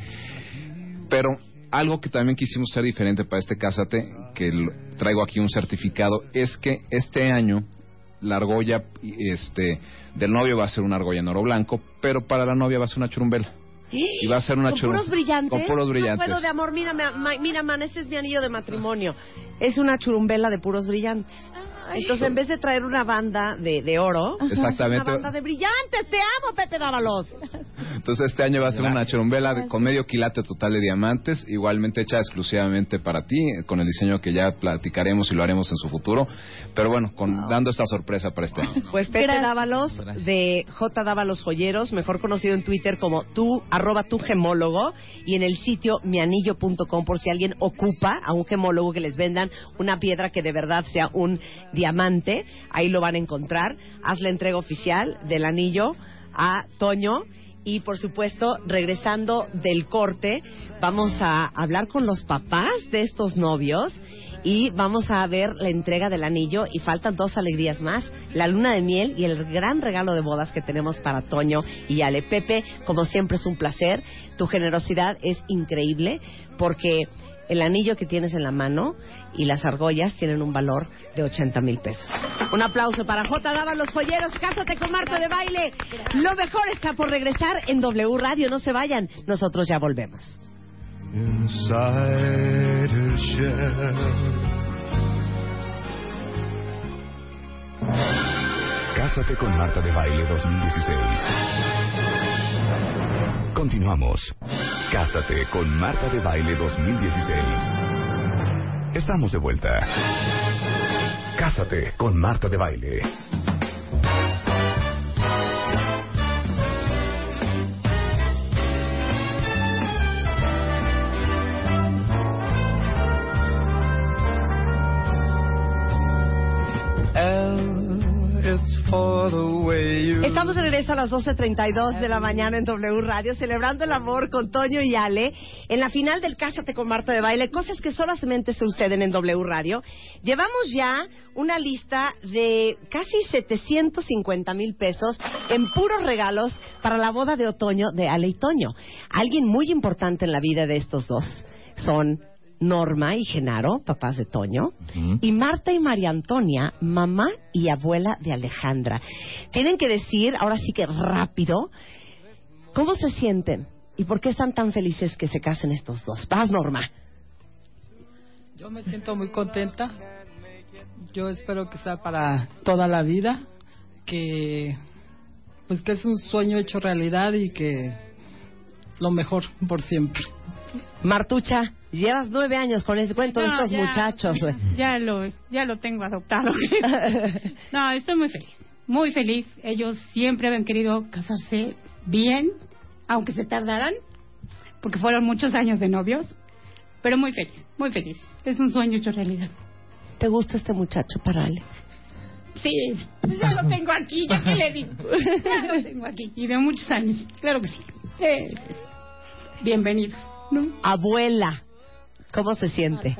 Pero algo que también quisimos hacer diferente para este cásate, que traigo aquí un certificado, es que este año la argolla este, del novio va a ser una argolla en oro blanco, pero para la novia va a ser una churumbela. Y va a ser una ¿Con puros brillantes? Con puros brillantes. No puedo, de amor, mira, ma- mira, man, este es mi anillo de matrimonio. Es una churumbela de puros brillantes. Entonces, en vez de traer una banda de, de oro, Exactamente. una banda de brillantes. ¡Te amo, Pepe Dávalos! Entonces este año va a ser una churumbela de- con medio quilate total de diamantes, igualmente hecha exclusivamente para ti, eh, con el diseño que ya platicaremos y lo haremos en su futuro. Pero bueno, con, dando esta sorpresa para este año. Pues Pepe Dávalos de J. Dávalos Joyeros, mejor conocido en Twitter como tú, arroba tu gemólogo, y en el sitio mianillo.com por si alguien ocupa a un gemólogo que les vendan una piedra que de verdad sea un diamante, ahí lo van a encontrar. Haz la entrega oficial del anillo a Toño. Y por supuesto, regresando del corte, vamos a hablar con los papás de estos novios y vamos a ver la entrega del anillo y faltan dos alegrías más, la luna de miel y el gran regalo de bodas que tenemos para Toño y Ale. Pepe, como siempre es un placer, tu generosidad es increíble porque el anillo que tienes en la mano y las argollas tienen un valor de 80 mil pesos. Un aplauso para J. Dava los joyeros, cásate con Marta de baile. Lo mejor está por regresar en W Radio, no se vayan, nosotros ya volvemos. Inside her shell. Cásate con Marta de Baile 2016. Continuamos. Cásate con Marta de Baile 2016. Estamos de vuelta. Cásate con Marta de Baile. Estamos de regreso a las 12.32 de la mañana en W Radio, celebrando el amor con Toño y Ale, en la final del Cásate con Marta de Baile, cosas que solamente suceden en W Radio. Llevamos ya una lista de casi 750 mil pesos en puros regalos para la boda de otoño de Ale y Toño. Alguien muy importante en la vida de estos dos son Norma y Genaro, papás de Toño, y Marta y María Antonia, mamá y abuela de Alejandra. Tienen que decir, ahora sí que rápido, ¿cómo se sienten? ¿Y por qué están tan felices que se casen estos dos? Vas, Norma. Yo me siento muy contenta. Yo espero que sea para toda la vida, que pues que es un sueño hecho realidad y que lo mejor por siempre. Martucha, llevas nueve años con este cuento de No, estos ya. muchachos. Ya lo, ya lo tengo adoptado. no, estoy muy feliz, muy feliz. Ellos siempre habían querido casarse bien, aunque se tardaran, porque fueron muchos años de novios, pero muy feliz, muy feliz. Es un sueño hecho realidad. ¿Te gusta este muchacho para Ale? Sí, pues ya lo tengo aquí, ya que le digo. Ya lo tengo aquí, y de muchos años, claro que sí. Eh, bienvenido. Abuela, ¿cómo se siente?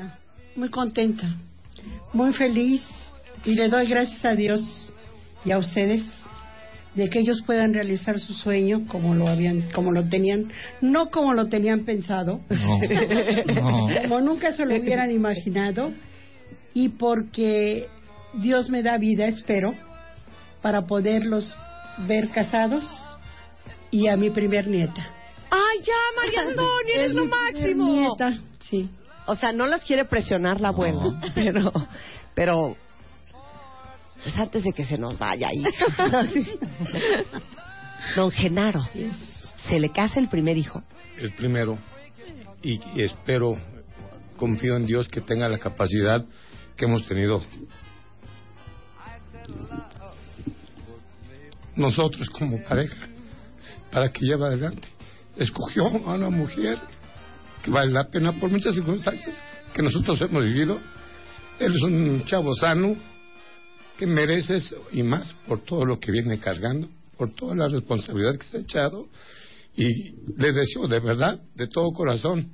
Muy contenta, muy feliz y le doy gracias a Dios y a ustedes de que ellos puedan realizar su sueño como lo habían, como lo tenían, no como lo tenían pensado, No. como nunca se lo hubieran imaginado y porque Dios me da vida, espero, para poderlos ver casados y a mi primer nieta. ¡Ay, ya, María Antonia, eres Es lo máximo! nieta, sí. O sea, no las quiere presionar la abuela, pero, pero, pues antes de que se nos vaya, hija. Don Genaro, ¿se le casa el primer hijo? el primero y, y espero, confío en Dios que tenga la capacidad que hemos tenido nosotros como pareja para que lleve adelante. Escogió a una mujer que vale la pena por muchas circunstancias que nosotros hemos vivido. Él es un chavo sano que merece eso y más por todo lo que viene cargando, por toda la responsabilidad que se ha echado y le deseo de verdad, de todo corazón,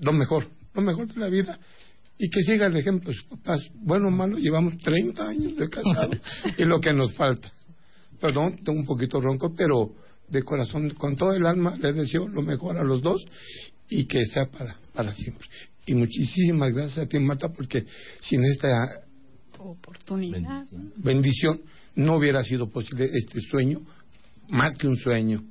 lo mejor, lo mejor de la vida y que siga el ejemplo de sus papás. Bueno o malo, llevamos 30 años de casado y lo que nos falta. Perdón, tengo un poquito ronco, pero de corazón, con todo el alma, les deseo lo mejor a los dos y que sea para, para siempre. Y muchísimas gracias a ti, Marta, porque sin esta Oportunidad. bendición no hubiera sido posible este sueño, más que un sueño.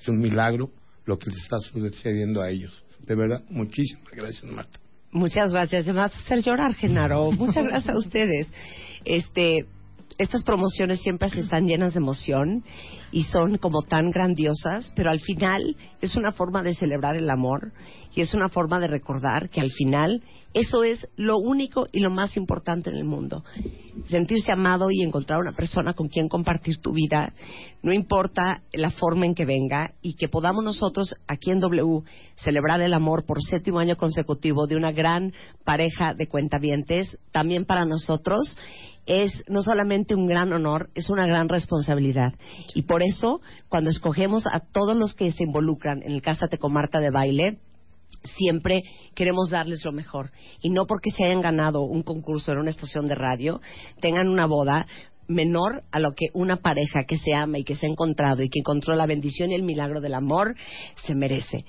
Es un milagro lo que les está sucediendo a ellos. De verdad, muchísimas gracias, Marta. Muchas gracias. Me vas a hacer llorar, Genaro. Muchas gracias a ustedes. Este, estas promociones siempre se están llenas de emoción y son como tan grandiosas, pero al final es una forma de celebrar el amor y es una forma de recordar que al final eso es lo único y lo más importante en el mundo. Sentirse amado y encontrar una persona con quien compartir tu vida, no importa la forma en que venga, y que podamos nosotros aquí en W celebrar el amor por séptimo año consecutivo de una gran pareja de cuentavientes, también para nosotros es no solamente un gran honor, es una gran responsabilidad. Y por eso, cuando escogemos a todos los que se involucran en el Cásate con Marta de baile, siempre queremos darles lo mejor. Y no porque se hayan ganado un concurso en una estación de radio, tengan una boda menor a lo que una pareja que se ama y que se ha encontrado y que encontró la bendición y el milagro del amor se merece.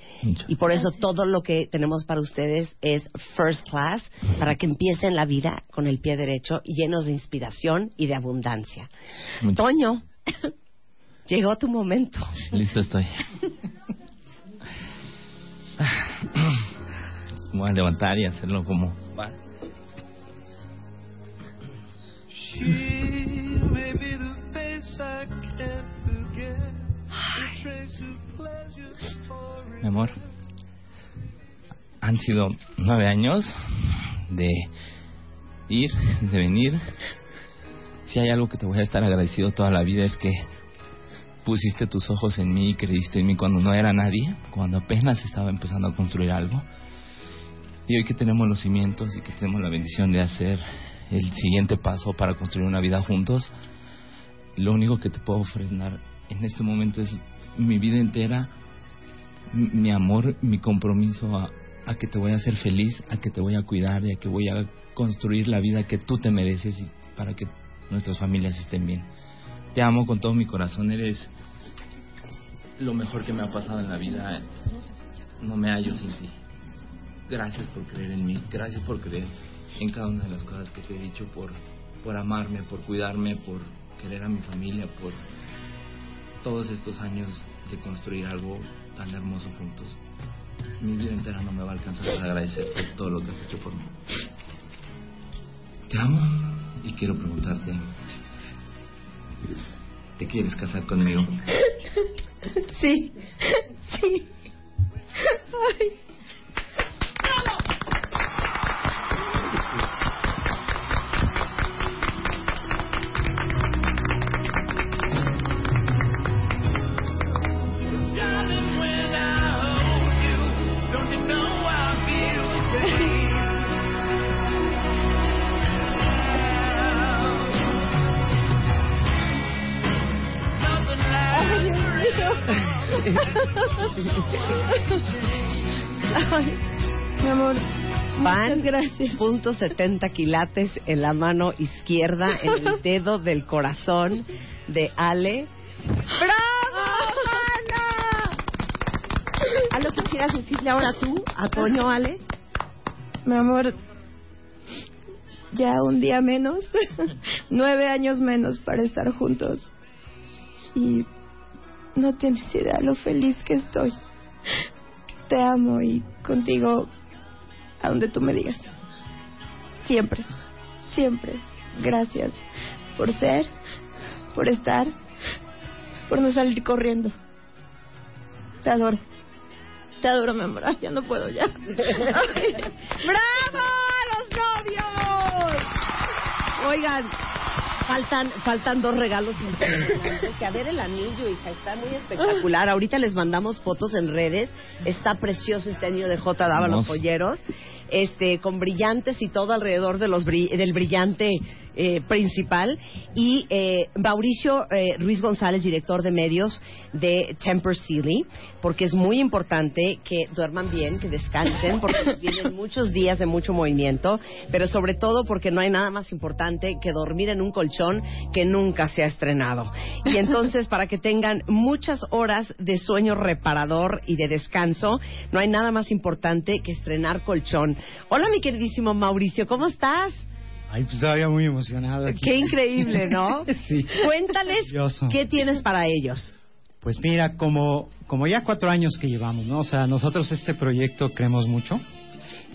Y por eso todo lo que tenemos para ustedes es first class, para que empiecen la vida con el pie derecho, llenos de inspiración y de abundancia. Toño, llegó tu momento. Listo estoy. Voy a levantar y hacerlo como va. Mi amor, han sido nueve años de ir, de venir. Si hay algo que te voy a estar agradecido toda la vida es que pusiste tus ojos en mí y creíste en mí cuando no era nadie, cuando apenas estaba empezando a construir algo. Y hoy que tenemos los cimientos y que tenemos la bendición de hacer el siguiente paso para construir una vida juntos, lo único que te puedo ofrecer en este momento es mi vida entera, mi, amor, mi compromiso a, a que te voy a hacer feliz, a que te voy a cuidar y a que voy a construir la vida que tú te mereces y para que nuestras familias estén bien. Te amo con todo mi corazón, eres lo mejor que me ha pasado en la vida. No me hallo sin ti. Gracias por creer en mí, gracias por creer en cada una de las cosas que te he dicho, por, por amarme, por cuidarme, por querer a mi familia, por todos estos años de construir algo tan hermoso juntos. Mi vida entera no me va a alcanzar para agradecerte todo lo que has hecho por mí. Te amo y quiero preguntarte, ¿te quieres casar conmigo? Sí, sí. Ay. Gracias. punto 70 quilates en la mano izquierda, en el dedo del corazón de Ale. ¡Bravo, Ana! ¿Algo que quieras decirle ahora tú a Toño, Ale? Mi amor, ya un día menos, nueve años menos para estar juntos. Y no tienes idea lo feliz que estoy. Te amo y contigo a donde tú me digas. Siempre, siempre. Gracias por ser, por estar, por no salir corriendo. Te adoro. Te adoro, mi amor. Ya no puedo ya. ¡Bravo los novios! Oigan, faltan, faltan dos regalos impresionantes. Que a ver el anillo, hija, está muy espectacular. Ahorita les mandamos fotos en redes. Está precioso este anillo de J. Dava, los polleros. Este, con brillantes y todo alrededor de los bri- del brillante eh, principal. Y eh, Mauricio eh, Ruiz González, director de medios de Temper Sealy, porque es muy importante que duerman bien, que descansen, porque vienen muchos días de mucho movimiento, pero sobre todo porque no hay nada más importante que dormir en un colchón que nunca se ha estrenado. Y entonces, para que tengan muchas horas de sueño reparador y de descanso, no hay nada más importante que estrenar colchón. Hola, mi queridísimo Mauricio, ¿cómo estás? Ay, pues todavía muy emocionado aquí. Qué increíble, ¿no? sí. Cuéntales qué tienes para ellos. Pues mira, como, como ya cuatro años que llevamos, ¿no? O sea, nosotros este proyecto creemos mucho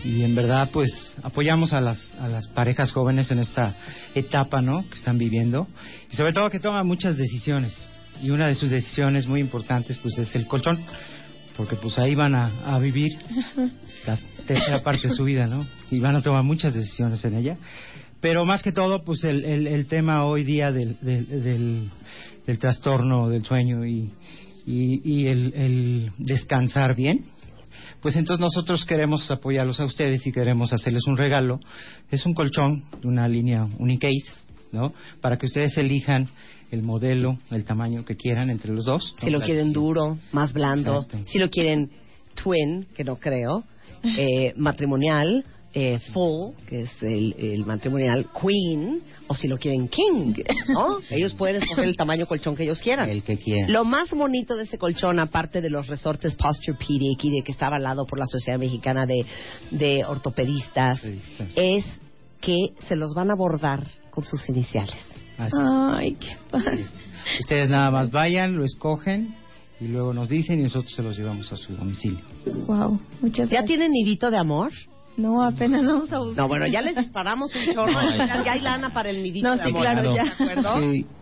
y en verdad pues apoyamos a las, a las parejas jóvenes en esta etapa, ¿no? Que están viviendo y sobre todo que toman muchas decisiones y una de sus decisiones muy importantes pues es el colchón porque pues ahí van a, a vivir la tercera parte de su vida, ¿no? Y van a tomar muchas decisiones en ella. Pero más que todo, pues el, el, el tema hoy día del, del, trastorno del sueño y, y, y el, el descansar bien, pues entonces nosotros queremos apoyarlos a ustedes y queremos hacerles un regalo. Es un colchón de una línea Unicase, ¿no? Para que ustedes elijan el modelo, el tamaño que quieran entre los dos. Si lo quieren duro, más blando, Exacto. si lo quieren twin, que no creo, eh, matrimonial, eh, full, que es el, el matrimonial queen, o si lo quieren king, ¿no? Ellos pueden escoger el tamaño colchón que ellos quieran. El que quieran. Lo más bonito de ese colchón, aparte de los resortes Posturepedic y de que está avalado por la Sociedad Mexicana de, de Ortopedistas, es que se los van a bordar con sus iniciales. Ay, qué padre. Ustedes nada más vayan, lo escogen y luego nos dicen y nosotros se los llevamos a su domicilio. Wow, muchas ¿Ya tienen nidito de amor? No, apenas vamos a buscar. No, bueno, ya les disparamos un chorro. ya, ya hay lana para el nidito No, sí, amor. claro, ya. ¿De acuerdo?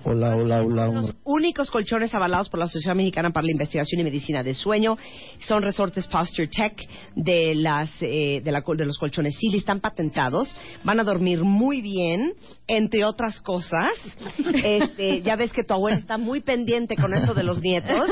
Hola, hola, hola. hola. únicos colchones avalados por la Sociedad Mexicana para la Investigación y Medicina de Sueño. Son resortes Posture Tech de las eh, de, la, de los colchones Silly, están patentados. Van a dormir muy bien, entre otras cosas. Este, ya ves que tu abuela está muy pendiente con esto de los nietos.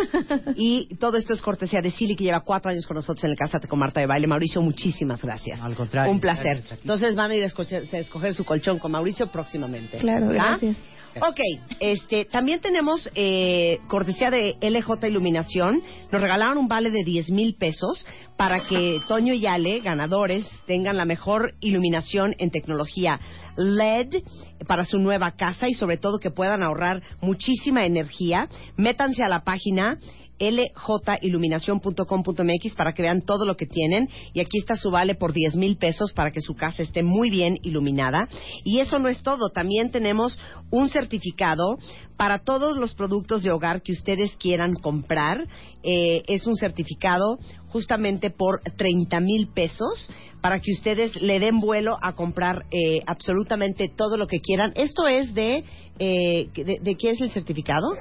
Y todo esto es cortesía de Silly, que lleva cuatro años con nosotros en el Cásate con Marta de Baile. Mauricio, muchísimas gracias. Al contrario. Un placer. Entonces van a ir a escoger, a escoger su colchón con Mauricio próximamente. Claro, ¿verdad? gracias. Ok, este, también tenemos eh, cortesía de LJ Iluminación. Nos regalaron un vale de 10 mil pesos para que Toño y Ale, ganadores, tengan la mejor iluminación en tecnología LED para su nueva casa y sobre todo que puedan ahorrar muchísima energía. Métanse a la página ljiluminación.com.mx para que vean todo lo que tienen. Y aquí está su vale por 10 mil pesos para que su casa esté muy bien iluminada. Y eso no es todo. También tenemos un certificado para todos los productos de hogar que ustedes quieran comprar. Eh, es un certificado justamente por 30 mil pesos para que ustedes le den vuelo a comprar eh, absolutamente todo lo que quieran. Esto es de eh, de, de qué es el certificado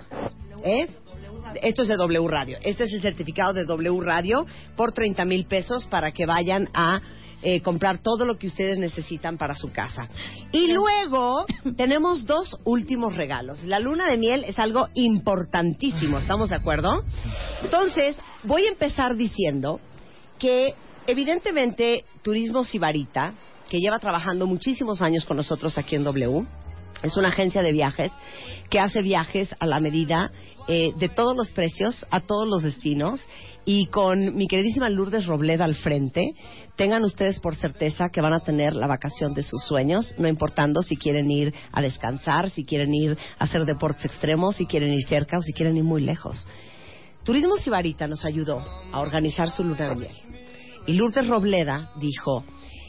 ¿Eh? Esto es de W Radio. Este es el certificado de W Radio por 30 mil pesos para que vayan a eh, comprar todo lo que ustedes necesitan para su casa. Y luego tenemos dos últimos regalos. La luna de miel es algo importantísimo, ¿estamos de acuerdo? Entonces, voy a empezar diciendo que evidentemente Turismo Sibarita, que lleva trabajando muchísimos años con nosotros aquí en W, es una agencia de viajes que hace viajes a la medida eh, de todos los precios, a todos los destinos, y con mi queridísima Lourdes Robleda al frente, tengan ustedes por certeza que van a tener la vacación de sus sueños, no importando si quieren ir a descansar, si quieren ir a hacer deportes extremos, si quieren ir cerca o si quieren ir muy lejos. Turismo Sibarita nos ayudó a organizar su luna de miel. Y Lourdes Robleda dijo,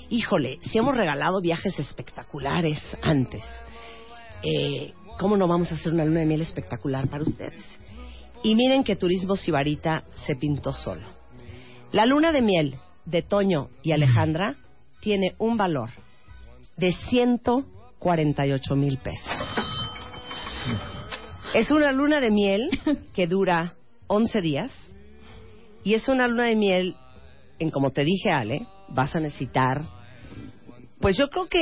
híjole, si hemos regalado viajes espectaculares antes, eh, ¿cómo no vamos a hacer una luna de miel espectacular para ustedes? Y miren que Turismo Sibarita se pintó solo. La luna de miel de Toño y Alejandra tiene un valor de 148 mil pesos. Es una luna de miel que dura 11 días y es una luna de miel en como te dije Ale, vas a necesitar pues yo creo que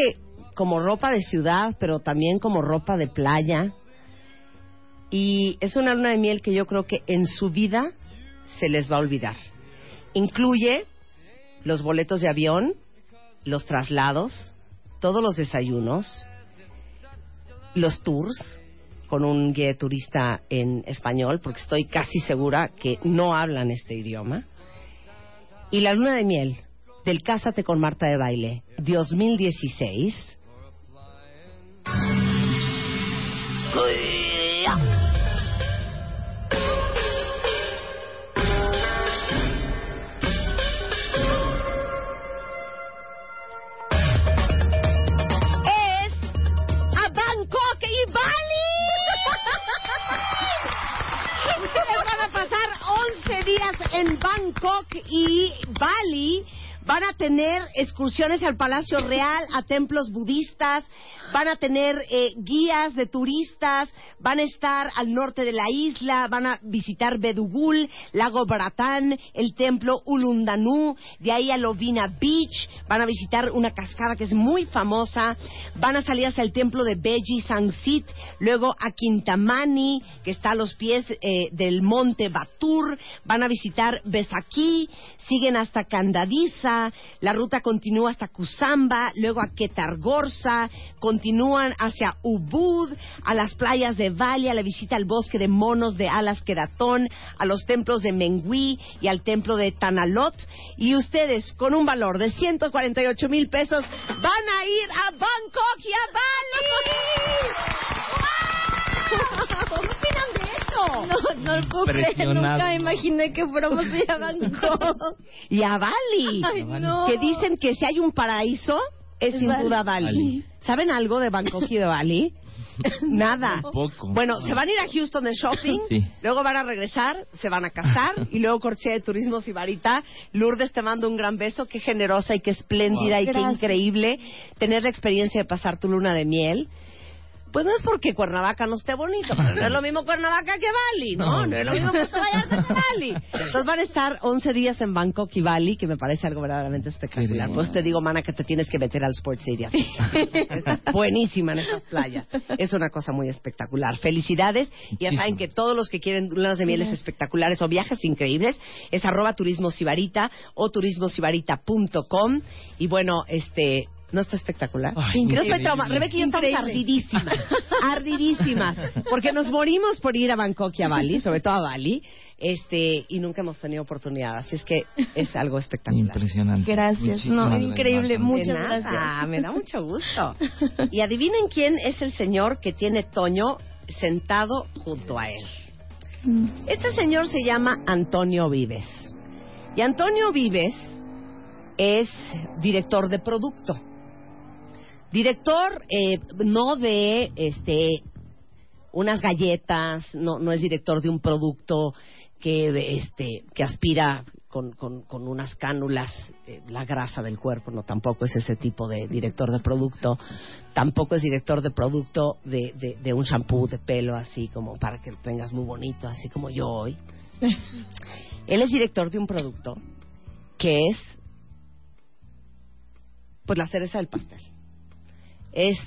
como ropa de ciudad, pero también como ropa de playa. Y es una luna de miel que yo creo que en su vida se les va a olvidar. Incluye los boletos de avión, los traslados, todos los desayunos, los tours con un guía turista en español, porque estoy casi segura que no hablan este idioma. Y la luna de miel del Cásate con Marta de Baile 2016 en Bangkok y Bali. Van a tener excursiones al Palacio Real, a templos budistas, van a tener eh, guías de turistas, van a estar al norte de la isla, van a visitar Bedugul, Lago Baratán, el templo Ulundanu, de ahí a Lovina Beach, van a visitar una cascada que es muy famosa, van a salir hacia el templo de Beji Sangsit, luego a Quintamani, que está a los pies eh, del monte Batur, van a visitar Besaki, siguen hasta Candadiza, la ruta continúa hasta Kusamba, luego a Ketargorza, continúan hacia Ubud, a las playas de Bali, a la visita al bosque de monos de Alas Keratón, a los templos de Mengui y al templo de Tanalot. Y ustedes, con un valor de 148 mil pesos, van a ir a Bangkok y a Bali. ¿Qué opinan de esto? No, no lo puedo creer. Nunca me imaginé que fuéramos a ir a Bangkok. y a Bali. Ay, no. Que dicen que si hay un paraíso, es, Es sin Bali. duda Bali. Bali. ¿Saben algo de Bangkok y de Bali? Nada. Poco. Bueno, se van a ir a Houston de shopping, Sí. luego van a regresar, se van a casar y luego cortesía de turismo Sibarita. Lourdes te mando un gran beso, qué generosa y qué espléndida Wow. y qué increíble tener la experiencia de pasar tu luna de miel. Pues no es porque Cuernavaca no esté bonito, pero no es lo mismo Cuernavaca que Bali, ¿no? No. No es lo mismo Puerto Vallarta que Bali. Entonces van a estar 11 días en Bangkok y Bali, que me parece algo verdaderamente espectacular. Pues te digo, mana, que te tienes que meter al Sports City. buenísima en esas playas. Es una cosa muy espectacular. Felicidades. Ya saben que todos los que quieren lunas de mieles espectaculares o viajes increíbles es arroba turismo sibarita o turismosibarita.com. Y bueno, este ¿No está espectacular? Ay, estoy trauma. Rebeca y yo estamos ardidísimas. ardidísimas. Porque nos morimos por ir a Bangkok y a Bali, sobre todo a Bali, este, y nunca hemos tenido oportunidad. Así es que es algo espectacular. Impresionante. Gracias, Muchísimas no, increíble, muchas gracias. Me da mucho gusto. Y adivinen quién es el señor que tiene Toño sentado junto a él. Este señor se llama Antonio Vives. Y Antonio Vives es director de producto. Director eh, no de este unas galletas, no, no es director de un producto que este que aspira con, con, con unas cánulas eh, la grasa del cuerpo, no tampoco es ese tipo de director de producto, tampoco es director de producto de, de, de un shampoo de pelo así como para que lo tengas muy bonito, así como yo hoy. Él es director de un producto que es pues la cereza del pastel. Es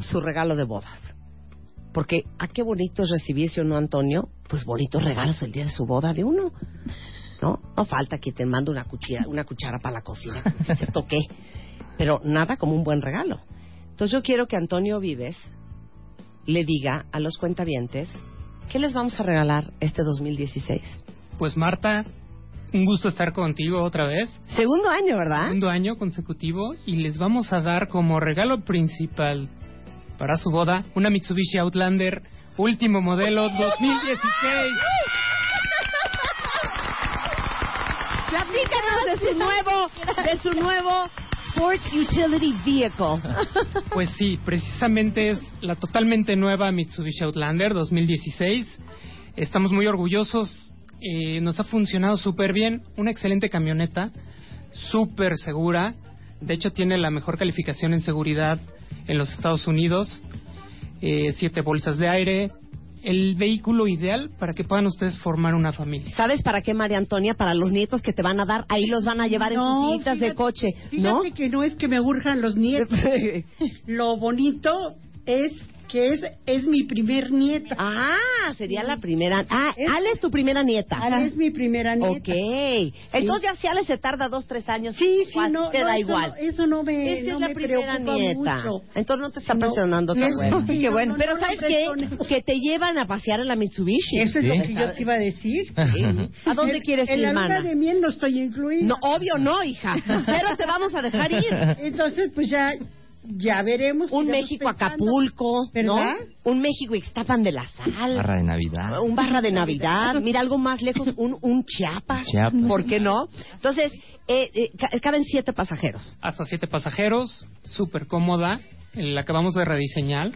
su regalo de bodas. Porque, ¿a qué bonito es recibirse o Antonio? Pues bonitos regalos el día de su boda de uno. ¿No? No falta que te mande una cuchara, una cuchara para la cocina. ¿Esto qué? Pero nada como un buen regalo. Entonces yo quiero que Antonio Vives le diga a los cuentavientes qué les vamos a regalar este 2016. Pues Marta, un gusto estar contigo otra vez. Segundo año, ¿verdad? Segundo año consecutivo y les vamos a dar como regalo principal para su boda una Mitsubishi Outlander último modelo 2016. Platícanos de su nuevo, de su nuevo Sports Utility Vehicle. Pues sí, precisamente es la totalmente nueva Mitsubishi Outlander 2016. Estamos muy orgullosos, eh, nos ha funcionado súper bien, una excelente camioneta, súper segura, de hecho tiene la mejor calificación en seguridad en los Estados Unidos, eh, siete bolsas de aire, el vehículo ideal para que puedan ustedes formar una familia. ¿Sabes para qué, María Antonia? Para los nietos que te van a dar, ahí los van a llevar en No, sus sillitas de fíjate- coche, ¿no? Fíjate que no es que me urjan los nietos. Lo bonito es que es, es mi primer nieta. Ah, sería la primera. Ah, Ale es tu primera nieta. Ale es mi primera nieta. Ok. Entonces ya si Ale se tarda dos, tres años, Sí, sí, igual, no, te no, da eso igual. no- eso no me- Es que no es la me primera preocupa nieta. mucho. Entonces no te está No, presionando tan es- bueno. no, Qué bueno. no, Pero no, ¿sabes no qué? Que te llevan a pasear en la Mitsubishi. Eso es lo que yo te iba a decir. ¿A dónde En- quieres en ir, la luna de miel no estoy incluida. No, obvio no, hija. Pero te vamos a dejar ir. Entonces, pues ya, ya veremos. Un México pensando. Acapulco, ¿Verdad? ¿no? Un México Ixtapan de la Sal. Barra de Navidad. Un barra de Navidad, mira algo más lejos, un, un Chiapas, Chiapas. ¿por qué no? Entonces, eh, eh, ca- caben siete pasajeros. hasta siete pasajeros, súper cómoda, la acabamos de rediseñar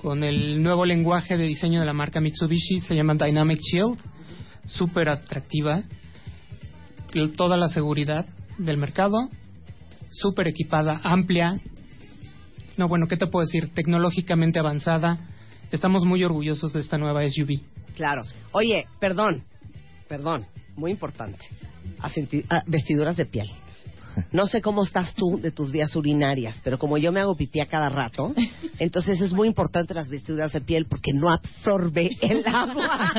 con el nuevo lenguaje de diseño de la marca Mitsubishi, se llama Dynamic Shield, súper atractiva, toda la seguridad del mercado, súper equipada, amplia, no bueno, ¿qué te puedo decir? Tecnológicamente avanzada, estamos muy orgullosos de esta nueva SUV. Claro. Oye, perdón, perdón, muy importante. Ah, vestiduras de piel. No sé cómo estás tú de tus vías urinarias, pero como yo me hago pipí a cada rato, entonces es muy importante las vestiduras de piel porque no absorbe el agua.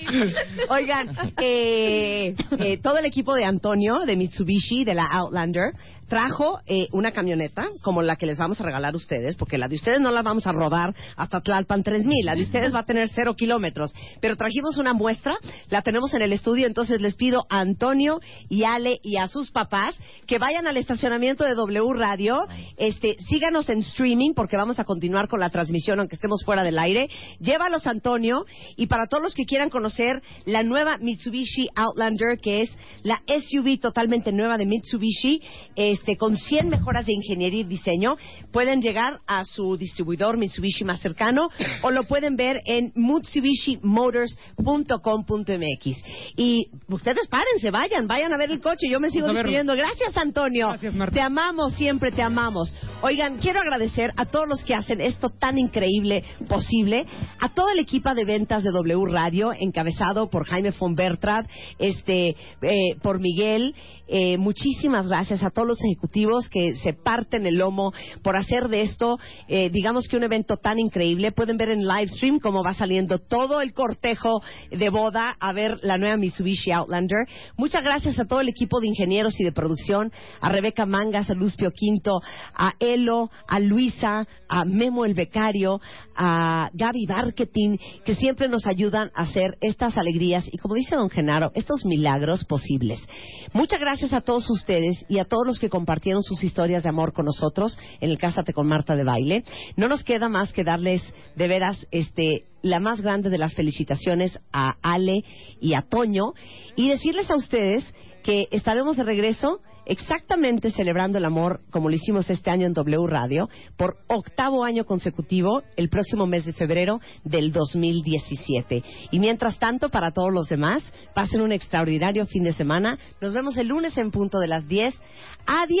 Oigan, eh, eh, todo el equipo de Antonio, de Mitsubishi, de la Outlander, trajo eh, una camioneta como la que les vamos a regalar a ustedes, porque la de ustedes no la vamos a rodar hasta Tlalpan 3000, la de ustedes va a tener cero kilómetros. Pero trajimos una muestra, la tenemos en el estudio, entonces les pido a Antonio y Ale y a sus papás que vayan al estacionamiento de W Radio, este, síganos en streaming porque vamos a continuar con la transmisión aunque estemos fuera del aire. Llévalos Antonio y para todos los que quieran conocer la nueva Mitsubishi Outlander que es la SUV totalmente nueva de Mitsubishi, este, con 100 mejoras de ingeniería y diseño, pueden llegar a su distribuidor Mitsubishi más cercano o lo pueden ver en mitsubishimotors.com.mx. Y ustedes párense, vayan, vayan a ver el coche, yo me sigo despidiendo. Gracias Antonio. Gracias, Marta. Te amamos, siempre te amamos. Oigan, quiero agradecer a todos los que hacen esto tan increíble posible, a todo el equipo de ventas de W Radio, encabezado por Jaime von este, eh, por Miguel. Eh, muchísimas gracias a todos los ejecutivos que se parten el lomo por hacer de esto, eh, digamos que un evento tan increíble. Pueden ver en live stream cómo va saliendo todo el cortejo de boda a ver la nueva Mitsubishi Outlander. Muchas gracias a todo el equipo de ingenieros y de producción, a Rebeca Mangas, a Luz Pio Quinto, a Elo, a Luisa, a Memo el Becario, a Gaby Marketing, que siempre nos ayudan a hacer estas alegrías y, como dice don Genaro, estos milagros posibles. Muchas gracias a todos ustedes y a todos los que compartieron sus historias de amor con nosotros en el Cásate con Marta de Baile. No nos queda más que darles de veras este la más grande de las felicitaciones a Ale y a Toño y decirles a ustedes que estaremos de regreso exactamente celebrando el amor como lo hicimos este año en W Radio por octavo año consecutivo el próximo mes de febrero del 2017. Y mientras tanto, para todos los demás, pasen un extraordinario fin de semana. Nos vemos el lunes en punto de las 10. ¡Adiós!